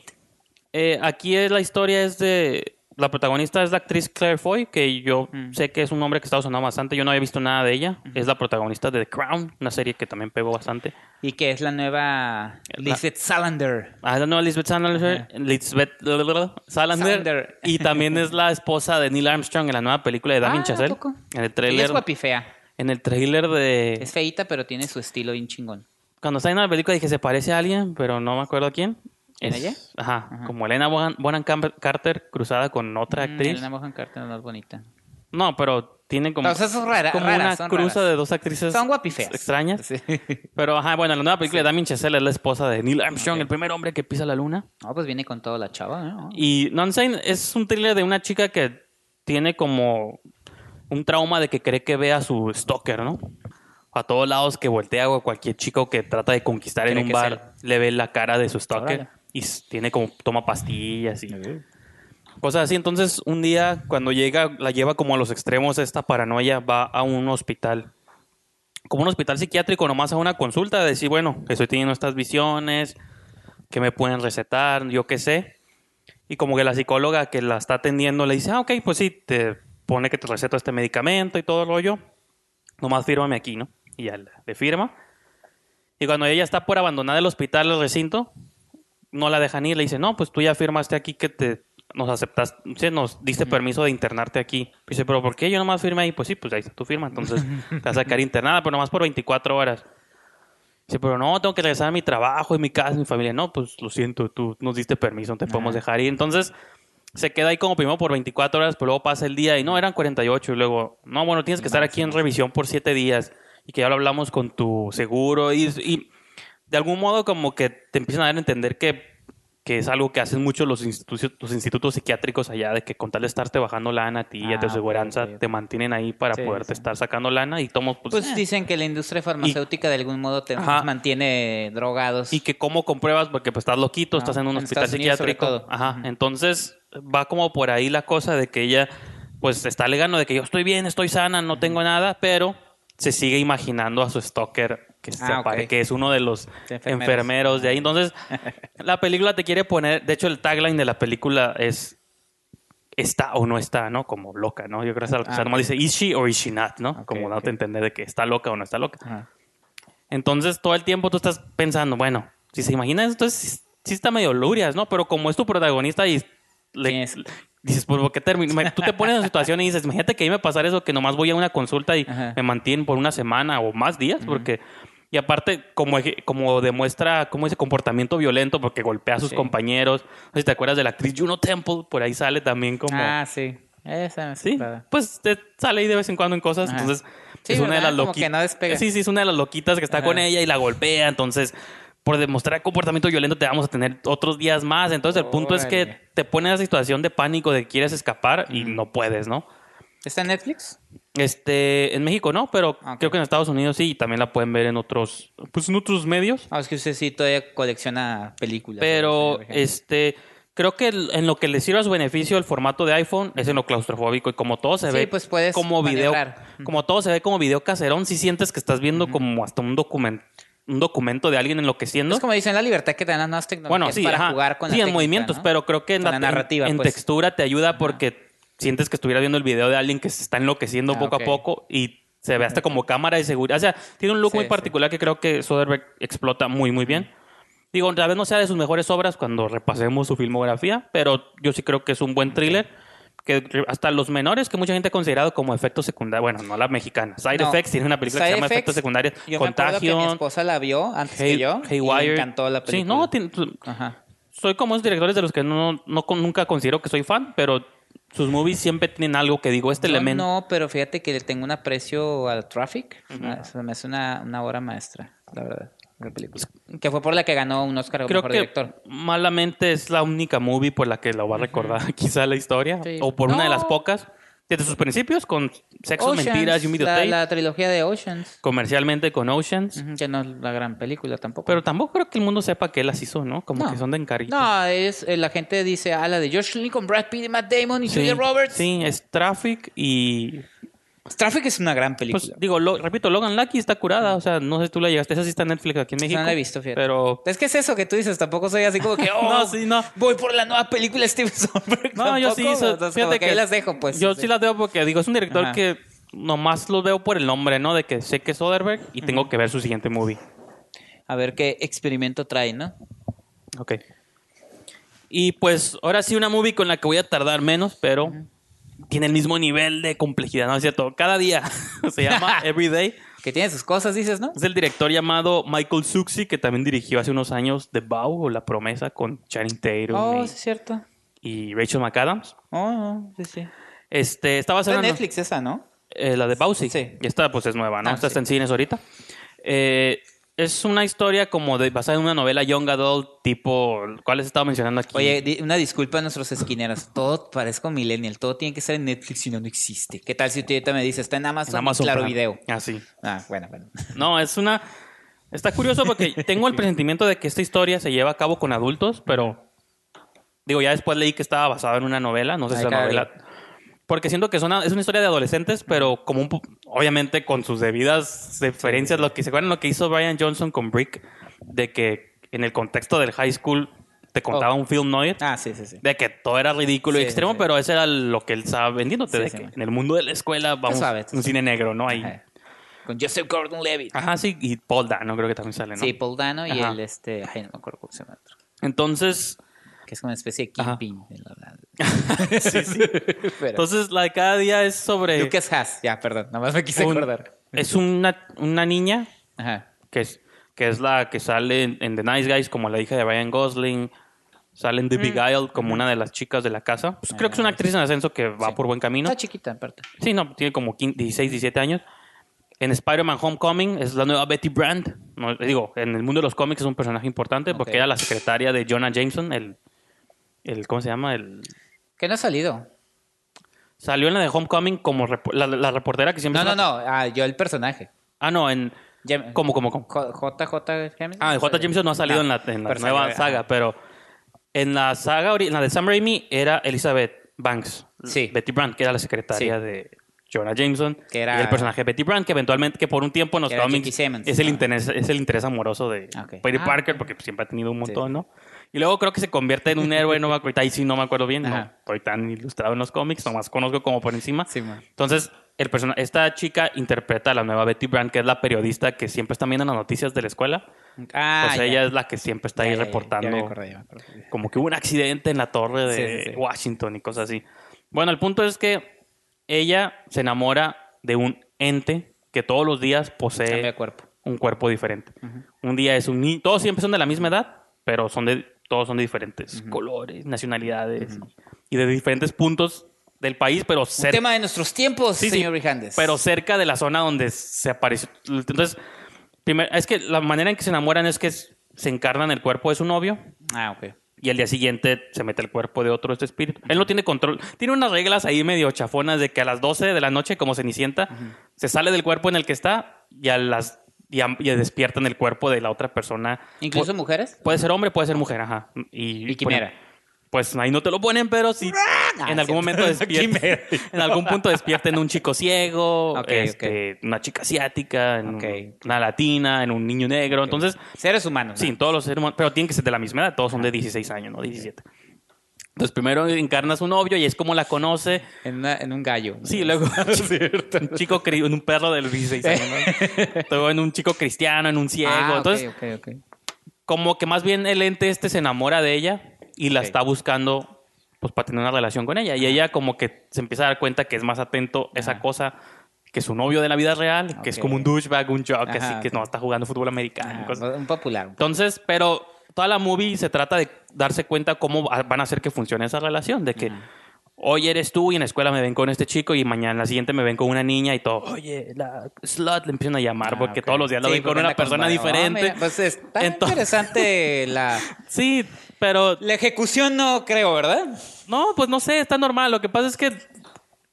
eh, aquí es la historia es de... La protagonista es la actriz Claire Foy, que yo Mm. sé que es un nombre que está sonando bastante. Yo no había visto nada de ella. Es la protagonista de The Crown, una serie que también pegó bastante. Y que es la nueva Lisbeth Salander. Ah, la nueva Lisbeth Salander, Ajá. Lisbeth Salander, Salander. y también es la esposa de Neil Armstrong en la nueva película de Damien Ah, ¿a Chazelle. poco? En el trailer, es guapifea. en el trailer de Es feíta, pero tiene su estilo bien chingón. cuando está en la película dije se parece a alguien, pero no me acuerdo a quién. ¿En Es- ella? Ajá, Ajá. como Elena Bonham, Carter cruzada con otra Mm, actriz. Elena Bonham Carter no es bonita. No, pero tiene como, O sea, son raras, como raras, una cruza raras. de dos actrices Son guapifeas. extrañas. Sí. Pero ajá, bueno, la nueva película de Damien Chazelle es la esposa de Neil Armstrong, el primer hombre que pisa la luna. No, pues viene con toda la chava, ¿no? Y No Insane es un thriller de una chica que tiene como un trauma de que cree que ve a su stalker, ¿no? A todos lados que voltea o cualquier chico que trata de conquistar en un bar le ve la cara de su stalker Órale. Y tiene como toma pastillas y cosas así. Entonces, un día cuando llega, la lleva como a los extremos esta paranoia, va a un hospital. Como un hospital psiquiátrico, nomás a una consulta, de decir, bueno, estoy teniendo estas visiones, que me pueden recetar, yo qué sé. Y como que la psicóloga que la está atendiendo le dice, ah, ok, pues sí, te pone que te receto este medicamento y todo el rollo. Nomás fírmame aquí, ¿no? Y ya le firma. Y cuando ella está por abandonar el hospital, el recinto, no la dejan ir. Le dice, no, pues tú ya firmaste aquí que te nos aceptas, sí, nos diste permiso de internarte aquí. Dice, pero ¿por qué yo nomás firmé ahí? Pues sí, pues ahí está tu firma. Entonces te vas a quedar internada, pero nomás por 24 horas. Dice, pero no, tengo que regresar a mi trabajo, y mi casa, mi familia. No, pues lo siento, tú nos diste permiso, no te podemos dejar ir. Entonces se queda ahí como primero por 24 horas, pero luego pasa el día y no, eran 48. Y luego, no, bueno, tienes que estar aquí en revisión por 7 días y que ya lo hablamos con tu seguro. Y, y de algún modo como que te empiezan a dar a entender que, que es algo que hacen muchos los institutos, los institutos psiquiátricos allá, de que con tal de estarte bajando lana a ti y a tu Ah, aseguranza, te mantienen ahí para Sí, poderte sí. estar sacando lana y tomo, pues, Pues eh. dicen que la industria farmacéutica de algún modo te Ajá. mantiene drogados. Y que cómo compruebas, porque pues estás loquito, Ah, estás en un en hospital Estados Unidos sobre psiquiátrico. todo. Ajá. Entonces va como por ahí la cosa de que ella pues está alegando de que yo estoy bien, estoy sana, no tengo nada, pero se sigue imaginando a su stalker que, se Ah, ok. apare- que es uno de los enfermeros. enfermeros. de ahí. Entonces la película te quiere poner, de hecho el tagline de la película es está o no está, ¿no? Como loca, ¿no? Yo creo que Ah, nomás dice is she or is she not, ¿no? Como dándote a entender de que está loca o no está loca. Entonces todo el tiempo tú estás pensando, bueno, si se imagina esto, sí, sí está medio lurias, ¿no? Pero como es tu protagonista y le, es. dices, pues, ¿por qué termino? Tú te pones en situación y dices, imagínate que a mí me pasara eso, que nomás voy a una consulta y Ajá. me mantienen por una semana o más días, porque... Y aparte, como, como demuestra como ese comportamiento violento, porque golpea a sus Sí. compañeros. No sé si te acuerdas de la actriz Juno Temple, por ahí sale también como... Ah, sí. Esa me Sí, pues te sale ahí de vez en cuando en cosas. Ajá. Entonces, Sí, es una de las loquitas. no. Sí, sí, es una de las loquitas que está Ajá. con ella y la golpea. Entonces, por demostrar comportamiento violento, te vamos a tener otros días más. Entonces, el punto es que te pone en esa situación de pánico de que quieres escapar y no puedes, ¿no? ¿Está en Netflix? Este, en México no, pero Ok. creo que en Estados Unidos sí, y también la pueden ver en otros, pues en otros medios. Ah, es que usted sí todavía colecciona películas. Pero, este, creo que en lo que le sirve a su beneficio el formato de iPhone es en lo claustrofóbico y como todo se Sí, ve pues puedes como video, como todo se ve como video caserón, si sientes que estás viendo como hasta un documento, un documento de alguien enloqueciendo. Es como dicen, la libertad que te dan las nuevas tecnologías Bueno, sí, para ajá. jugar con sí, la en técnica, movimientos, ¿no? pero creo que en la, la narrativa, en, en pues. textura te ayuda porque sientes que estuvieras viendo el video de alguien que se está enloqueciendo Ah, poco ok. a poco y se ve hasta como cámara de seguridad. O sea, tiene un look Sí, muy sí. particular que creo que Soderbergh explota muy, muy bien. Digo, tal vez no sea de sus mejores obras cuando repasemos su filmografía, pero yo sí creo que es un buen thriller. Que hasta los menores, que mucha gente ha considerado como efectos secundarios, bueno, no la mexicana. Side No. Effects tiene una película que Side se llama Effects, Efectos Secundarios. Yo me que mi esposa la vio antes Hay- que yo y Haywire. me encantó la Sí, película. no, tiene- Ajá. soy como esos directores de los que no, no nunca considero que soy fan, pero sus movies siempre tienen algo que digo, este Yo elemento. no, pero fíjate que le tengo un aprecio al Traffic. Ah, Se me hace una, una obra maestra, la verdad, la película. Que fue por la que ganó un Oscar como Creo mejor que director. malamente es la única movie por la que lo va a recordar quizá la historia, Sí. o por una de las No. pocas. Desde sus principios con Sexo, Oceans, Mentiras y un la, videotape. la trilogía de Oceans. Comercialmente con Oceans. Ujú, Que no es la gran película tampoco. Pero tampoco creo que el mundo sepa que él las hizo, ¿no? Como No. que son de encarito. no, es, eh, la gente dice, ah, la de George Clooney con Brad Pitt y Matt Damon y sí, Julia Roberts. Sí, es Traffic y Traffic es una gran película. Pues digo, lo- repito, Logan Lucky está curada, o sea, no sé si tú la llegaste, esa sí está en Netflix aquí en México. no la he visto, fíjate. Pero Es que es eso que tú dices, tampoco soy así como que, oh, No, sí, no. voy por la nueva película de Steven Soderbergh. no, yo sí, fíjate como que, que ahí las dejo, pues. Yo sí las veo porque digo, es un director Ajá. que nomás los veo por el nombre, ¿no? De que sé que es Soderbergh y tengo que ver su siguiente movie. A ver qué experimento trae, ¿no? Ok. Y pues ahora sí una movie con la que voy a tardar menos, pero tiene el mismo nivel de complejidad, ¿no es cierto? Cada día se llama Everyday. Que tiene sus cosas, dices, ¿no? Es el director llamado Michael Suxi, que también dirigió hace unos años The Bow o La Promesa con Channing Tatum Oh, y- sí es cierto. y, Rachel McAdams. Oh, sí, sí. Este, estaba haciendo Netflix esa, ¿no? Eh, la de Bowsy. Sí. Y esta pues es nueva, ¿no? Ah, esta sí. está en cines ahorita. Eh, es una historia como de, basada en una novela young adult tipo, ¿cuál les estaba mencionando aquí? Oye, di- una disculpa a nuestros esquineros. Todo parezco millennial. Todo tiene que estar en Netflix si no, no existe. ¿Qué tal si tú ahorita me dices, está en Amazon, en Amazon claro Prime. video? Ah, sí. Ah, bueno, bueno. No, es una... Está curioso porque tengo el presentimiento de que esta historia se lleva a cabo con adultos, pero... Digo, ya después leí que estaba basada en una novela, no sé si Ay, la caray. novela... Porque siento que es una, es una historia de adolescentes, pero como un... Obviamente con sus debidas diferencias. Lo que se acuerdan lo que hizo Brian Johnson con Brick, de que en el contexto del high school te contaba Oh. un film noir. Ah, sí, sí, sí. De que todo era ridículo y Sí, extremo, sí. pero eso era lo que él estaba vendiéndote. De que en el mundo de la escuela vamos un cine negro, ¿no? Ahí. Ajá. Con Joseph Gordon-Levitt. Ajá, sí, y Paul Dano creo que también sale, ¿no? Sí, Paul Dano y Ajá. el, este... Ay, no me acuerdo cómo se llama. otro. Entonces, Que es como una especie de. Kingpin. sí, sí. Pero- Entonces, la de cada día es sobre... Lucas Haas. Ya, perdón. Nada más me quise un- acordar. es una, una niña Ajá. que es, que es la que sale en, en The Nice Guys como la hija de Ryan Gosling. Sale en The Mm. Beguiled como una de las chicas de la casa. Pues creo que es una actriz en ascenso que va por buen camino. Está chiquita, aparte. Sí, no, tiene como 15, 16, 17 años. En Spider-Man Homecoming es la nueva Betty Brand. No, digo, en el mundo de los cómics es un personaje importante porque Ok. era la secretaria de Jonah Jameson, el, el ¿cómo se llama? El ¿Qué no ha salido? salió en la de Homecoming como repo- la, la reportera que siempre No, no, no. Ah, yo el personaje. Ah, no, en Jem- ¿Cómo, cómo, cómo? J- JJ Jameson. Ah, J. Jameson no ha salido en la, en la Personaje, nueva saga, pero en la saga, en la de Sam Raimi era Elizabeth Banks. Sí. Betty Brand, que era la secretaria Sí. de Jonah Jameson. Que era- Y el personaje de Betty Brand, que eventualmente, que por un tiempo Que. Simmons. es el, interés, es el interés amoroso de Ok. Peter Ah. Parker, porque siempre ha tenido un montón, ¿no? Y luego creo que se convierte en un héroe, no me acuerdo, ahí sí no me acuerdo bien, no estoy tan ilustrado en los cómics, nomás conozco como por encima. Sí, man. Entonces, el persona esta chica interpreta a la nueva Betty Brand, que es la periodista que siempre está viendo en las noticias de la escuela. Ah, pues ya. ella es la que siempre está ahí Ya, ya, ya, reportando acordé, como que hubo un accidente en la torre de Sí, sí, sí. Washington y cosas así. Bueno, el punto es que ella se enamora de un ente que todos los días posee cuerpo. un cuerpo diferente. Un día es un niño, todos siempre son de la misma edad, pero son de todos son de diferentes colores, nacionalidades y de diferentes puntos del país, pero Un cerca, tema de nuestros tiempos, Sí, sí, señor Brijandes. pero cerca de la zona donde se apareció. Entonces, es que la manera en que se enamoran es que se encarnan el cuerpo de su novio Ah, ok. y al día siguiente se mete el cuerpo de otro este espíritu. Él no tiene control. Tiene unas reglas ahí medio chafonas de que a las 12 de la noche, como Cenicienta, se sale del cuerpo en el que está y a las y, y despierta en el cuerpo de la otra persona. ¿Incluso Pu- mujeres? puede ser hombre, puede ser mujer, ajá. Y, Y quimera. Pues ahí no te lo ponen, pero sí. Ah, en algún sí. momento despierta. Quimera. en algún punto despierta en un chico ciego, Ok, este, una chica asiática, en Ok. un- una latina, en un niño negro. Entonces, Seres humanos. Sí, ¿no? todos los seres humanos, pero tienen que ser de la misma edad, todos son de 16 años, ¿no? 17. Entonces primero encarna a su novio y es como la conoce. En, una- en un gallo. Sí, luego un chico un perro de los 16 años. Luego en un chico cristiano, en un ciego. Ah, Entonces, ok, ok. como que más bien el ente este se enamora de ella y la está buscando pues para tener una relación con ella. Y ella como que se empieza a dar cuenta que es más atento a esa Ajá. cosa que su novio de la vida real, que es como un douchebag, un jock, Ajá, así que no está jugando fútbol americano. Ah, cosas. un popular. Entonces, pero toda la movie se trata de darse cuenta cómo va- van a hacer que funcione esa relación, de que hoy eres tú y en la escuela me ven con este chico y mañana la siguiente me ven con una niña y todo, oye, la slut le empiezan a llamar Ah, porque todos los días la Sí, ven con una persona oh, diferente. mira, pues está Entonces- interesante la, Sí, pero la ejecución, no creo, ¿verdad? no, pues no sé, está normal. Lo que pasa es que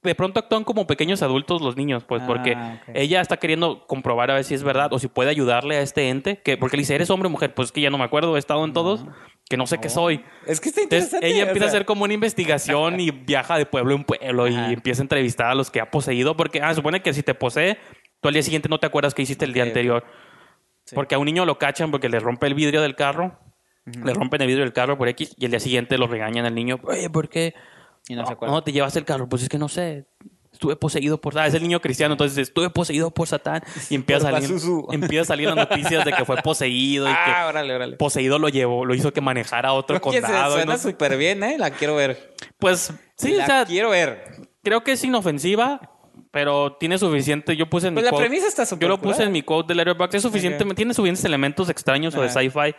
de pronto actúan como pequeños adultos los niños, pues, Ah, porque ella está queriendo comprobar a ver si es verdad o si puede ayudarle a este ente, que porque le dice, ¿eres hombre o mujer? Pues es que ya no me acuerdo, he estado en todos, que no sé qué soy. Es que está Entonces interesante. ella o empieza a hacer como una investigación y viaja de pueblo en pueblo Ajá. y empieza a entrevistar a los que ha poseído, porque ah, supone que si te posee, tú al día siguiente no te acuerdas qué hiciste el día anterior. Sí. Porque a un niño lo cachan porque le rompe el vidrio del carro, le rompen el vidrio del carro por X y el día siguiente lo regañan al niño, oye, ¿por qué? Y no se acuerda. No, te llevaste el carro. Pues es que no sé. Estuve poseído por... Ah, es el niño cristiano, entonces estuve poseído por Satán. Y empieza a, salir, Pazuzu. empieza a salir las noticias de que fue poseído y Ah, que órale, órale. poseído lo llevó, lo hizo que manejara a otro se- condado. y suena súper bien, ¿eh? La quiero ver. Pues sí, la o sea, quiero ver. creo que es inofensiva, pero tiene suficiente. Yo puse en Pues mi la quote- premisa está Yo lo puse en mi quote de Letterboxd. Es suficiente, tiene suficientes elementos extraños o de sci-fi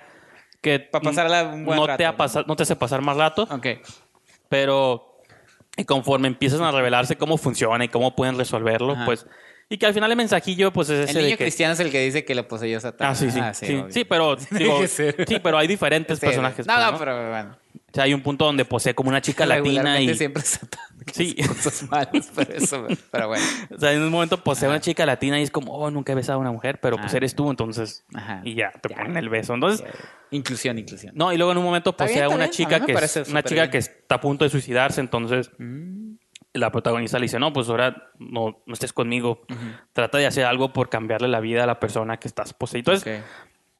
que Pa' pasarla un buen no rato, te ha ¿no? no te hace pasar más rato. Ok. pero y conforme empiezan a revelarse cómo funciona y cómo pueden resolverlo, Ajá. pues y que al final el mensajillo pues es El ese niño de que cristiano es el que dice que lo poseyó Satán. ah sí sí sí, obvio. sí, pero digo, sí pero hay diferentes Sí, personajes No, pues, no, ¿no? pero bueno. O sea hay un punto donde posee como una chica latina y siempre. Sí. Cosas malas, pero eso. Pero bueno. o sea en un momento posee una chica latina y es como oh nunca he besado a una mujer pero pues Ah. eres tú entonces Ajá. y ya te Ya. ponen el beso entonces Inclusión, inclusión. no y luego en un momento posee bien, a una. A chica que es una chica bien. que está a punto de suicidarse entonces Mm. la protagonista le dice, no, pues ahora no, no estés conmigo. Trata de hacer algo por cambiarle la vida a la persona que estás poseído. Entonces, Ok.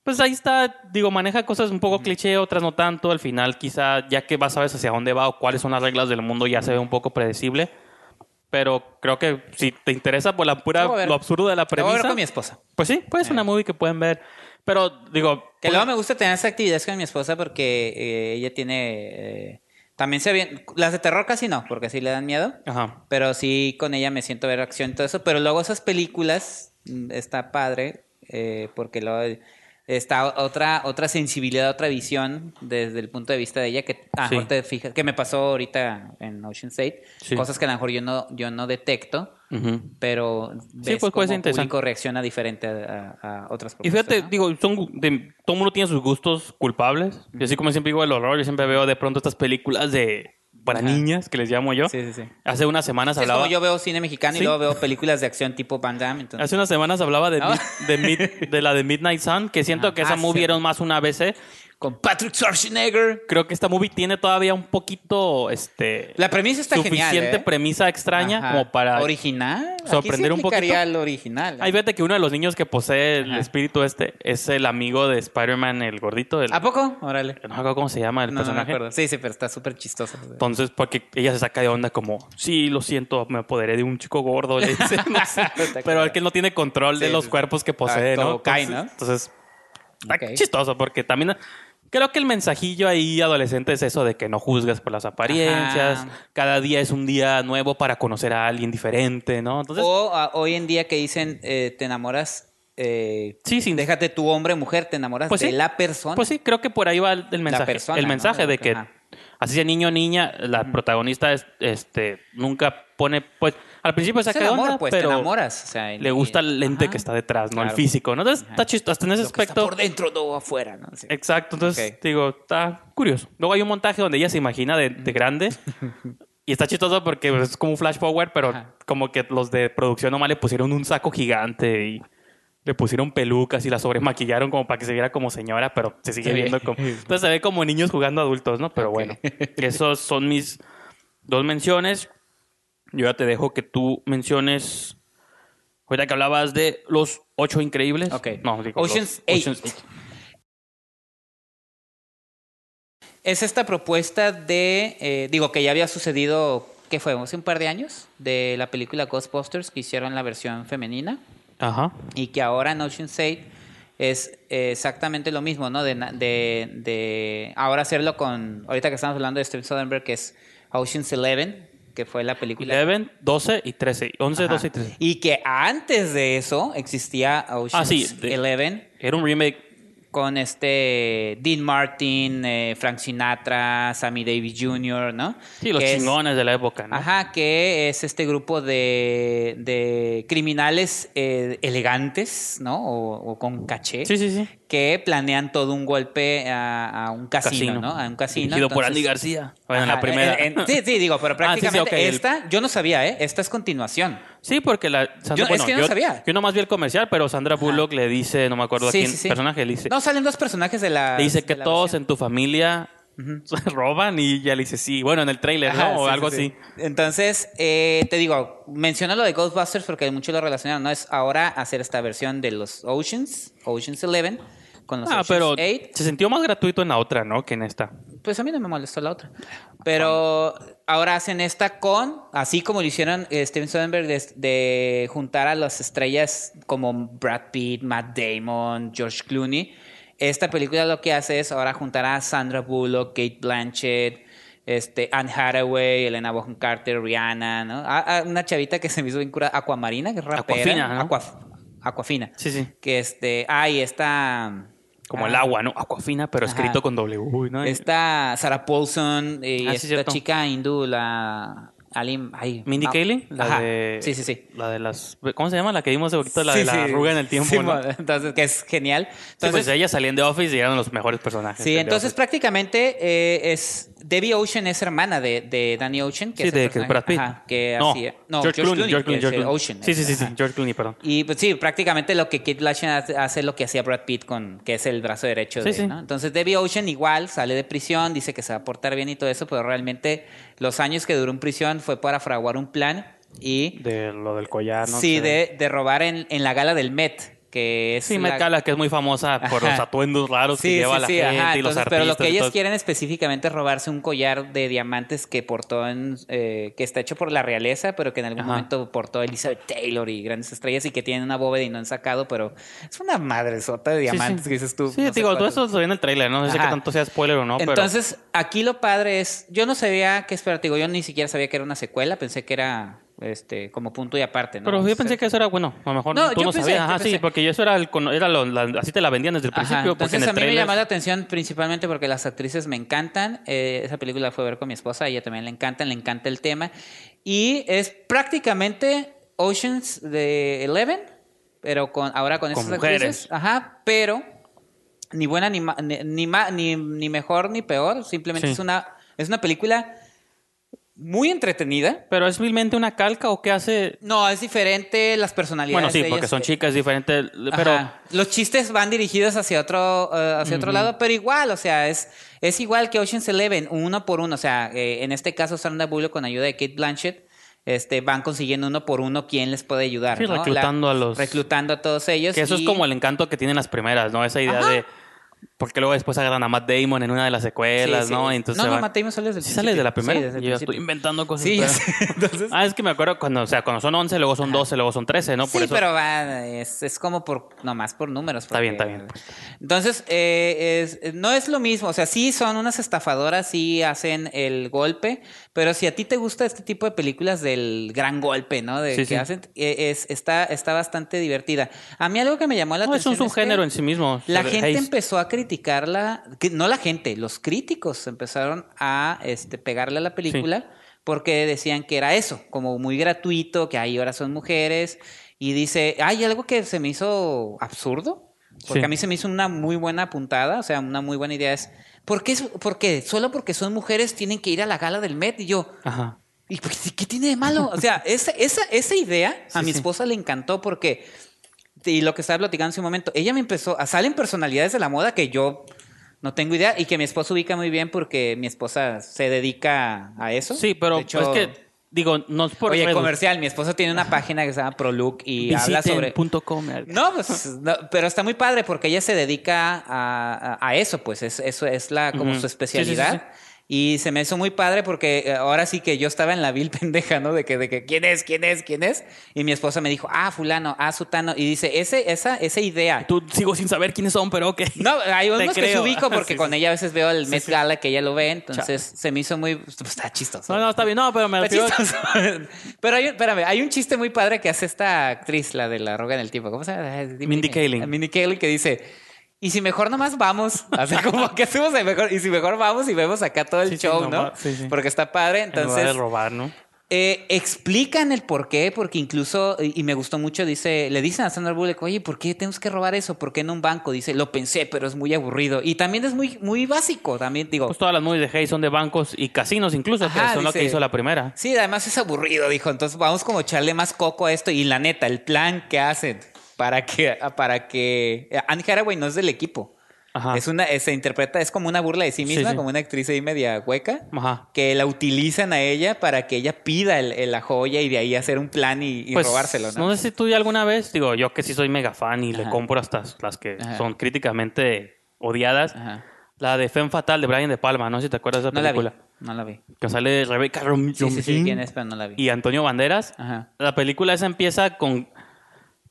Pues ahí está, digo, maneja cosas un poco cliché, otras no tanto. Al final, quizá, ya que vas sabes hacia dónde va o cuáles son las reglas del mundo, ya se ve un poco predecible. Pero creo que si te interesa por la pura, Lo absurdo de la Lo voy a ver premisa, con mi esposa. pues sí, pues es una movie que pueden ver. Pero, digo... Que pues- luego me gusta tener esa actividad con mi esposa porque eh, ella tiene. eh, también se bien. Las de terror casi no, porque sí le dan miedo. Ajá. Pero sí con ella me siento ver acción y todo eso. Pero luego esas películas mm, está padre eh, porque luego está otra otra sensibilidad, otra visión desde el punto de vista de ella que a lo Sí. mejor te fijas, que me pasó ahorita en Ocean's 8, Sí. cosas que a lo mejor yo no yo no detecto, Ujú. pero ves pues, cómo el público reacciona diferente a, a- otras Y propuestas. fíjate, ¿no? digo, son, de- todo mundo tiene sus gustos culpables. Y así como siempre digo el horror, yo siempre veo de pronto estas películas de para Ajá. niñas, que les llamo yo. Sí, sí, sí. Hace unas semanas es hablaba... como yo veo cine mexicano Sí. y luego veo películas de acción tipo Van Damme. Entonces, Hace unas semanas hablaba de, Ah. Mid- de, Mid- de la de Midnight Sun, que siento que esa Ah, movie sí. era más una ABC. Con Patrick Schwarzenegger. Creo que esta movie tiene todavía un poquito, este... La premisa está suficiente genial. ¿eh? premisa extraña Ajá. como para... Original. sorprender Aquí un sí aplicaría poquito. el original. ¿eh? Ahí fíjate que uno de los niños que posee el Ajá. espíritu este es el amigo de Spider-Man, el gordito. El, ¿A poco? Órale. no me acuerdo cómo se llama el No, no me personaje. Sí, sí, pero está súper chistoso. Entonces, porque ella se saca de onda como, sí, lo siento, me apoderé de un chico gordo, le dice, no sé. pero el que no tiene control de los cuerpos que posee, Ah, ¿no? Entonces- ¿no? Entonces, está Ok. chistoso porque también creo que el mensajillo ahí adolescente es eso de que no juzgas por las apariencias, Ajá. cada día es un día nuevo para conocer a alguien diferente, ¿no? Entonces, o hoy en día que dicen, eh, te enamoras, eh, sí, sí. déjate tu hombre, mujer, te enamoras Pues de sí. la persona. Pues sí, creo que por ahí va el, mensaje. persona, el ¿no? mensaje de que Ajá. así sea niño o niña, la protagonista es, este nunca pone, pues, al principio Es saca el de onda, pues, pero te enamoras. O sea, le gusta el lente Ajá. que está detrás, no el Claro. físico, ¿no? Entonces está chistoso, hasta en ese Lo que está aspecto. por dentro, no afuera, ¿no? Sí. Exacto, entonces Ok. digo, está curioso. Luego hay un montaje donde ella se imagina de, de grande y está chistoso porque pues, es como un flash forward, pero Ajá. como que los de producción nomás le pusieron un saco gigante y le pusieron pelucas y la sobremaquillaron como para que se viera como señora, pero se sigue Sí. viendo como... Entonces se ve como niños jugando adultos, ¿no? Pero Ok. bueno, esos son mis dos menciones. Yo ya te dejo que tú menciones... Ahorita que hablabas de los ocho increíbles. Ok. No, digo, los Ocean's Eight. Eight. Es esta propuesta de, eh, digo, que ya había sucedido, ¿qué fue? Hace un par de años, de la película Ghostbusters, que hicieron la versión femenina, Ajá. y que ahora en Ocean's 8 es eh, exactamente lo mismo, ¿no? De, de, de ahora hacerlo con, ahorita que estamos hablando de Steven Soderbergh, que es Ocean's 11, que fue la película... 11, 12 y 13. 11, Ajá. 12 y 13. Y que antes de eso existía Ocean's Ah, sí, de- 11 Era un remake. con este Dean Martin, eh, Frank Sinatra, Sammy Davis Jr., ¿no? Sí, los Que es- chingones de la época, ¿no? Ajá, que es este grupo de, de criminales eh, elegantes, ¿no? O, o con caché. Sí, sí, sí. Que planean todo un golpe a, a un casino, Casino. ¿no? A un casino. Dirigido por Andy García. Bueno, Ajá, la primera. en- en- sí, sí, digo, pero Ah, sí, sí, prácticamente esta, yo no sabía, ¿eh? Esta es continuación. Sí, porque la Sandra, Yo- es bueno, que yo no sabía. Yo nomás vi el comercial, pero Sandra Bullock le dice, no me acuerdo a Sí, quién sí, sí. personaje, le dice, No, salen dos personajes de la. le dice que todos versión. en tu familia roban y ya le dice sí. Bueno, en el trailer, Ajá, ¿no? O sí, algo sí, así. sí. Entonces, eh, te digo, menciona lo de Ghostbusters porque muchos lo relacionaron, ¿no? Es ahora hacer esta versión de los Oceans, Oceans 11, con los Ah, pero 8. se sintió más gratuito en la otra, ¿no? Que en esta. Pues a mí no me molestó la otra. Pero ahora hacen esta con, así como lo hicieron eh, Steven Soderbergh, de, de juntar a las estrellas como Brad Pitt, Matt Damon, George Clooney. Esta película lo que hace es ahora juntar a Sandra Bullock, Kate Blanchett, este, Anne Hathaway, Elena Bonham Carter, Rihanna, ¿no? A- a una chavita que se me hizo bien cura, Aquamarina, que es rapera. Aquafina, ¿no? Aqua- Aquafina. Sí, sí. Que este, ah, y esta... Como ah, el agua, ¿no? Aquafina, pero Ajá. escrito con W, ¿no? Esta Sarah Paulson y Ah, esta chica hindú, la Alim, ay, Mindy no. Kaling, la Ajá. de. Sí, sí, sí. La de las. ¿Cómo se llama? La que vimos de poquito, la de Sí, la sí. arruga en el tiempo, Sí, ¿no? Entonces, que es genial. Sí, pues Entonces, ellas salían de Office y eran los mejores personajes. sí, de entonces prácticamente eh, es Debbie Ocean es hermana de, de Danny Ocean, que Sí, es el de que Brad Pitt. ajá, que no, hacía- no, George, Clooney, George Clooney, George. Ocean. Sí, sí, sí, sí. George Clooney, perdón. Y pues sí, prácticamente lo que Kate Blanchett hace, hace lo que hacía Brad Pitt con que es el brazo derecho Sí, de, sí. ¿no? Entonces Debbie Ocean igual sale de prisión, dice que se va a portar bien y todo eso, pero realmente los años que duró en prisión fue para fraguar un plan y De lo del collar, ¿no? sí, sé. de, de robar en, en la gala del Met, que es Sí, la- que es muy famosa por Ajá. los atuendos raros que Sí, lleva sí, la sí, gente ajá. y los artistas. pero lo que ellos todo. quieren específicamente es robarse un collar de diamantes que portó en, eh, que está hecho por la realeza, pero que en algún Ajá. momento portó Elizabeth Taylor y grandes estrellas y que tienen una bóveda y no han sacado, pero es una madresota de diamantes que dices tú. Sí, no digo, todo eso se ve en el trailer, ¿no? No sé qué tanto sea spoiler o no, pero... Entonces, aquí lo padre es, yo no sabía qué esperar, digo, yo ni siquiera sabía que era una secuela, pensé que era este como punto y aparte, ¿no? Pero yo pensé que eso era bueno. A lo mejor No, tú yo no pensé, sabías. yo Ajá, sí, pensé. porque eso era, el, era lo- la- así te la vendían desde el Ajá, principio. porque Entonces en el a mí me llamó la atención principalmente porque las actrices me encantan. Eh, esa película la fue a ver con mi esposa, a ella también le encantan, le encanta el tema. Y es prácticamente Oceans de Eleven, pero con ahora con, Con estas mujeres. actrices. Ajá, pero ni buena ni, ma- ni, ni, ma- ni, ni mejor ni peor. Simplemente Sí. es una es una película muy entretenida. Pero es vilmente una calca o qué hace... No, es diferente las personalidades. Bueno, sí, de porque ellas. son chicas diferentes, pero... Ajá. Los chistes van dirigidos hacia otro, eh, hacia otro lado, pero igual, o sea, es, es igual que Ocean's Eleven, uno por uno. O sea, eh, en este caso, Sandra Bullock con ayuda de Kate Blanchett, este, van consiguiendo uno por uno quién les puede ayudar. Sí, ¿no? reclutando a los- Reclutando a todos ellos. Que eso es como el encanto que tienen las primeras, ¿no? Esa idea Ajá. de... Porque luego después agarran a Matt Damon en una de las secuelas, Sí, sí. ¿no? Entonces no, no, Matt Damon sale desde el ¿Sí sale de la primera? Sí, desde el Yo estoy inventando cosas. Sí. Entonces, Ah, es que me acuerdo cuando, o sea, cuando son 11, luego son 12, luego son 13, ¿no? Por sí, eso... pero va, es, es como por, nomás por números. Está bien, está bien. Entonces, eh, es- no es lo mismo, o sea, sí son unas estafadoras, sí hacen el golpe, pero si a ti te gusta este tipo de películas del gran golpe, ¿no? De Sí, que sí. hacen, eh, es, está, está bastante divertida. A mí algo que me llamó la No, es atención un subgénero que en sí mismo. La gente empezó a criticarla, no la gente, los críticos empezaron a este, pegarle a la película porque decían que era eso, como muy gratuito, que ahí ahora son mujeres, y dice, hay algo que se me hizo absurdo, porque Sí. a mí se me hizo una muy buena puntada, o sea, una muy buena idea es, ¿por qué, ¿por qué? Solo porque son mujeres tienen que ir a la gala del Met, y yo... Ajá. ¿Y qué, tiene de malo? O sea, esa, esa, esa idea a Sí, mi sí. esposa le encantó porque, y lo que estaba platicando hace un momento, ella me empezó, a salen personalidades de la moda que yo no tengo idea y que mi esposa ubica muy bien porque mi esposa se dedica a eso. Sí, pero hecho, es que, digo, no es por oye, comercial, mi esposa tiene una página que se llama ProLook y habla sobre... punto com. No, pues, no, pero está muy padre porque ella se dedica a, a- a eso, pues es, eso es la, como su Sí, sí, sí, especialidad. sí. Y se me hizo muy padre porque eh, ahora sí que yo estaba en la vil pendeja, ¿no? De que, de que, ¿quién es? ¿Quién es? ¿Quién es? Y mi esposa me dijo, ah, fulano, ah, sutano. Y dice, ese, esa, esa idea. Tú sigo sin saber quiénes son, pero ok. No, hay unos que se ubico porque Sí, con sí. ella a veces veo el Sí, Met. Gala que ella lo ve, entonces se me hizo muy... Pues, está chistoso. No, no, está bien. No, pero me Está refiero... Pero hay, un- espérame, hay un chiste muy padre que hace esta actriz, la de la roga en el tiempo. ¿Cómo se llama? Mindy. Kaling. Mindy Kaling que dice, y si mejor nomás vamos, sea, como que hacemos de mejor, y si mejor vamos y vemos acá todo el Sí, sí, show, no. Porque está padre, En lugar entonces... de robar, ¿no? Eh, explican el por qué, porque incluso, y me gustó mucho, dice, le dicen a Sandra Bullock, oye, ¿por qué tenemos que robar eso? ¿Por qué en un banco? Dice, lo pensé, pero es muy aburrido. Y también es muy, muy básico, también digo. Pues todas las movies de Hayes son de bancos y casinos incluso, Ajá, que son lo que hizo la primera. Sí, además es aburrido, dijo. Entonces vamos como a echarle más coco a esto. Y la neta, el plan que hacen para que, para que Anne Hathaway no es del equipo. Ajá. Es una, se interpreta, es como una burla de sí misma, sí. como una actriz ahí media hueca. Ajá. Que la utilizan a ella para que ella pida el- el- la joya y de ahí hacer un plan y, y Pues, robárselo, ¿no? sé si tú ya alguna vez, digo, yo que sí soy mega fan y le compro hasta las que son críticamente odiadas. Ajá. La de Femme Fatal de Brian De Palma, no sé si te acuerdas de esa No la vi. película. No la vi. Que sale Rebecca Rom Sí, sí, sí, Romijn quién es, pero no la vi. y Antonio Banderas. Ajá. La película esa empieza con,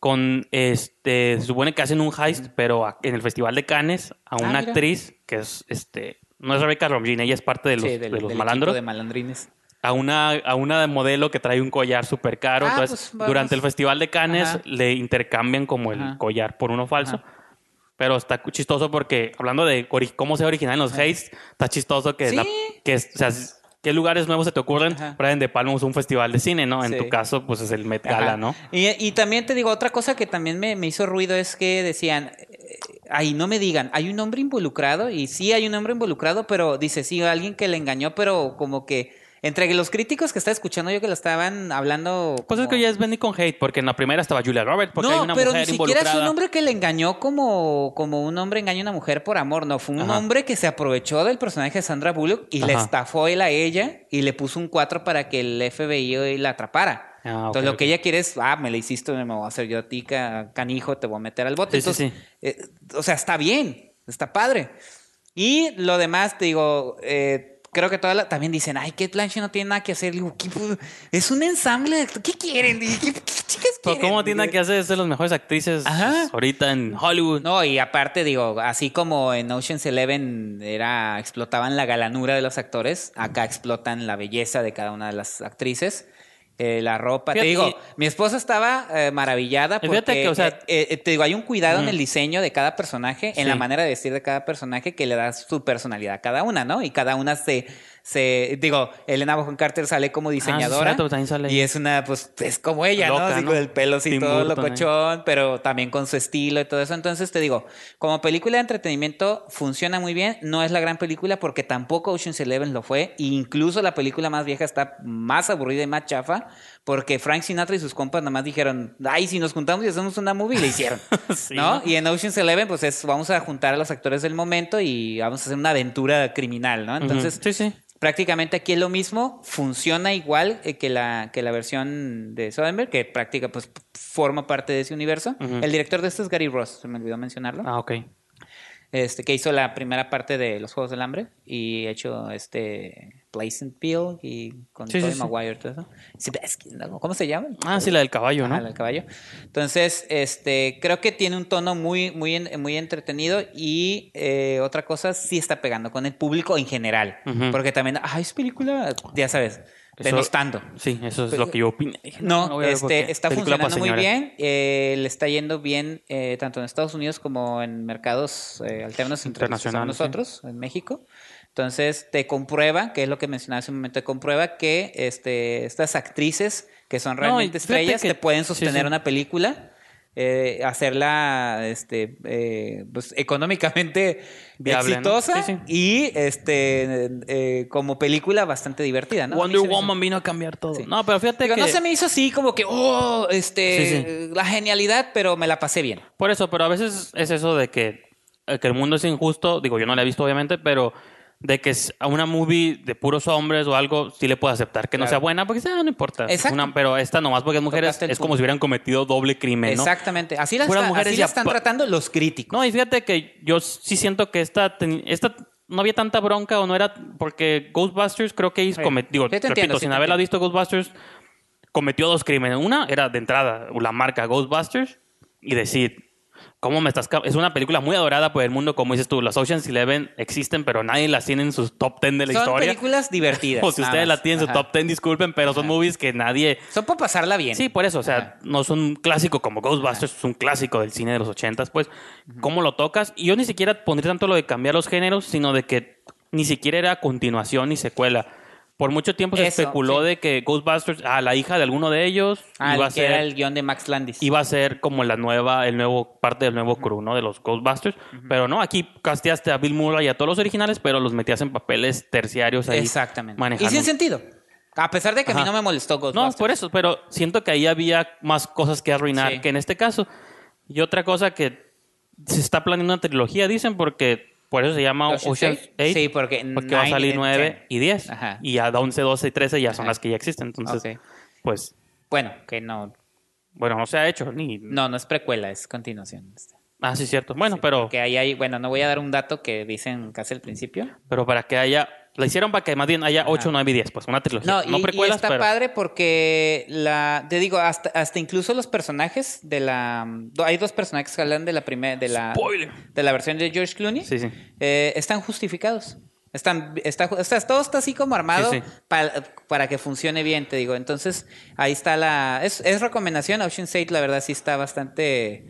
con este, se supone que hacen un heist, pero a- en el Festival de Cannes a una Ah, mira. actriz que es, este, no es Rebecca Romijn, ella es parte de los, Sí, de los del malandros. equipo de malandrines. A una, a una modelo que trae un collar súper caro. Ah, Entonces, pues, vamos. durante el Festival de Cannes Ajá. le intercambian como el Ajá. collar por uno falso. Pero está chistoso porque, hablando de ori- cómo se originan los heists, está chistoso que, Sí. la- que es- o sea, ¿qué lugares nuevos se te ocurren? Ajá. Brian De Palma es un festival de cine, ¿no? En Sí. tu caso, pues es el Met Gala, Ajá. ¿no? Y, y también te digo, otra cosa que también me, me hizo ruido es que decían, eh, ay, no me digan, hay un hombre involucrado, y sí hay un hombre involucrado, pero dice, sí, alguien que le engañó, pero como que entre los críticos que estaba escuchando yo que lo estaban hablando... Pues es como- que ya es Benny con hate, porque en la primera estaba Julia Roberts, porque no, hay una pero mujer ni siquiera es un hombre que le engañó como, como un hombre engaña a una mujer por amor, no, fue un Ajá. hombre que se aprovechó del personaje de Sandra Bullock y le Ajá. estafó él a ella y le puso un 4 para que el FBI la atrapara. Ah, Entonces lo que ella quiere es, ah, me la hiciste, me voy a hacer yo a ti, ca- canijo, te voy a meter al bote. Sí, sí, Entonces, eh, o sea, está bien, está padre. Y lo demás, te digo, eh, creo que toda la, también dicen, ay, Kate Blanchett no tiene nada que hacer. Digo, ¿qué, pu- es un ensamble, de ¿qué quieren? ¿Qué, chicas quieren? ¿Cómo tiene que hacer? Es de las mejores actrices Ajá. ahorita en Hollywood. No, y aparte digo, así como en Ocean's Eleven era, explotaban la galanura de los actores, acá explotan la belleza de cada una de las actrices. Eh, la ropa, te digo, y- mi esposa estaba eh, maravillada porque, Fíjate que, o sea- eh, eh, te digo, hay un cuidado en el diseño de cada personaje, en la manera de vestir de cada personaje que le da su personalidad a cada una, ¿no? Y cada una se, se digo, Elena Bonham Carter sale como diseñadora Ah, cierto, también sale. y es una, pues, es como ella, ¿no? Así ¿no? con el pelo así Tim todo Burton, ¿eh? locochón, pero también con su estilo y todo eso. Entonces te digo, como película de entretenimiento funciona muy bien. No es la gran película porque tampoco Ocean's Eleven lo fue. E incluso la película más vieja está más aburrida y más chafa porque Frank Sinatra y sus compas nada más dijeron, ay, si nos juntamos y hacemos una movie, le hicieron. Sí, ¿No? ¿no? Y en Ocean's Eleven, pues es, vamos a juntar a los actores del momento y vamos a hacer una aventura criminal, ¿no? Entonces. Sí, sí. Prácticamente aquí es lo mismo, funciona igual eh, que la, que la versión de Soderbergh, que práctica, pues forma parte de ese universo. El director de esto es Gary Ross, se me olvidó mencionarlo, Ah, ok. este, que hizo la primera parte de Los Juegos del Hambre y ha hecho este Pleasantville y con Sí, Tobey sí. Maguire todo eso. ¿Cómo se llama? Ah, sí, la del caballo, ¿no? Ajá, el caballo. Entonces, este, creo que tiene un tono muy, muy, muy entretenido y eh, otra cosa sí está pegando con el público en general, porque también, ay, es película, ya sabes, denostando. Sí, eso es lo que yo. Dije, No, este, está película funcionando muy bien, eh, le está yendo bien eh, tanto en Estados Unidos como en mercados eh, alternos internacionales sí. nosotros, en México. Entonces te comprueba, que es lo que mencionaba hace un momento, te comprueba que este, estas actrices que son realmente estrellas que- te pueden sostener sí. una película, eh, hacerla este, eh, pues, económicamente exitosa sí. y este, eh, como película bastante divertida. ¿no? Wonder hizo- Woman vino a cambiar todo. No, pero fíjate Digo, que... no se me hizo así como que, oh, este, la genialidad, pero me la pasé bien. Por eso, pero a veces es eso de que, que el mundo es injusto. Digo, yo no la he visto, obviamente, pero de que es a una movie de puros hombres o algo, sí le puedo aceptar que no sea buena, porque ah, no importa. Exacto. una- pero esta nomás porque es mujeres, es como si hubieran cometido doble crimen, ¿no? Exactamente. Así la, Puras está- mujeres así la están tratando los críticos. No, y fíjate que yo sí siento que esta, esta no había tanta bronca o no era porque Ghostbusters creo que Sí. cometió, Sí, repito, entiendo, sin haberla visto Ghostbusters, cometió dos crímenes. Una era de entrada la marca Ghostbusters y decir, ¿cómo me estás? Es una película muy adorada por el mundo, como dices tú, los Ocean's Eleven existen, pero nadie las tiene en sus top 10 de la Son historia. películas divertidas. O si ustedes más. la tienen en su top 10, disculpen, pero son movies que nadie... Son para pasarla bien. Sí, por eso, o sea, Ajá. no son un clásico como Ghostbusters, es un clásico del cine de los ochentas, pues, ¿cómo lo tocas? Y yo ni siquiera pondría tanto lo de cambiar los géneros, sino de que ni siquiera era continuación ni secuela. Por mucho tiempo se Eso, especuló sí. de que Ghostbusters, a la hija de alguno de ellos, Ah, iba a que era el guion de Max Landis. iba a ser como la nueva, el nuevo, parte del nuevo crew, ¿no? De los Ghostbusters. Pero no, aquí casteaste a Bill Murray y a todos los originales, pero los metías en papeles terciarios ahí. Exactamente. manejando. Y sin sentido. A pesar de que a mí no me molestó No, Ghostbusters. por eso, pero siento que ahí había más cosas que arruinar Sí. que en este caso. Y otra cosa que se está planeando una trilogía, dicen, porque por eso se llama ¿Ocean's Ocean's Eight? 8. Sí, porque porque va a salir and 9 ten. y 10. Ajá. Y a 11, 12 y 13 ya son Ajá. las que ya existen. Entonces, Ok. pues, Bueno, que no. bueno, no se ha hecho. ni No, no es precuela, es continuación. Ah, sí, cierto. Bueno, pero, Que ahí hay, bueno, no voy a dar un dato que dicen casi al principio. pero para que haya. La hicieron para que más bien haya 8, 9 y 10, pues una trilogía. No, No, y, y precuelas, está pero. padre porque la, te digo, hasta, hasta incluso los personajes de la, hay dos personajes que hablan de la primera, de la, Spoiler. de la versión de George Clooney, Sí, sí. eh, están justificados. Están, está, o sea, todo está así como armado Sí, sí. pa- para que funcione bien, te digo. Entonces, ahí está la, es, es recomendación. Ocean's 8, la verdad, sí está bastante,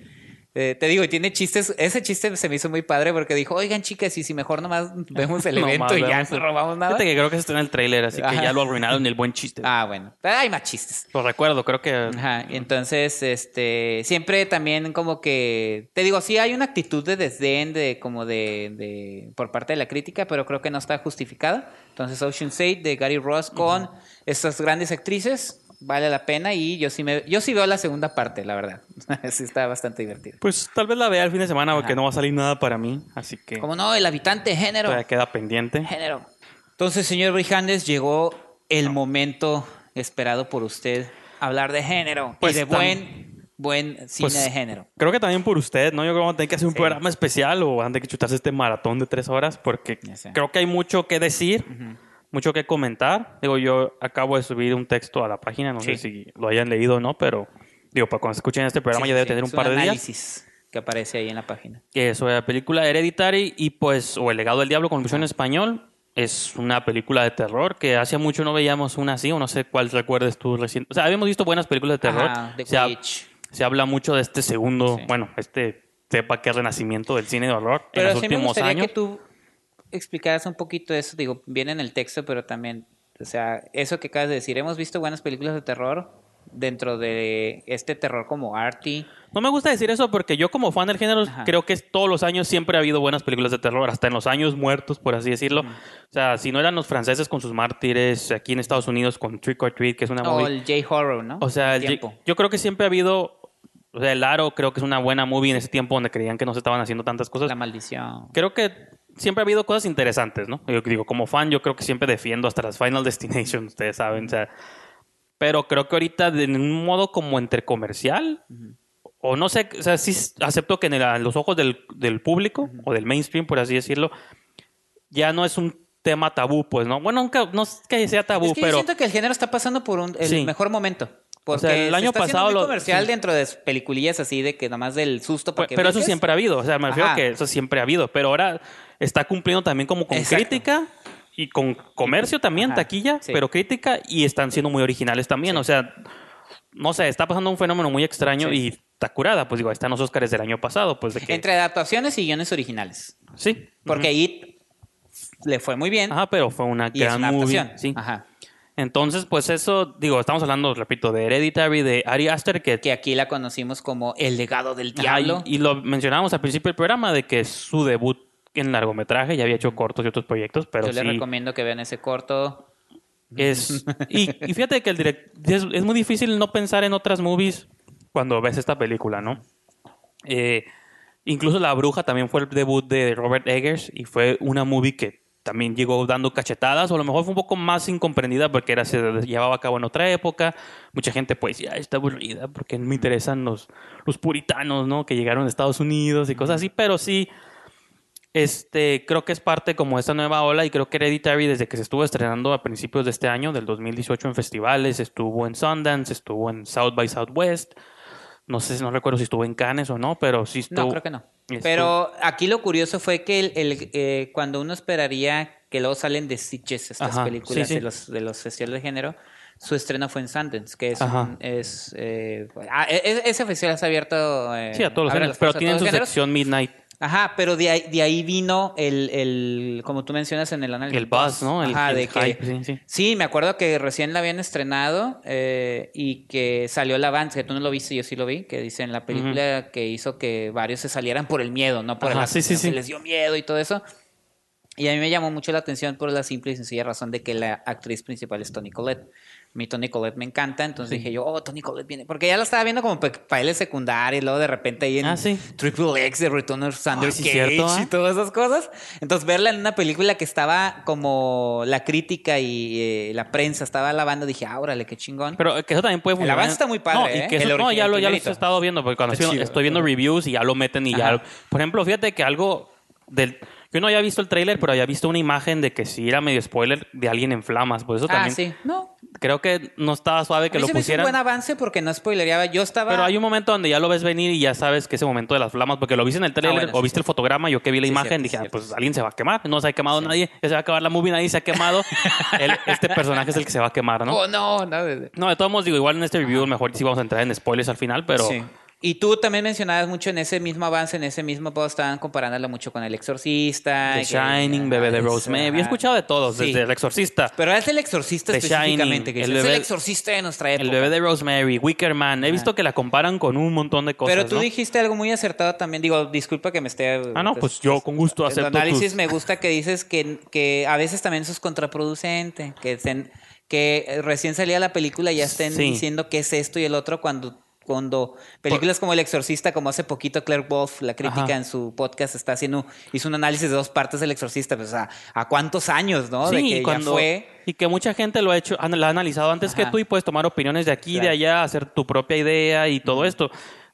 eh, te digo, y tiene chistes. Ese chiste se me hizo muy padre porque dijo, oigan, chicas, y si mejor nomás vemos el evento y ya no robamos nada. Fíjate que creo que eso está en el tráiler, así que ya lo arruinaron el buen chiste. Ah, bueno. Pero hay más chistes. Lo recuerdo, creo que. Ajá, entonces, este, siempre también como que, te digo, sí hay una actitud de desdén, de como de, de por parte de la crítica, pero creo que no está justificada. Entonces, Ocean's 8 de Gary Ross con estas grandes actrices, vale la pena y yo sí me, yo sí veo la segunda parte, la verdad. sí está bastante divertido. Pues tal vez la vea el fin de semana porque Ajá. no va a salir nada para mí, así que Como no, el habitante género. todavía queda pendiente. Género. Entonces, señor Brijandes, llegó el momento esperado por usted, hablar de género Pues y de buen, buen cine Pues, de género. Creo que también por usted, ¿no? Yo creo que vamos a tener que hacer un Sí. programa especial o van a tener que chutarse este maratón de tres horas porque creo que hay mucho que decir, mucho que comentar. Digo, yo acabo de subir un texto a la página, no Sí. sé si lo hayan leído o no, pero digo, para cuando escuchen este programa Sí, ya debe sí. tener un Es par de días. análisis que aparece ahí en la página. que es sobre la película Hereditary y pues o El legado del diablo con versión en español. Es una película de terror que hace mucho no veíamos una así, o no sé cuál recuerdes tú recién. O sea, habíamos visto buenas películas de terror. Ajá, The se, ha- se habla mucho de este segundo, bueno, este sepa que renacimiento del cine de horror Pero en los últimos años. que tú explicaras un poquito eso. Digo, viene en el texto, pero también, o sea, eso que acabas de decir. Hemos visto buenas películas de terror dentro de este terror como arty. No me gusta decir eso porque yo como fan del género Ajá. creo que todos los años siempre ha habido buenas películas de terror, hasta en los años muertos, por así decirlo. O sea, si no eran los franceses con sus mártires, aquí en Estados Unidos con Trick or Treat, que es una O movie el J-Horror, ¿no? O sea, yo creo que siempre ha habido. O sea, El Aro creo que es una buena movie en ese tiempo donde creían que no se estaban haciendo tantas cosas. La maldición. Creo que siempre ha habido cosas interesantes, ¿no? Yo digo, como fan, yo creo que siempre defiendo hasta las Final Destination, ustedes saben. O sea, pero creo que ahorita, de- un modo como entre comercial, o no sé, o sea, sí acepto que en, el- a los ojos del, del público, o del mainstream, por así decirlo, ya no es un tema tabú, pues, ¿no? Bueno, nunca, no es que sea tabú, es que yo pero. siento que el género está pasando por un, el Sí. mejor momento. Porque sea, el se año está haciendo pasado lo- comercial sí. dentro de peliculillas así de que nomás del susto para Pues, que pero eso siempre ha habido, o sea, me refiero Ajá. que eso siempre ha habido, pero ahora está cumpliendo también como con Exacto. crítica y con comercio también, Ajá, taquilla, sí. pero crítica y están siendo muy originales también, o sea, no sé, está pasando un fenómeno muy extraño Sí. y está curada, pues digo, ahí están los Oscars del año pasado, pues de que... Entre adaptaciones y guiones originales. Sí. Porque It le fue muy bien. Ajá, pero fue una gran una movie. adaptación. Sí. Ajá. Entonces, pues eso, digo, estamos hablando, repito, de Hereditary, de Ari Aster, que... Que aquí la conocimos como El legado del Ajá, diablo. y, y lo mencionábamos al principio del programa, de que su debut en largometraje, ya había hecho cortos y otros proyectos, pero Yo sí... les recomiendo que vean ese corto. Es, y, y fíjate que el direct, es, es muy difícil no pensar en otras movies cuando ves esta película, ¿no? Eh, incluso La Bruja también fue el debut de Robert Eggers y fue una movie que también llegó dando cachetadas, o a lo mejor fue un poco más incomprendida porque era, se llevaba a cabo en otra época. Mucha gente pues ya está aburrida porque no me interesan los, los puritanos, ¿no? Que llegaron a Estados Unidos y cosas así, pero sí, este, creo que es parte como de esta nueva ola y creo que Hereditary desde que se estuvo estrenando a principios de este año, del 2018 en festivales, estuvo en Sundance, estuvo en South by Southwest, no sé, no recuerdo si estuvo en Cannes o no, pero sí estuvo. No, creo que no. estuvo- Pero aquí lo curioso fue que el, el, eh, cuando uno esperaría que luego salen de Sitges estas Ajá, películas sí, sí. de los de los festivales de género, su estreno fue en Sundance, que es, un- es eh, ah, e- e- ese festival está abierto eh, Sí, a todos los géneros, pero tienen su géneros. sección Midnight. Ajá, pero de ahí, de ahí vino el, el, como tú mencionas en el análisis. El buzz, ¿no? El, Ajá, el de que, hype, sí, sí. Sí, me acuerdo que recién la habían estrenado eh, y que salió el avance, que tú no lo viste, yo sí lo vi, que dice en la película que hizo que varios se salieran por el miedo, no por Ajá, el sí, sí, asesino, sí. que les dio miedo y todo eso. Y a mí me llamó mucho la atención por la simple y sencilla razón de que la actriz principal es Toni Collette. Mi Toni Collette me encanta, entonces dije yo, oh, Toni Collette viene. Porque ya la estaba viendo como pa- papeles secundarios y luego de repente ahí en Ah, sí. Triple X de Return of Thunder Ah, sí, Cage cierto, ¿ah? y todas esas cosas. Entonces verla en una película que estaba como la crítica y eh, la prensa estaba alabando, dije, ah, órale, qué chingón. Pero que eso también puede El funcionar. avance está muy padre, No, y ¿eh? que eso- El no, ya lo, ya lo he estado viendo, porque cuando estoy, chido. estoy viendo reviews y ya lo meten y ya... Ajá. Por ejemplo, fíjate que algo del... Yo no había visto el tráiler, pero había visto una imagen de que sí era medio spoiler de alguien en flamas. Por eso ah, también sí. No, creo que no estaba suave que a mí lo se me hizo un pusieran. buen avance porque no spoilereaba. Yo estaba... Pero hay un momento donde ya lo ves venir y ya sabes que ese momento de las flamas, porque lo viste en el trailer Ah, bueno, o viste sí. el fotograma, yo que vi la Sí, imagen dije, ah, pues alguien se va a quemar, no se ha quemado nadie, ya se va a acabar la movie, nadie se ha quemado, este personaje es el que se va a quemar, ¿no? Oh, no, no. No, de todos modos, digo, igual en este review mejor sí vamos a entrar en spoilers al final, pero... Y tú también mencionabas mucho en ese mismo avance, en ese mismo post, estaban comparándolo mucho con El Exorcista. The que- Shining, Bebé de Rosemary. Yo he escuchado de todos, Sí. desde El Exorcista, Pero es el exorcista The específicamente, Shining, que el es el exorcista de nuestra época. El Bebé de Rosemary, Wicker Man. He visto que la comparan con un montón de cosas, Pero tú ¿no? dijiste algo muy acertado también. Digo, disculpa que me esté. Ah, no, pues yo con gusto El acepto análisis tus- me gusta que dices que, que a veces también eso es contraproducente. Que, se- que recién salía la película y ya estén Sí. diciendo qué es esto y el otro cuando. Cuando películas como El Exorcista, como hace poquito Claire Wolf, la crítica Ajá. en su podcast, está haciendo, hizo un análisis de dos partes del Exorcista, pues a, a cuántos años, ¿no? de Sí, que y ya cuando, fue. y que mucha gente lo ha hecho, la ha analizado antes que tú y puedes tomar opiniones de aquí y de Claro. allá, hacer tu propia idea y todo esto.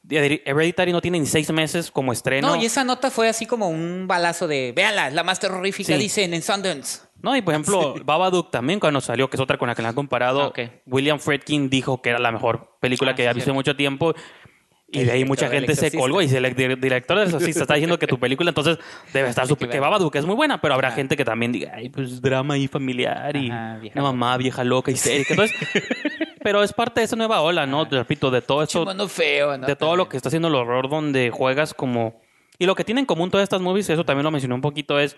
Hereditary no tiene ni seis meses como estreno. No, y esa nota fue así como un balazo de, véanla, es la más terrorífica, Sí. dicen en Sundance. No, y por ejemplo, Babadook también cuando salió, que es otra con la que la han comparado, Ah. William Friedkin dijo que era la mejor película Ah, que sí, había visto en mucho tiempo. Y El de ahí mucha gente se colgó y si el dir- director del exorcista está diciendo que tu película entonces debe estar súper... que. Babadook es muy buena, pero habrá gente que también diga, ay, pues drama y familiar y Ajá, una mamá vieja loca histérica. Entonces, pero es parte de esa nueva ola, ¿no? Te repito, de todo esto, feo, ¿no? de todo lo que está haciendo el horror donde juegas como... Y lo que tienen en común todas estas movies, eso también lo mencioné un poquito, es...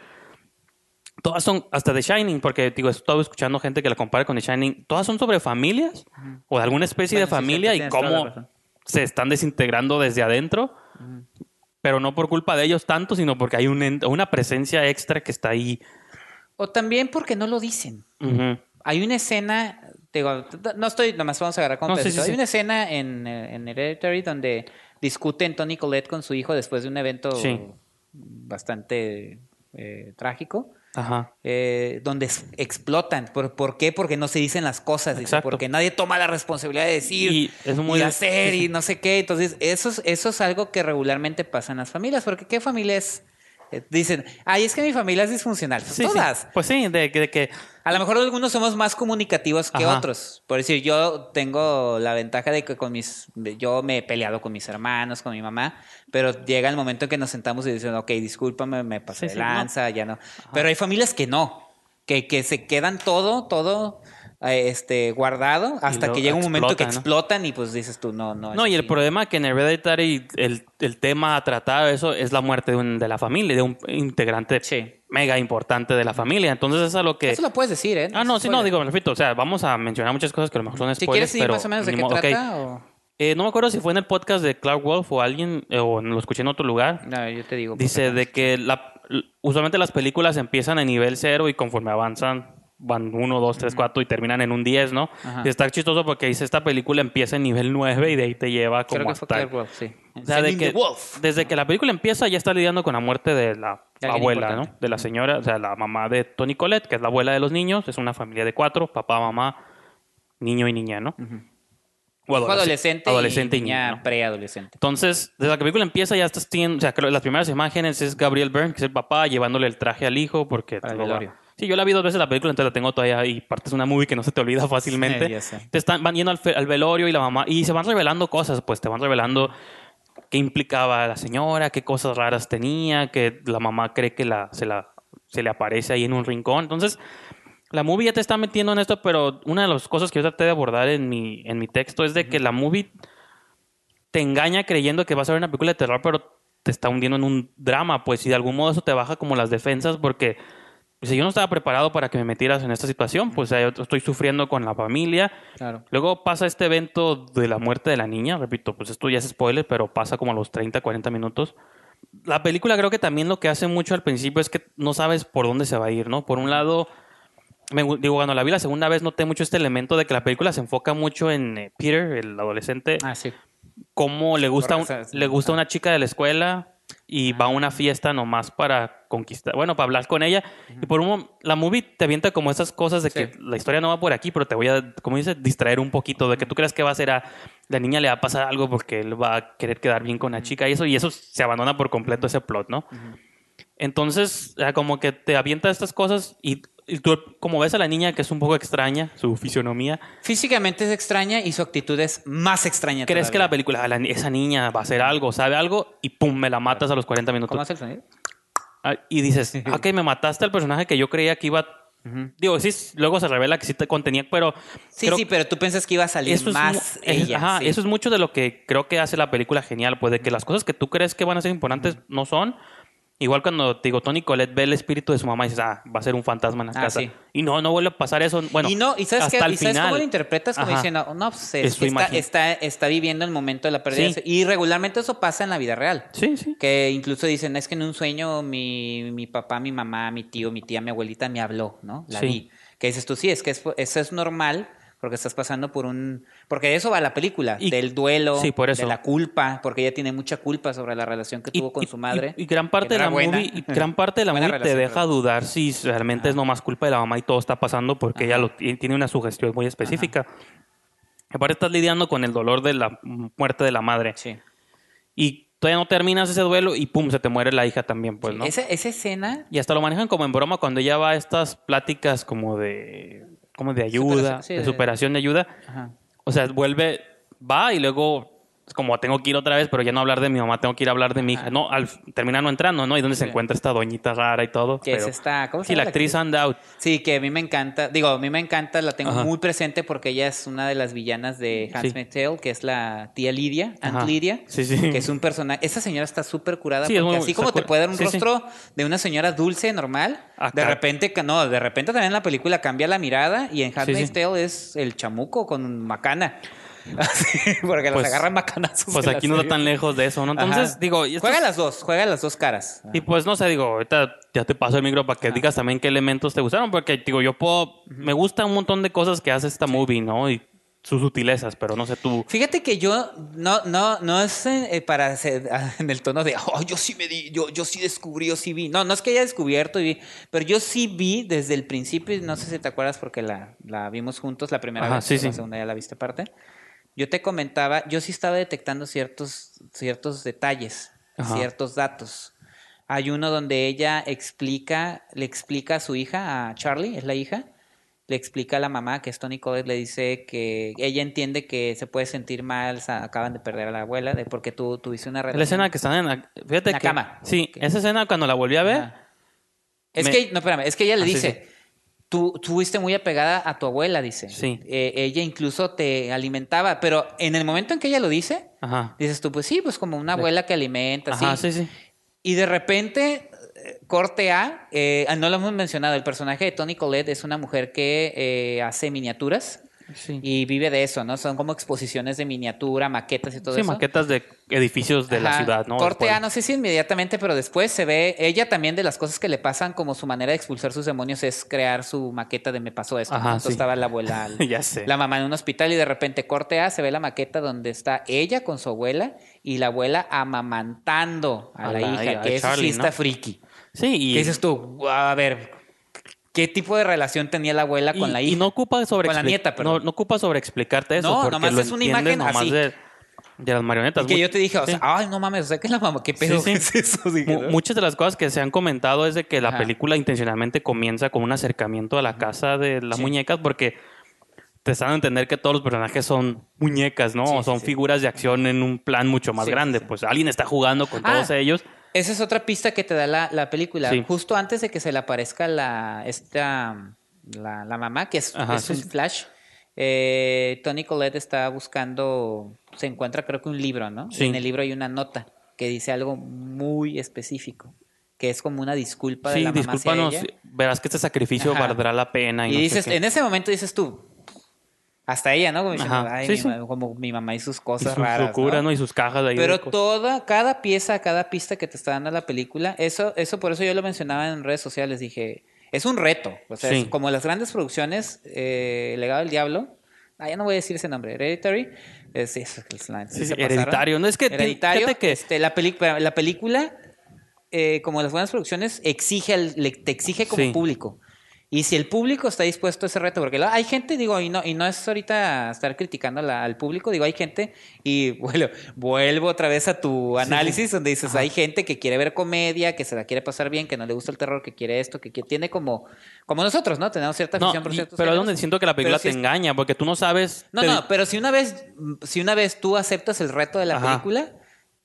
Todas son, hasta The Shining, porque digo, he estado escuchando gente que la compara con The Shining, todas son sobre familias o de alguna especie Bueno, de sí, familia y cómo se están desintegrando desde adentro, pero no por culpa de ellos tanto, sino porque hay un una presencia extra que está ahí. O también porque no lo dicen. Hay una escena, digo, no estoy, nomás vamos a agarrar con No, sí, Hay sí. una escena en, eh, en Hereditary donde discuten Tony Collette con su hijo después de un evento Sí. bastante eh, trágico. Ajá. eh, donde es- explotan. ¿Por, por qué? Porque no se dicen las cosas. dice, porque nadie toma la responsabilidad de decir Y es muy- y hacer y no sé qué. Entonces, eso es, eso es algo que regularmente pasa en las familias. Porque ¿qué familias eh, dicen? Ay, es que mi familia es disfuncional. Sí, sí. todas. Pues sí, de, de que A lo mejor algunos somos más comunicativos que Ajá. otros. Por decir, yo tengo la ventaja de que con mis, yo me he peleado con mis hermanos, con mi mamá, pero llega el momento en que nos sentamos y dicen, ok, discúlpame, me pasé Sí, de no. lanza, ya no. Pero hay familias que no, que, que se quedan todo, todo eh, este, guardado hasta que llega un momento que explotan y pues dices tú, no, no. No, es y el así". problema que en Hereditary el, el tema a tratar eso es la muerte de, un- de la familia, de un integrante Sí. mega importante de la familia. Entonces es a lo que... Eso lo puedes decir, ¿eh? Ah, no, es sí, no, digo, me repito, o sea, vamos a mencionar muchas cosas que a lo mejor son Si spoilers, quieres decir pero más o menos de qué trata o... Eh, no me acuerdo si fue en el podcast de Clark Wolf o alguien, eh, o lo escuché en otro lugar. No, yo te digo. Dice no. de que la, usualmente las películas empiezan en nivel cero y conforme avanzan van 1, 2, 3, 4 y terminan en un 10, ¿no? Ajá. Y está chistoso porque dice esta película empieza en nivel 9 y de ahí te lleva como Creo que fue hasta... Claire Wolf, sí. O sea, de que, desde que la película empieza ya está lidiando con la muerte de la alguien abuela, importante. ¿no? De la señora, o sea, la mamá de Tony Colette, que es la abuela de los niños. Es una familia de cuatro, papá, mamá, niño y niña, ¿no? O Fue adolesc- adolescente, adolescente y y niña ¿no? preadolescente. Entonces, desde la que la película empieza ya estás teniendo, o sea, las primeras imágenes es Gabriel Byrne, que es el papá, llevándole el traje al hijo porque... Para el lo va- velorio. Sí, yo la vi dos veces la película, entonces la tengo todavía y parte es una movie que no se te olvida fácilmente. Sí. Te están, van yendo al, fe- al velorio y la mamá, y se van revelando cosas, pues te van revelando qué implicaba la señora, qué cosas raras tenía, que la mamá cree que la, se, la, se le aparece ahí en un rincón. Entonces, la movie ya te está metiendo en esto, pero una de las cosas que yo traté de abordar en mi, en mi texto es de que la movie te engaña creyendo que vas a ver una película de terror, pero te está hundiendo en un drama, pues, y de algún modo eso te baja como las defensas porque si yo no estaba preparado para que me metieras en esta situación, pues yo estoy sufriendo con la familia. Claro. Luego pasa este evento de la muerte de la niña, repito, pues esto ya es spoiler, pero pasa como a los 30, 40 minutos. La película creo que también lo que hace mucho al principio es que no sabes por dónde se va a ir, ¿no? Por un lado, me digo, cuando la vi la segunda vez noté mucho este elemento de que la película se enfoca mucho en eh, Peter, el adolescente, Ah, sí. cómo le gusta, un- le gusta una chica de la escuela y va a una fiesta nomás para conquistar, bueno, para hablar con ella. Y por un la movie te avienta como esas cosas de que Sí. la historia no va por aquí, pero te voy a, como dice, distraer un poquito, de que tú creas que va a ser a la niña le va a pasar algo porque él va a querer quedar bien con la chica y eso, y eso se abandona por completo ese plot, ¿no? Entonces, ah, como que te avienta estas cosas y tú, como ves a la niña que es un poco extraña, su fisionomía, Físicamente es extraña y su actitud es más extraña. crees que la película, "Ah, la ni- esa niña va a hacer algo, sabe algo, y pum, me la matas a los 40 minutos. ¿Cómo hace el sonido? Ah, Y dices, ah, ok, me mataste al personaje que yo creía que iba. Digo, sí, luego se revela que sí te contenía, pero. Sí, creo sí, pero tú piensas que iba a salir eso es más es- ella. ajá, sí. eso es mucho de lo que creo que hace la película genial, pues de que las cosas que tú crees que van a ser importantes no son. Igual cuando digo, Tony Colette ve el espíritu de su mamá y dices, ah, va a ser un fantasma en la Ah, casa. sí. Y no, no vuelve a pasar eso. Bueno, y no, y sabes, hasta qué? el ¿Y sabes final. cómo lo interpretas como Ajá. diciendo, no, pues Es está, está, está viviendo el momento de la pérdida. Sí. Y regularmente eso pasa en la vida real. Sí, sí. Que incluso dicen, es que en un sueño mi, mi papá, mi mamá, mi tío, mi tía, mi abuelita me habló, ¿no? La Sí. vi. Que dices tú, sí, es que es- eso es normal porque estás pasando por un... Porque de eso va la película, Y- del duelo, sí, por eso. de la culpa, porque ella tiene mucha culpa sobre la relación que Y- tuvo con su madre. Y, y gran parte no de la movie, y gran parte de la te deja pero- dudar si realmente es nomás culpa de la mamá y todo está pasando porque ella lo, ti- tiene una sugestión muy específica. Aparte estás lidiando con el dolor de la muerte de la madre Sí. y todavía no terminas ese duelo y pum, se te muere la hija también, pues, ¿no? esa, esa escena... Y hasta lo manejan como en broma cuando ella va a estas pláticas como de como de ayuda, Superación, sí, de superación de ayuda. Ajá. O sea, vuelve, va y luego, como tengo que ir otra vez, pero ya no hablar de mi mamá, tengo que ir a hablar de mi hija. No, al terminar no entrando, ¿no? Y donde se Sí. encuentra esta doñita rara y todo. Que es esta... ¿Cómo se Sí, llama la actriz Sandout. Sí, que a mí me encanta. Digo, a mí me encanta, la tengo Ajá. muy presente porque ella es una de las villanas de Handmaid's Tale, que es la tía Lidia, Aunt. Lidia. Sí, sí. Que es un personaje. Esa señora está súper curada Sí, es porque muy- así como te puede dar un sí, sí. rostro de una señora dulce, normal, Acá. de repente, no, de repente también en la película cambia la mirada y en Handmaid's sí. Tale es el chamuco con macana. Así, porque Pues- las agarran macanazos. Pues aquí no está tan lejos de eso, ¿no? Entonces, Ajá. digo, Juega las dos, juega las dos caras. Y pues no sé, digo, ahorita ya te paso el micro para que digas también qué elementos te gustaron, porque digo, yo puedo, me gusta un montón de cosas que hace esta movie, ¿no? Y sus sutilezas, pero no sé tú. Fíjate que yo no, no, no es eh, para ser ah, en el tono de oh, yo sí me di, yo, yo sí descubrí, yo sí vi. No, no es que haya descubierto y vi, pero yo sí vi desde el principio, y no sé si te acuerdas porque la, la vimos juntos la primera Ajá, vez, sí, la sí. segunda ya la viste aparte. Yo te comentaba, yo sí estaba detectando ciertos, ciertos detalles, Ajá. ciertos datos. Hay uno donde ella explica, le explica a su hija, a Charlie, es la hija, le explica a la mamá, que es Tony Collette, le dice que ella entiende que se puede sentir mal, acaban de perder a la abuela, de porque tú tuviste una relación. La escena que están en la, fíjate En la que, cama. Sí, esa escena cuando la volví a ver. Es Me- que, no, espérame, es que ella le Ah, sí, dice, tú tú fuiste muy apegada a tu abuela, dice. Sí. Eh, ella incluso te alimentaba, pero en el momento en que ella lo dice, ajá, dices tú, pues sí, pues como una abuela que alimenta, ajá, sí. sí, sí. Y de repente, eh, corte A, eh, ah, no lo hemos mencionado, el personaje de Tony Collette es una mujer que eh, hace miniaturas Sí, y vive de eso, ¿no? Son como exposiciones de miniatura, maquetas y todo Sí, eso. maquetas de edificios de la ciudad, ¿no? Corte Después. A, no sé si inmediatamente, pero después se ve, ella también de las cosas que le pasan, como su manera de expulsar sus demonios es crear su maqueta de me pasó esto. Ajá, Entonces sí. estaba la abuela, ya sé. la mamá en un hospital y de repente corte A, se ve la maqueta donde está ella con su abuela y la abuela amamantando a, A la, la- hija, a que eso Charlie, sí está ¿no? friki. Sí, y, ¿Qué dices tú? A ver, ¿qué tipo de relación tenía la abuela con y- la y hija? no ocupa sobre Con la nieta, no, perdón. no ocupa sobre explicarte eso, No, porque nomás lo es una imagen nomás así. de, de las marionetas. Y que yo te dije, o sí. sea, ay, no mames, o sea, que la mamá, ¿qué pedo Sí, sí. es eso? Muchas de las cosas que se han comentado es de que la Ajá. película intencionalmente comienza con un acercamiento a la casa de las muñecas porque te están a entender que todos los personajes son muñecas, ¿no? Sí, O son sí. figuras de acción en un plan mucho más Sí, grande. Pues alguien está jugando con Ah. todos ellos. Esa es otra pista que te da la, la película. Justo antes de que se le aparezca la, esta, la, la mamá, que es, Ajá, es sí, un flash, eh, Tony Collette está buscando, se encuentra creo que un libro, ¿no? En el libro hay una nota. que dice algo muy específico, que es como una disculpa de Sí, la mamá hacia discúlpanos, ella. verás que este sacrificio Ajá. valdrá la pena. Y, Y no sé dices, qué. en ese momento dices tú, hasta ella, ¿no? Como, diciendo, "Ay, sí, mi sí. como mi mamá y sus Y cosas sus raras. locuras, ¿no? ¿no? Y sus cajas ahí. Pero toda, cada pieza, cada pista que te está dando la película, eso, eso por eso yo lo mencionaba en redes sociales, dije, es un reto. O sea, es como las grandes producciones, eh, Legado del Diablo, ah, ya no voy a decir ese nombre, Hereditary, es, es- es la- se hereditario. No es que. Hereditario, fíjate que. este, la, película la película, eh, como las buenas producciones, exige al- le- te exige como público. Y si el público está dispuesto a ese reto, porque hay gente, digo, y no, y no es ahorita estar criticando al público, digo, hay gente, y bueno, vuelvo otra vez a tu análisis, donde dices, hay gente que quiere ver comedia, que se la quiere pasar bien, que no le gusta el terror, que quiere esto, que, que tiene como, como nosotros, ¿no? Tenemos cierta No, afición por y- ciertos pero es donde siento que la película te es- engaña, porque tú no sabes. no, te- no, pero si una vez, si una vez tú aceptas el reto de la Ajá. película,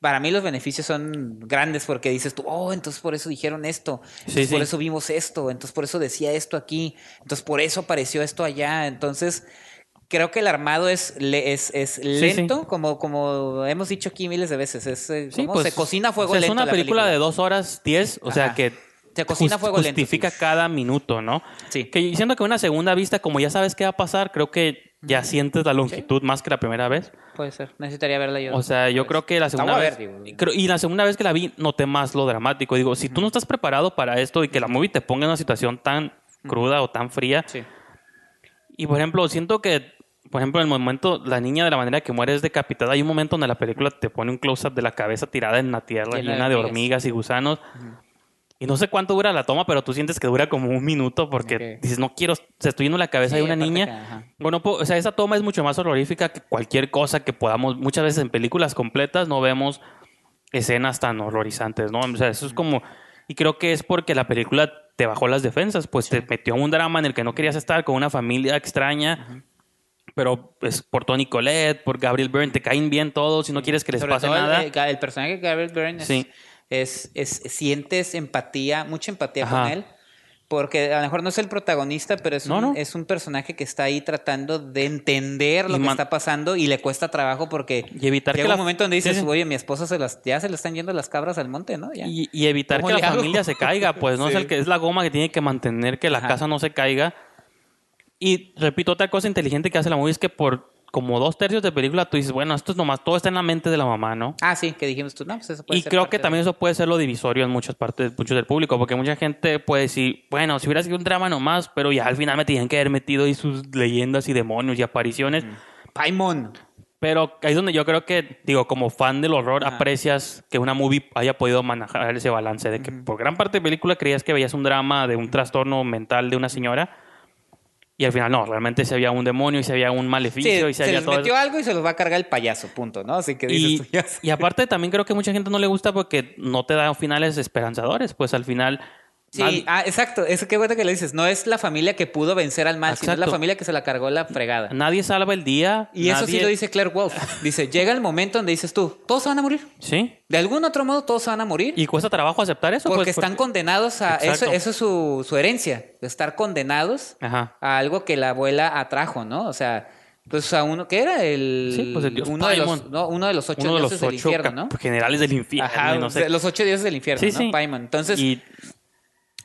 para mí los beneficios son grandes porque dices tú, oh, entonces por eso dijeron esto, entonces Sí, por sí. eso vimos esto, entonces por eso decía esto aquí, entonces por eso apareció esto allá, entonces creo que el armado es es, es lento, Como, como hemos dicho aquí miles de veces, es eh, como pues, se cocina a fuego o sea, lento Es una la película, de dos horas diez, o sea que Se cocina just- fuego lento, justifica sí. cada minuto, ¿no? Sí. Que siento que una segunda vista, como ya sabes qué va a pasar, creo que ya sientes la longitud más que la primera vez. Puede ser, necesitaría verla yo. O sea, yo Pues, creo que la segunda vez. ver, digo. creo- y la segunda vez que la vi, noté más lo dramático. Digo, si tú no estás preparado para esto y que la movie te ponga en una situación tan cruda o tan fría. Sí. Y por ejemplo, siento que, por ejemplo, en el momento, la niña de la manera que muere es decapitada. Hay un momento donde la película te pone un close-up de la cabeza tirada en la tierra, Llena de hormigas y gusanos. Y no sé cuánto dura la toma, pero tú sientes que dura como un minuto porque dices, no quiero, se estoy viendo la cabeza Sí, de una niña. que. Bueno, o sea, esa toma es mucho más horrorífica que cualquier cosa que podamos. Muchas veces en películas completas no vemos escenas tan horrorizantes, ¿no? O sea, eso es como. Y creo que es porque la película te bajó las defensas, pues te metió en un drama en el que no querías estar con una familia extraña. Pero pues por Tony Collette, por Gabriel Byrne, te caen bien todos y no quieres que les Sobre pase nada. El, el personaje de Gabriel Byrne es, Sí. Es, es- sientes empatía, mucha empatía Ajá. con él. Porque a lo mejor no es el protagonista, pero es, No, un, no. es un personaje que está ahí tratando de entender lo Y que está pasando y le cuesta trabajo porque Y evitar llega que un la- momento donde dices, Sí, sí. oye, mi esposa se las, ya se le están yendo las cabras al monte, ¿no? Ya. Y, y evitar ¿Cómo que la hago? familia se caiga, pues no es el que es la goma que tiene que mantener que la Ajá. casa no se caiga. Y repito, otra cosa inteligente que hace la movie es que por como dos tercios de película tú dices, bueno, esto es nomás, todo está en la mente de la mamá, ¿no? Ah, sí, que dijimos tú, no, pues eso puede Y ser creo que de- también eso puede ser lo divisorio en muchas partes, muchos del público, porque mucha gente puede decir, bueno, si hubiera sido un drama nomás, pero ya al final me tenían que haber metido ahí sus leyendas y demonios y apariciones. Paimon. Pero ahí es donde yo creo que, digo, como fan del horror, Ajá. aprecias que una movie haya podido manejar ese balance de que por gran parte de la película creías que veías un drama de un trastorno mental de una señora y al final no, realmente se había un demonio y se había un maleficio Sí, y se, se había les todo metió algo y se los va a cargar el payaso, punto, ¿no? Así que dices y, tú, ya sé. y aparte también creo que mucha gente no le gusta porque no te da finales esperanzadores, pues al final... Sí, ah, exacto. Eso qué bueno que le dices. No es la familia que pudo vencer al mal, sino es la familia que se la cargó la fregada. nadie salva el día. Y eso sí lo dice Claire Wolf. Dice, llega el momento donde dices tú, todos se van a morir. Sí, De algún otro modo todos se van a morir. y cuesta trabajo aceptar eso. porque pues, están condenados a... Eso, Exacto. eso es su, su herencia. Estar condenados Ajá. a algo que la abuela atrajo, ¿no? O sea, pues a uno... ¿Qué era? El, Sí, pues el dios uno, de los, no, uno de los ocho Uno de los dioses del infierno, ¿no? generales del infierno. Ajá, no sé los ocho dioses del infierno, Sí, ¿no? sí. Paimon. Entonces... Y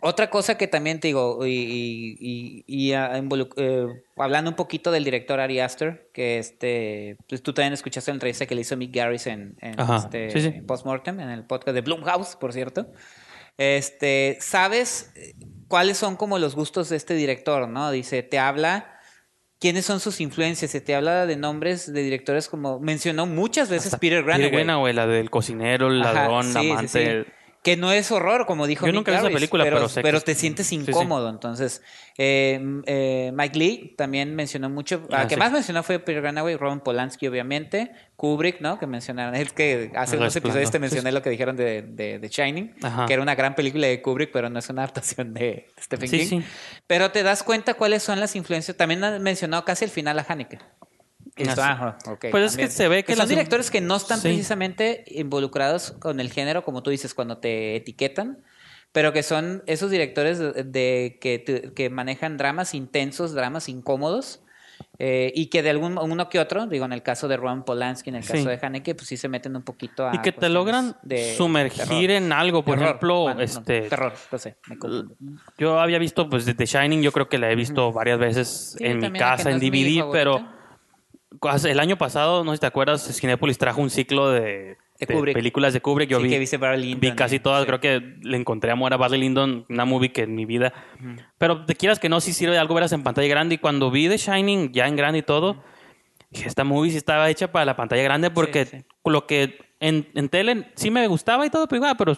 Otra cosa que también te digo, y, y- y- y, ah, eh, hablando un poquito del director Ari Aster, que este, pues tú también escuchaste la entrevista que le hizo Mick Garris en, en Ajá, este, sí, Postmortem, en el podcast de Blumhouse, por cierto. Este, ¿sabes eh, cuáles son como los gustos de este director, no? Dice, te habla quiénes son sus influencias, se te habla de nombres de directores como mencionó muchas veces hasta Peter Granaway. Peter Granaway, la del cocinero, el Ajá, ladrón, sí, la sí, amante. sí. Que no es horror, como dijo Yo nunca visto esa película, pero sé te sientes sí, sí. incómodo. Entonces, eh, eh, Mike Lee también mencionó mucho. Ah, Al que sí. más mencionó fue Peter Granaway, Ron Polanski, obviamente. Kubrick, ¿no? Que mencionaron. Es que hace El unos episodios te mencioné lo que dijeron de, de, de Shining, Ajá. que era una gran película de Kubrick, pero no es una adaptación de Stephen King. sí. Pero te das cuenta cuáles son las influencias. También ha mencionado casi al final a Haneke. Esto, Ah, ajá, Pues es que se ve que son las- directores que no están Sí. precisamente involucrados con el género, como tú dices, cuando te etiquetan, pero que son esos directores de, de- que, te- que manejan dramas intensos, dramas incómodos, Eh, y que de algún uno que otro, digo, en el caso de Ron Polanski, en el caso Sí. de Haneke, pues sí se meten un poquito a. y que te logran de sumergir terror. en algo. Por Terror, ejemplo, bueno, no, este, terror, no sé, me yo había visto, pues, The Shining, yo creo que la he visto varias veces Sí, en mi casa, no en DVD, pero el año pasado, no sé si te acuerdas, Cinepolis trajo un ciclo de, De de Kubrick. películas de Kubrick. Yo Sí, vi, que viste Barry Lyndon, vi casi todas, sí. creo que le encontré amor a Barry Lyndon, una movie que en mi vida. Pero te quieras que no, sí sirve de algo verlas en pantalla grande. Y cuando vi The Shining ya en grande y todo, dije, esta movie sí estaba hecha para la pantalla grande porque lo que en, en tele sí me gustaba y todo, pero, igual, pero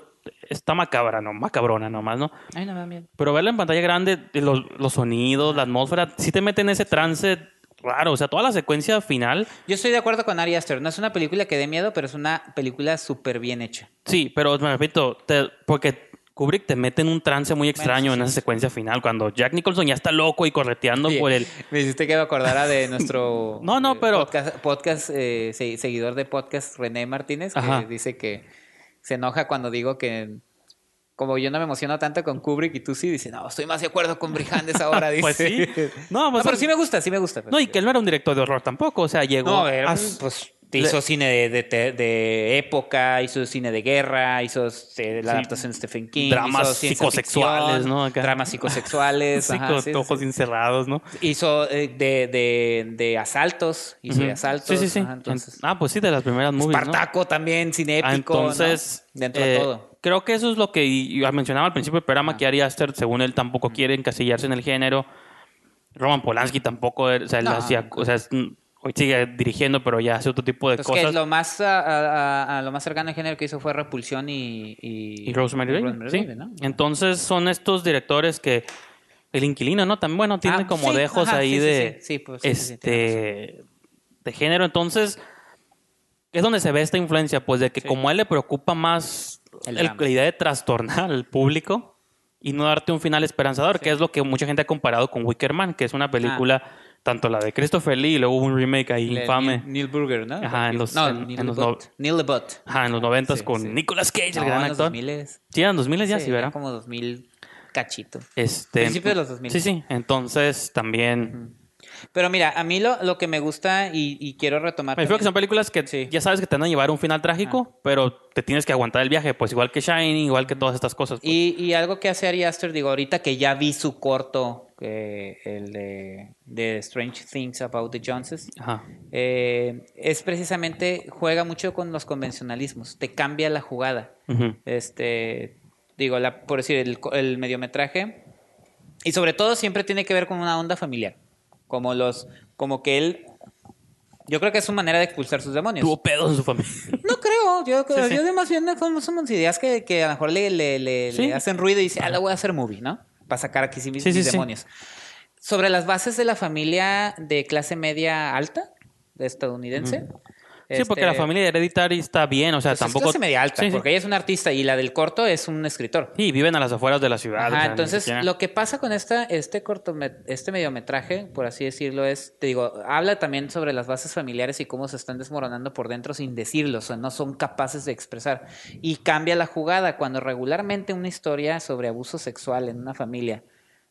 está macabra, no, macabrona nomás, ¿no? Ay, no, bien. Pero verla en pantalla grande, los, los sonidos, la atmósfera, sí te mete en ese trance raro. O sea, toda la secuencia final, Yo estoy de acuerdo con Ari Aster. No es una película que dé miedo, pero es una película súper bien hecha. sí, pero me repito, te- porque Kubrick te mete en un trance muy extraño sí, en esa secuencia final, cuando Jack Nicholson ya está loco y correteando por el... Me hiciste que me acordara de nuestro No, no, eh, pero- podcast, podcast, eh, se- seguidor de podcast René Martínez, que Ajá. dice que se enoja cuando digo que como yo no me emociono tanto con Kubrick y tú sí, dice, no, estoy más de acuerdo con Brijandes ahora, dice. Pues sí. No, No, pues, pero sí me gusta, sí me gusta. No, y que él no era un director de horror tampoco, o sea, llegó No, era, a- pues hizo cine de, de, época, hizo cine de guerra, hizo eh, la adaptación de Stephen King, Dramas psicosexuales, ficción, ¿no? Acá. Dramas psicosexuales, con sí, ojos sí. encerrados, ¿no? Hizo eh, de, de, de asaltos, hizo de asaltos. Sí, sí, sí. ajá, entonces, Ah, pues sí, de las primeras movies, ¿no? Espartaco también, cine Ah, épico, ¿no? entonces, dentro eh, de todo. Creo que eso es lo que mencionaba al principio del programa, que Ari Aster, según él, tampoco quiere encasillarse en el género. Roman Polanski tampoco, o sea, él No. hacía, o sea, mm, hoy sigue dirigiendo, pero ya hace otro tipo de Pues que cosas. lo más a, a- a lo más cercano al género que hizo fue Repulsión y y, Y Rosemary Rosemary sí. Entonces son estos directores que el inquilino, ¿no? También, bueno, tiene Ah, como sí, dejos ajá, ahí sí, de sí, sí, pues, este de género. Entonces es donde se ve esta influencia, pues de que Sí. como a él le preocupa más El el- la idea de trastornar al público y no darte un final esperanzador, que es lo que mucha gente ha comparado con Wicker Man, que es una película tanto la de Christopher Lee y luego hubo un remake ahí Le- infame. Neil, Neil Burger, ¿no? Ajá, en los- no, en- Neil en los LeBut. Neil. Ajá, en los noventas Sí, con sí. Nicolas Cage, el No, gran en los actor. 2000 Sí, eran 2000 ya, sí, sí, ¿verdad? como 2000 cachito. Este, Principio de los 2000. Sí, sí. Entonces también. Pero mira, a mí lo, lo que me gusta y, y quiero retomar Me refiero que son películas que Sí. ya sabes que te van a llevar a un final trágico, pero te tienes que aguantar el viaje, pues igual que Shining, igual que todas estas cosas. pues. Y, y algo que hace Ari Aster, digo, ahorita que ya vi su corto, eh, el de, de Strange Things About the Joneses, Ajá. eh, es precisamente, juega mucho con los convencionalismos, te cambia la jugada. Este, digo, la, por decir, el, el mediometraje, y sobre todo siempre tiene que ver con una onda familiar, como los, como que él, yo creo que es su manera de expulsar sus demonios. Tuvo pedos en su familia. No creo, yo, creo- sí. yo de más bien somos, somos ideas que, que a lo mejor le, le- le- Sí. le hacen ruido y dice, ah, la voy a hacer movie, ¿no? Para sacar aquí sí mis, mis demonios. Sobre las bases de la familia de clase media alta, de estadounidense. Sí, porque la este, familia hereditaria está bien, o sea, pues es tampoco. clase media alta, Sí, sí. porque ella es una artista y la del corto es un escritor. Sí, viven a las afueras de la ciudad. o Ajá, sea, ni entonces siquiera- lo que pasa con esta, este cortomet este mediometraje, por así decirlo, es, te digo, habla también sobre las bases familiares y cómo se están desmoronando por dentro sin decirlo, o sea, no son capaces de expresar. Y cambia la jugada cuando regularmente una historia sobre abuso sexual en una familia,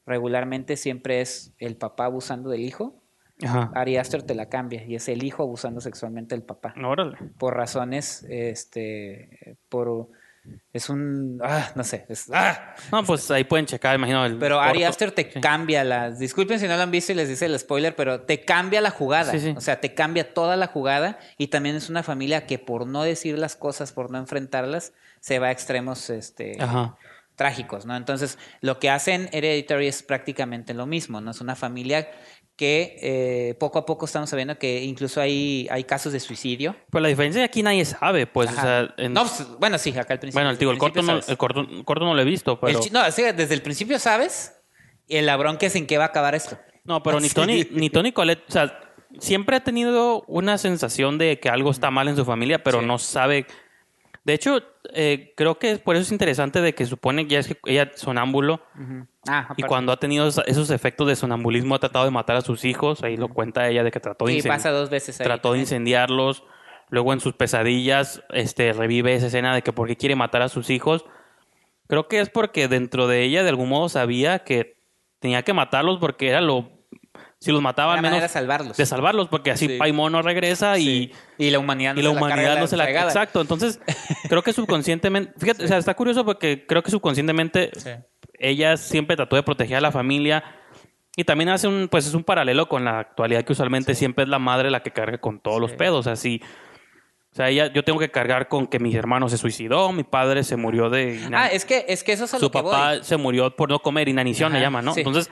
regularmente siempre es el papá abusando del hijo. Ajá. Ari Aster te la cambia y es el hijo abusando sexualmente del papá Órale. por razones, este, por es un, ah, no sé, es, ah, No, pues ahí pueden checar, imagino. El pero Ari corto. Aster te Sí. cambia las. Disculpen si no lo han visto y les dice el spoiler, pero te cambia la jugada. Sí, sí. O sea, te cambia toda la jugada. Y también es una familia que por no decir las cosas, por no enfrentarlas, se va a extremos este, Ajá. trágicos, ¿no? Entonces, lo que hacen Hereditary es prácticamente lo mismo, ¿no? Es una familia que eh, poco a poco estamos sabiendo que incluso hay, hay casos de suicidio. Pero la diferencia es que aquí nadie sabe, pues, o sea. en- No, pues, bueno, sí, acá al principio. bueno, el, digo, el, corto no, el, corto, el corto no lo he visto, pero. no, sí, desde el principio sabes el labrón que es en qué va a acabar esto. No, pero ni. Tony, ni Tony Colette, o sea, siempre ha tenido una sensación de que algo está mal en su familia, pero Sí. no sabe. De hecho, eh, creo que por eso es interesante de que supone que ya es que ella es sonámbulo Ah, y cuando ha tenido esos efectos de sonambulismo ha tratado de matar a sus hijos, ahí lo cuenta ella de que trató de, Sí, pasa dos veces ahí. trató de incendiarlos, luego en sus pesadillas este, revive esa escena de que por qué quiere matar a sus hijos. Creo que es porque dentro de ella de algún modo sabía que tenía que matarlos porque era lo si los mataba, al menos de salvarlos. de salvarlos, porque así Sí. Paimon no regresa y, Y la humanidad no y la se humanidad no se la... Exacto, entonces creo que subconscientemente, fíjate, o sea, está curioso porque creo que subconscientemente Sí. ella siempre trató de proteger a la familia y también hace un, pues es un paralelo con la actualidad que usualmente siempre es la madre la que carga con todos los pedos, así... O sea, ella, yo tengo que cargar con que mi hermano se suicidó, mi padre se murió de... Ah, es que, es que eso es a su lo que papá voy. se murió por no comer, inanición le llaman, ¿no? sí. Entonces,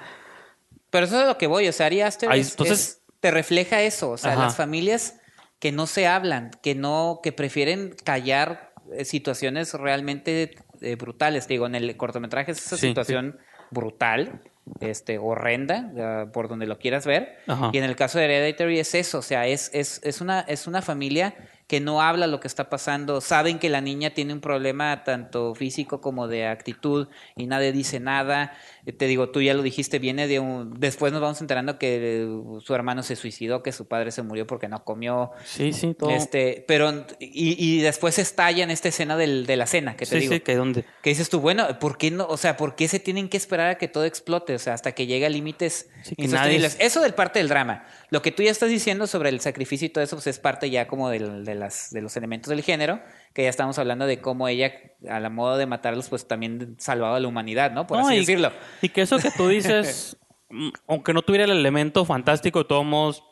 Pero eso es a lo que voy. O sea, Ari Aster Ahí, es- entonces- es- te refleja eso. O sea, Ajá. las familias que no se hablan, que no, que prefieren callar eh, situaciones realmente eh, brutales. Te digo, en el cortometraje es esa Sí, situación brutal, este, horrenda, ah, por donde lo quieras ver. Ajá. Y en el caso de Hereditary es eso. O sea, es, es, es una, es una familia que no habla lo que está pasando, saben que la niña tiene un problema tanto físico como de actitud y nadie dice nada. Eh, Te digo, tú ya lo dijiste, viene de un... Después nos vamos enterando que eh, su hermano se suicidó, que su padre se murió porque no comió. sí, sí, todo. Este, pero, y, y después estalla en esta escena del, de la cena, que te sí, digo. sí, que donde... Que dices tú, bueno, ¿por qué no? O sea, ¿por qué se tienen que esperar a que todo explote? O sea, hasta que llegue a límites Sí, que nadie- Eso del parte del drama. Lo que tú ya estás diciendo sobre el sacrificio y todo eso, pues es parte ya como del- de, las, de los elementos del género, que ya estamos hablando de cómo ella, a la modo de matarlos, pues también salvaba a la humanidad, ¿no? Por No, así y, decirlo. Y que eso que tú dices, mm, aunque no tuviera el elemento fantástico, de todos modos...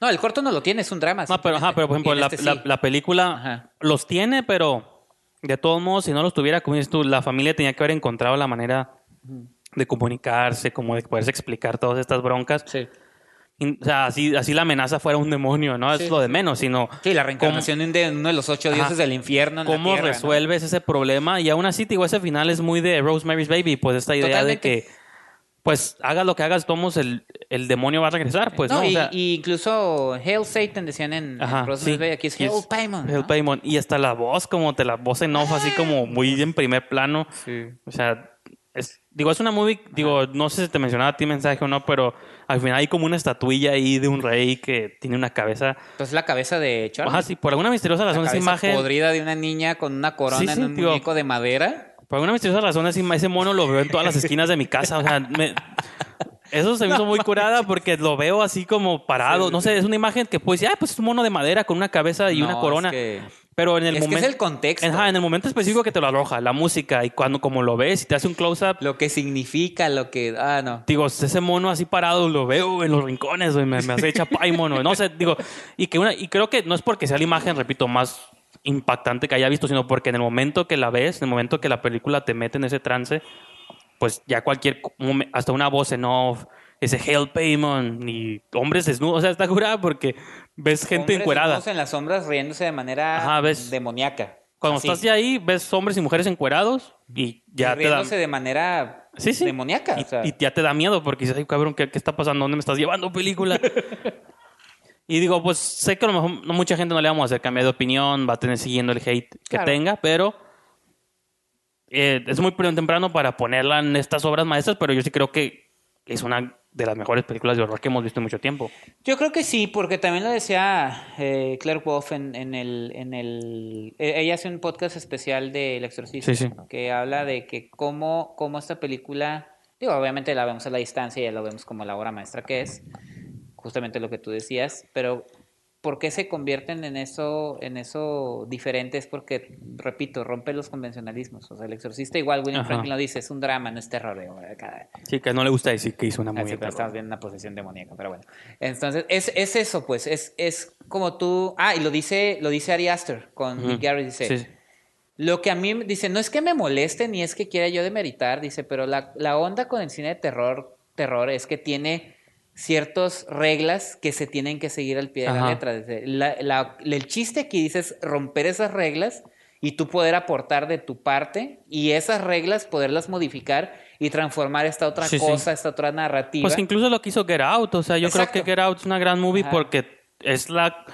No, el corto no lo tiene, es un drama. No, pero, ajá, pero por ejemplo, la, este la- película Ajá. los tiene, pero de todos modos, si no los tuviera, como dices tú, la familia tenía que haber encontrado la manera de comunicarse, como de poderse explicar todas estas broncas. Sí. Y, o sea, así, así la amenaza fuera un demonio, ¿no? Sí, es lo de menos, sino Sí, la reencarnación de uno de los ocho Ajá. dioses del infierno. en la cómo resuelves ese problema. Y aún así, digo, ese final es muy de Rosemary's Baby, pues esta idea Totalmente. de que, pues, hagas lo que hagas, tomos el, el demonio va a regresar, pues, ¿no? no, O y, sea, y incluso Hail Satan decían en, en Ajá, Rosemary's sí. Baby, aquí es Hail Paimon. Hail ¿no? Paimon. Y hasta la voz, como te la voz en off, así como muy en primer plano. Sí. O sea, es, digo, es una movie, digo, no sé si te mencionaba a ti mensaje o no, pero al final hay como una estatuilla ahí de un rey que tiene una cabeza. Pues la cabeza de Charlie. Ajá, sí, por alguna misteriosa la razón esa cabeza imagen. podrida de una niña con una corona Sí, sí, en un digo- muñeco de madera. Por alguna misteriosa razón ese, mono lo veo en todas las esquinas de mi casa. O sea, me- eso se me hizo muy curada porque lo veo así como parado. Sí, no sé, es una imagen que puedes decir, ah, pues es un mono de madera con una cabeza y No, una es corona. que- Pero en el momento. es el contexto. Ajá, en el momento específico que te lo arroja, la música, y cuando como lo ves y te hace un close-up, Lo que significa, lo que... Ah, no. digo, ese mono así parado lo veo en los rincones, me, me hace Paimon, güey. No sé, digo, y que una, y creo que no es porque sea la imagen, repito, más impactante que haya visto, sino porque en el momento que la ves, en el momento que la película te mete en ese trance, pues ya cualquier, hasta una voz en off, ese Hail Paimon, y hombres desnudos, o sea, está curada porque ves gente Hombres encuerada. en las sombras riéndose de manera Ajá, ves. demoníaca. Cuando Así. estás ya ahí, ves hombres y mujeres encuerados y ya Y te da... riéndose de manera Sí, sí. demoníaca. Y, o sea. y ya te da miedo porque dices, ay, cabrón, ¿qué, qué está pasando? ¿Dónde me estás llevando, película? y digo, pues sé que a lo mejor no mucha gente no le vamos a hacer cambiar de opinión, va a tener siguiendo el hate que Claro. tenga, pero eh, es muy pr- temprano para ponerla en estas obras maestras, pero yo sí creo que es una de las mejores películas de horror que hemos visto en mucho tiempo. Yo creo que sí, porque también lo decía eh, Claire Wolf en, en el, en el... eh, Ella hace un podcast especial del exorcista Sí, sí. que habla de que cómo, cómo esta película, digo, obviamente la vemos a la distancia y ya la vemos como la obra maestra que es, justamente lo que tú decías, pero ¿por qué se convierten en eso, en eso diferente? Es porque, repito, rompe los convencionalismos. O sea, el exorcista igual, William Ajá. Franklin lo dice, es un drama, no es terror. Sí, que no le gusta decir que hizo una Ah, muy sí, pero estamos viendo una posesión demoníaca, pero bueno. Entonces, es, es eso, pues, es, es como tú... Ah, y lo dice, lo dice Ari Aster con. Nick dice... Sí. Lo que a mí, dice, no es que me moleste ni es que quiera yo demeritar, dice, pero la, la onda con el cine de terror, terror es que tiene ciertas reglas que se tienen que seguir al pie de la Ajá. letra. Dice, la- la- el chiste aquí dice es romper esas reglas y tú poder aportar de tu parte y esas reglas poderlas modificar y transformar esta otra Sí, sí. cosa, esta otra narrativa. Pues incluso lo que hizo Get Out, o sea, yo Exacto. creo que Get Out es una gran movie Ajá. porque es la...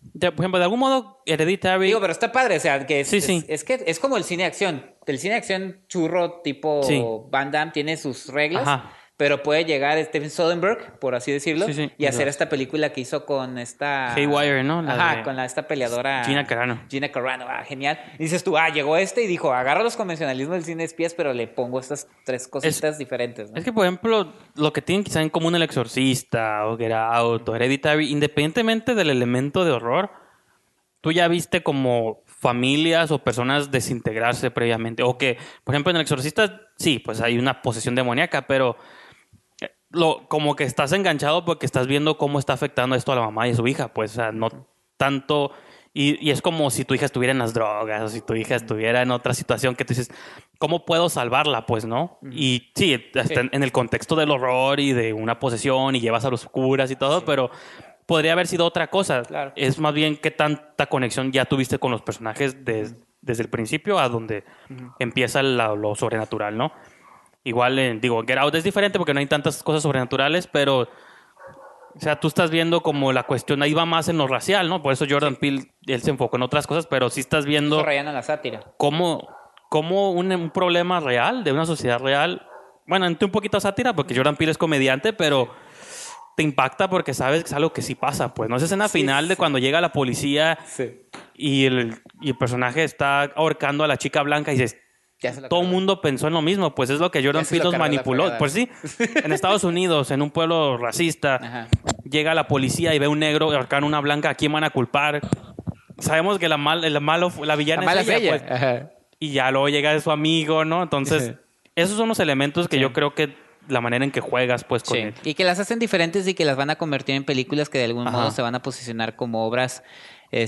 de- por ejemplo, de algún modo, Hereditary... Digo, pero está padre, o sea, que es, Sí, es- sí. es que es como el cine de acción. El cine de acción churro tipo Sí. Van Damme tiene sus reglas, Ajá. Pero puede llegar Steven Soderbergh, por así decirlo, Sí, sí, y hacer esta película que hizo con esta... Haywire, ¿no? La Ajá, de con la, esta peleadora... Gina Carano. Gina Carano, ah, genial. Y dices tú, ah, llegó este y dijo, agarra los convencionalismos del cine de espías, pero le pongo estas tres cositas diferentes. ¿no? Es que, por ejemplo, lo que tienen quizá en común El Exorcista o Get Out o Hereditary, independientemente del elemento de horror, tú ya viste como familias o personas desintegrarse previamente. O que, por ejemplo, en El Exorcista, sí, pues hay una posesión demoníaca, pero lo, como que estás enganchado porque estás viendo cómo está afectando esto a la mamá y a su hija. Pues, o sea, no tanto... Y, y es como si tu hija estuviera en las drogas o si tu hija estuviera en otra situación que tú dices, ¿cómo puedo salvarla? Pues, ¿no? Y sí, hasta en, en el contexto del horror y de una posesión y llevas a los curas y todo, pero podría haber sido otra cosa. Claro. Es más bien qué tanta conexión ya tuviste con los personajes des- desde el principio a donde empieza la- lo sobrenatural, ¿no? Igual, en- digo, Get Out es diferente porque no hay tantas cosas sobrenaturales, pero... O sea, tú estás viendo como la cuestión ahí va más en lo racial, ¿no? Por eso Jordan Peele, él se enfocó en otras cosas, pero sí estás viendo rayando la sátira. cómo, cómo un, un problema real de una sociedad real, bueno, entre un poquito de sátira, porque Jordan Peele es comediante, pero te impacta porque sabes que es algo que sí pasa, pues, ¿no? Esa escena Sí, final de sí. cuando llega la policía Sí. y el, y el personaje está ahorcando a la chica blanca y dices, todo el mundo pensó en lo mismo, pues es lo que Jordan Peele lo nos cargó la manipuló. Pues sí, en Estados Unidos, en un pueblo racista, Ajá. llega la policía y ve un negro ahorcando una blanca, ¿a quién van a culpar? Sabemos que la, mal, el malo, la villana La mala es es ella, ella. pues. Y ya luego llega su amigo, ¿no? Entonces, esos son los elementos que yo creo que la manera en que juegas, pues, con Sí. él. Y que las hacen diferentes y que las van a convertir en películas que de algún Ajá. modo se van a posicionar como obras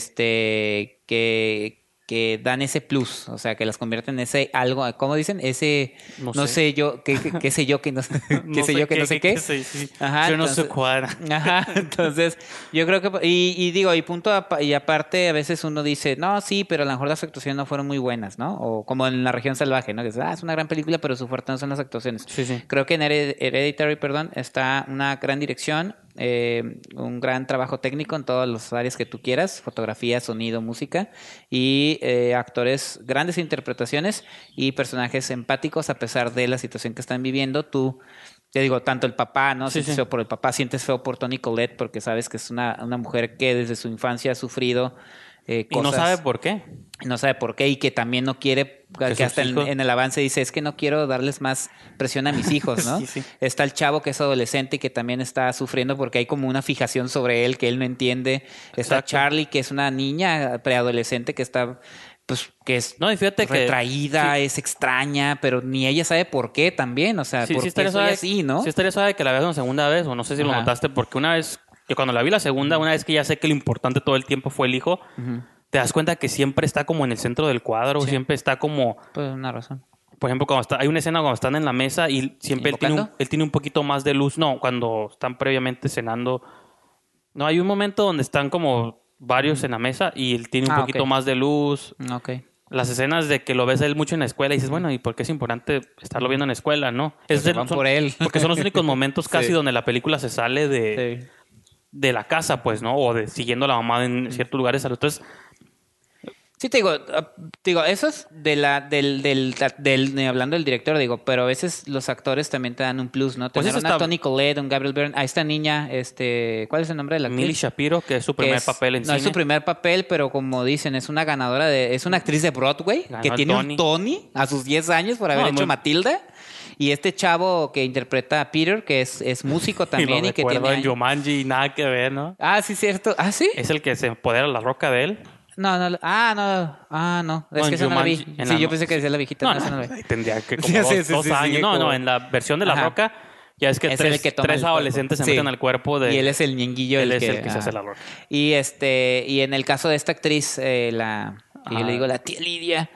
este que, que dan ese plus, o sea, que las convierten en ese algo, ¿cómo dicen? Ese No no, sé. sé. yo, qué, qué- qué sé yo que no, qué sé yo que no sé qué. sé, sí. Ajá, yo no sé entonces- cuál. Ajá, entonces yo creo que, y, y digo, y punto, y aparte a veces uno dice, no, sí, pero a lo mejor las actuaciones no fueron muy buenas, ¿no? O como en La región salvaje, ¿no? Que es, ah, es una gran película, pero su fuerte no son las actuaciones. Sí, sí. Creo que en Hered- Hereditary, perdón, está una gran dirección, eh, un gran trabajo técnico en todas las áreas que tú quieras, fotografía, sonido, música, y eh, actores, grandes interpretaciones y personajes empáticos a pesar de la situación que están viviendo. Tú, te digo, tanto el papá, ¿no? Sí, Sientes sí. feo por el papá, sientes feo por Tony Collette porque sabes que es una, una mujer que desde su infancia ha sufrido eh, Y no sabe por qué. no sabe por qué y que también no quiere, que, hasta en, el avance dice, es que no quiero darles más presión a mis hijos, ¿no? Sí, sí. Está el chavo que es adolescente y que también está sufriendo porque hay como una fijación sobre él que él no entiende. Está. Charlie, que es una niña preadolescente que está, pues, que es No, y fíjate que- retraída, es extraña, pero ni ella sabe por qué también, o sea, Sí, por sí qué soy así, ¿no? Sí estaría suave que la veas una segunda vez, o no sé si lo notaste, porque una vez, que cuando la vi la segunda, una vez que ya sé que lo importante todo el tiempo fue el hijo, te das cuenta que siempre está como en el centro del cuadro, Sí. siempre está como, Pues una razón. por ejemplo, cuando está, hay una escena cuando están en la mesa y siempre él tiene, un, él tiene un poquito más de luz, no, cuando están previamente cenando, no, hay un momento donde están como varios en la mesa y él tiene un Ah, poquito más de luz, Ok. las escenas de que lo ves a él mucho en la escuela y dices, bueno, ¿y por qué es importante estarlo viendo en la escuela, no? Es de- van son- por él. Porque son los únicos momentos casi Sí. donde la película se sale de, Sí. De la casa, pues, ¿no? O de siguiendo a la mamá en ciertos lugares. Entonces, Sí, te digo, ah, te digo, eso es de la, del, del, del, hablando del director, digo, pero a veces los actores también te dan un plus, ¿no? Pues Tener eso una está- Tony Collette, un Gabriel Byrne, a esta niña, este, ¿cuál es el nombre de la actriz? Millie Shapiro, que es su primer es- papel en no cine. es su primer papel, pero como dicen, es una ganadora de, es una actriz de Broadway Ganó que tiene Tony. un Tony a sus 10 años por haber No, hecho muy- Matilda. Y este chavo que interpreta a Peter, que es, es músico y también lo y, que tiene. en Jumanji, nada que ver, ¿no? Ah, sí, cierto. Ah, sí. Es el que se empodera la roca de él. No, no. Ah, no. Ah, no. Es No, que esa no la vi. Sí, la yo pensé que decía la viejita. No, No, no no, la vi. tendría que como dos, sí, sí, dos sí, sí, años. no, como- no, en la versión de la Ajá. roca, ya es que Es tres, que adolescentes se meten al cuerpo de... Y él es el ñenguillo. él el es que, el que se hace la roca. Y este, y en el caso de esta actriz, eh, la, yo Ajá. le digo la tía Lidia,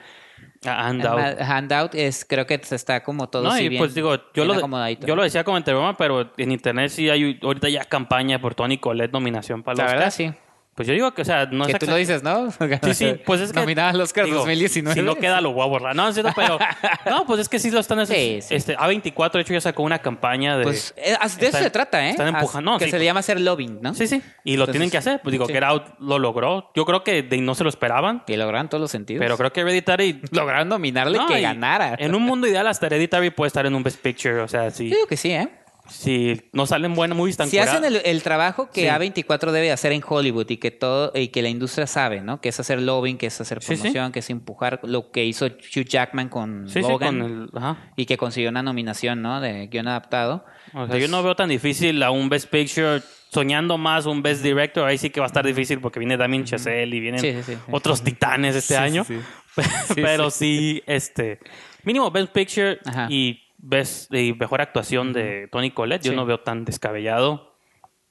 Handout. Handout, es, creo que se está como todo No, y bien, pues digo, yo lo, yo lo decía como broma, pero en internet sí hay ahorita ya campaña por Tony Collette nominación para La los verdad, sí. Pues yo digo que, o sea, no que es tú lo dices, ¿no? Sí, sí, pues es que. Nominada al Oscar digo, 2019. Si no queda, lo voy a borrar. No, es cierto, pero. No, pues es que sí lo están haciendo. Sí, sí. Este, A24, de hecho, ya sacó una campaña de. Pues eh, de eso están- se trata, ¿eh? están empujando, Que sí, se pues. le llama hacer lobbying, ¿no? Sí, sí. Y lo Entonces, tienen que hacer. Pues digo. Get Out lo logró. Yo creo que de- no se lo esperaban. Que lograron todos los sentidos. Pero creo que Hereditary. lograron nominarle No, que ganara. En un mundo ideal, hasta Hereditary puede estar en un Best Picture. O sea, sí. Yo digo que sí, ¿eh? Si no salen buenas movies tan Si hacen el, el trabajo que Sí. A24 debe hacer en Hollywood y que todo y que la industria sabe, ¿no? Que es hacer lobbying, que es hacer Sí, sí. promoción, que es empujar lo que hizo Hugh Jackman con Sí, sí, Logan con el... Ajá. y que consiguió una nominación, ¿no? De guion adaptado. O sea, Pues- yo no veo tan difícil a un Best Picture soñando más un Best Director. Ahí sí que va a estar difícil porque viene Damien Chazelle y vienen Sí, sí, sí, sí. otros titanes este año. sí. Pero sí, este... Mínimo Best Picture Ajá. y Best y mejor actuación de Tony Collette. Yo Sí. no veo tan descabellado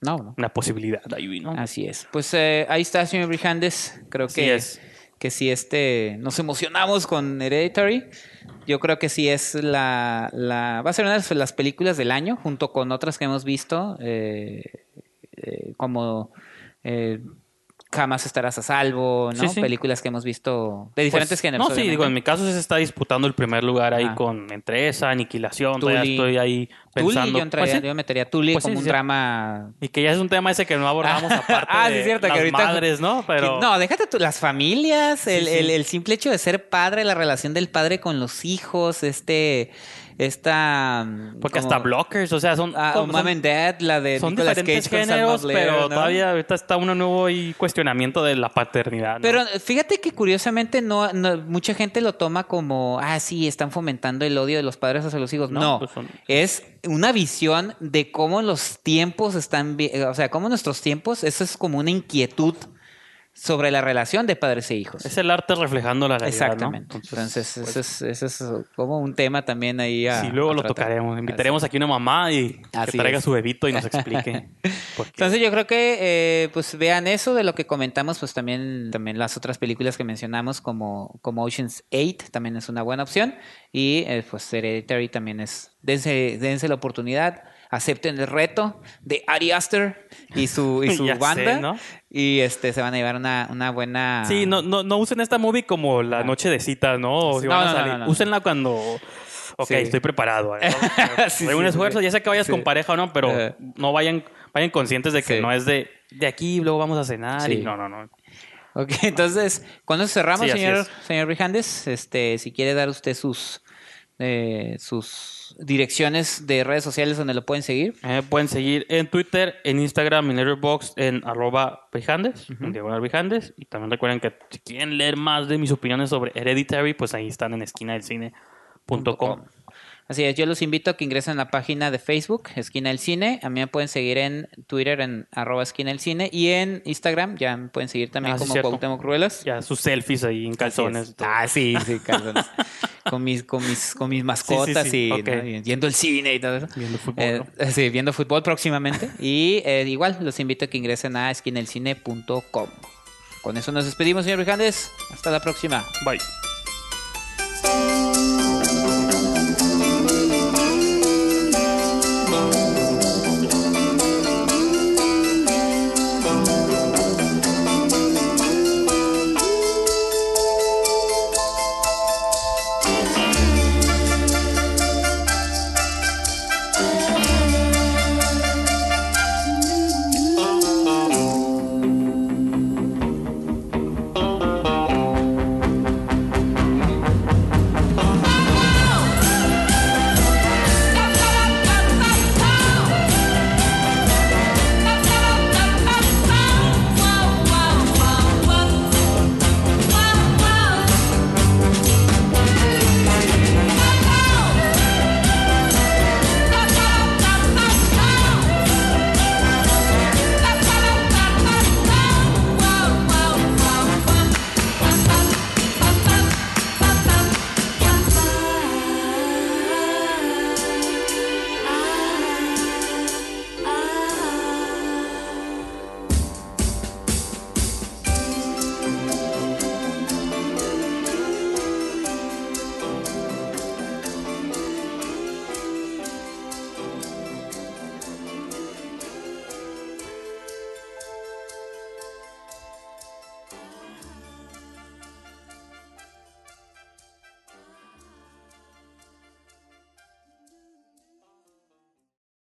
No, no. una posibilidad ahí, ¿no? Así es. Pues eh, ahí está, señor Brijandes. Creo Así que, es. que si este nos emocionamos con Hereditary. Yo creo que sí es la, la va a ser una de las películas del año, junto con otras que hemos visto, eh, eh, como eh, Jamás estarás a salvo, ¿no? Sí, sí. Películas que hemos visto de diferentes Pues, géneros. No, sí, digo, en mi caso se está disputando el primer lugar ahí con entre esa, Aniquilación, todavía estoy ahí Tully, pensando. yo, entraría- Pues sí, yo metería Tully Pues como sí, un sí. drama Y que ya es un tema ese que no abordamos aparte Ah, sí, de es cierto, que las ahorita- madres, ¿no? Pero No, déjate tú, las familias, el, sí. El, el simple hecho de ser padre, la relación del padre con los hijos, este, esta... porque como- hasta blockers, o sea, son Ah, son- Mom and Dad, la de son Nicolas diferentes Cage géneros, Blair, pero ¿no? todavía ahorita está uno nuevo cuestionamiento de la paternidad. ¿no? Pero fíjate que curiosamente no, no- mucha gente lo toma como, ah, sí, están fomentando el odio de los padres hacia los hijos. No, No, pues son- es una visión de cómo los tiempos están, o sea, cómo nuestros tiempos, eso es como una inquietud sobre la relación de padres e hijos. es el arte reflejando la realidad, Exactamente. ¿no? Entonces, pues, ese, es, como un tema también ahí a. sí, luego a lo tocaremos. Invitaremos aquí una mamá y Así que traiga es. su bebito y nos explique. Entonces yo creo que eh, pues vean eso de lo que comentamos, pues también, también las otras películas que mencionamos como, como Ocean's 8 también es una buena opción. Y eh, pues Hereditary también es, dense, dense la oportunidad, acepten el reto de Ari Aster y su, y su sé, banda. ¿no? Y este se van a llevar una, una buena. Sí, no, no, no usen esta movie como la noche de citas, ¿no? O si No, van a salir. Úsenla cuando. Ok, Sí. estoy preparado. ¿eh? Sí, Hay un esfuerzo, ya sea que vayas con pareja o no, pero no vayan, vayan conscientes de que no es de, de aquí, luego vamos a cenar Sí. y no, no, no. Ok, entonces, cuando cerramos, Sí, señor, señor Brijandes, este, si quiere dar usted sus eh, sus direcciones de redes sociales donde lo pueden seguir. Eh, pueden seguir en Twitter, en Instagram, en Letterboxd, en arroba Brijandes, en diagonal Brijandes. Y también recuerden que si quieren leer más de mis opiniones sobre Hereditary, pues ahí están en esquina del cine.com. Así es, yo los invito a que ingresen a la página de Facebook, Esquina del Cine. A mí me pueden seguir en Twitter en arroba Esquina del Cine y en Instagram ya me pueden seguir también Ah, sí, como cierto. Cuauhtémoc Ruelas. Ya sus selfies ahí en calzones. Ah, sí, sí, calzones. con mis, con mis, con mis mascotas sí, y, yendo al cine y todo eso. Viendo fútbol, Eh, ¿no? Sí, viendo fútbol próximamente. y eh, igual los invito a que ingresen a esquinelcine.com. Con eso nos despedimos, señor Brijandes. Hasta la próxima. Bye.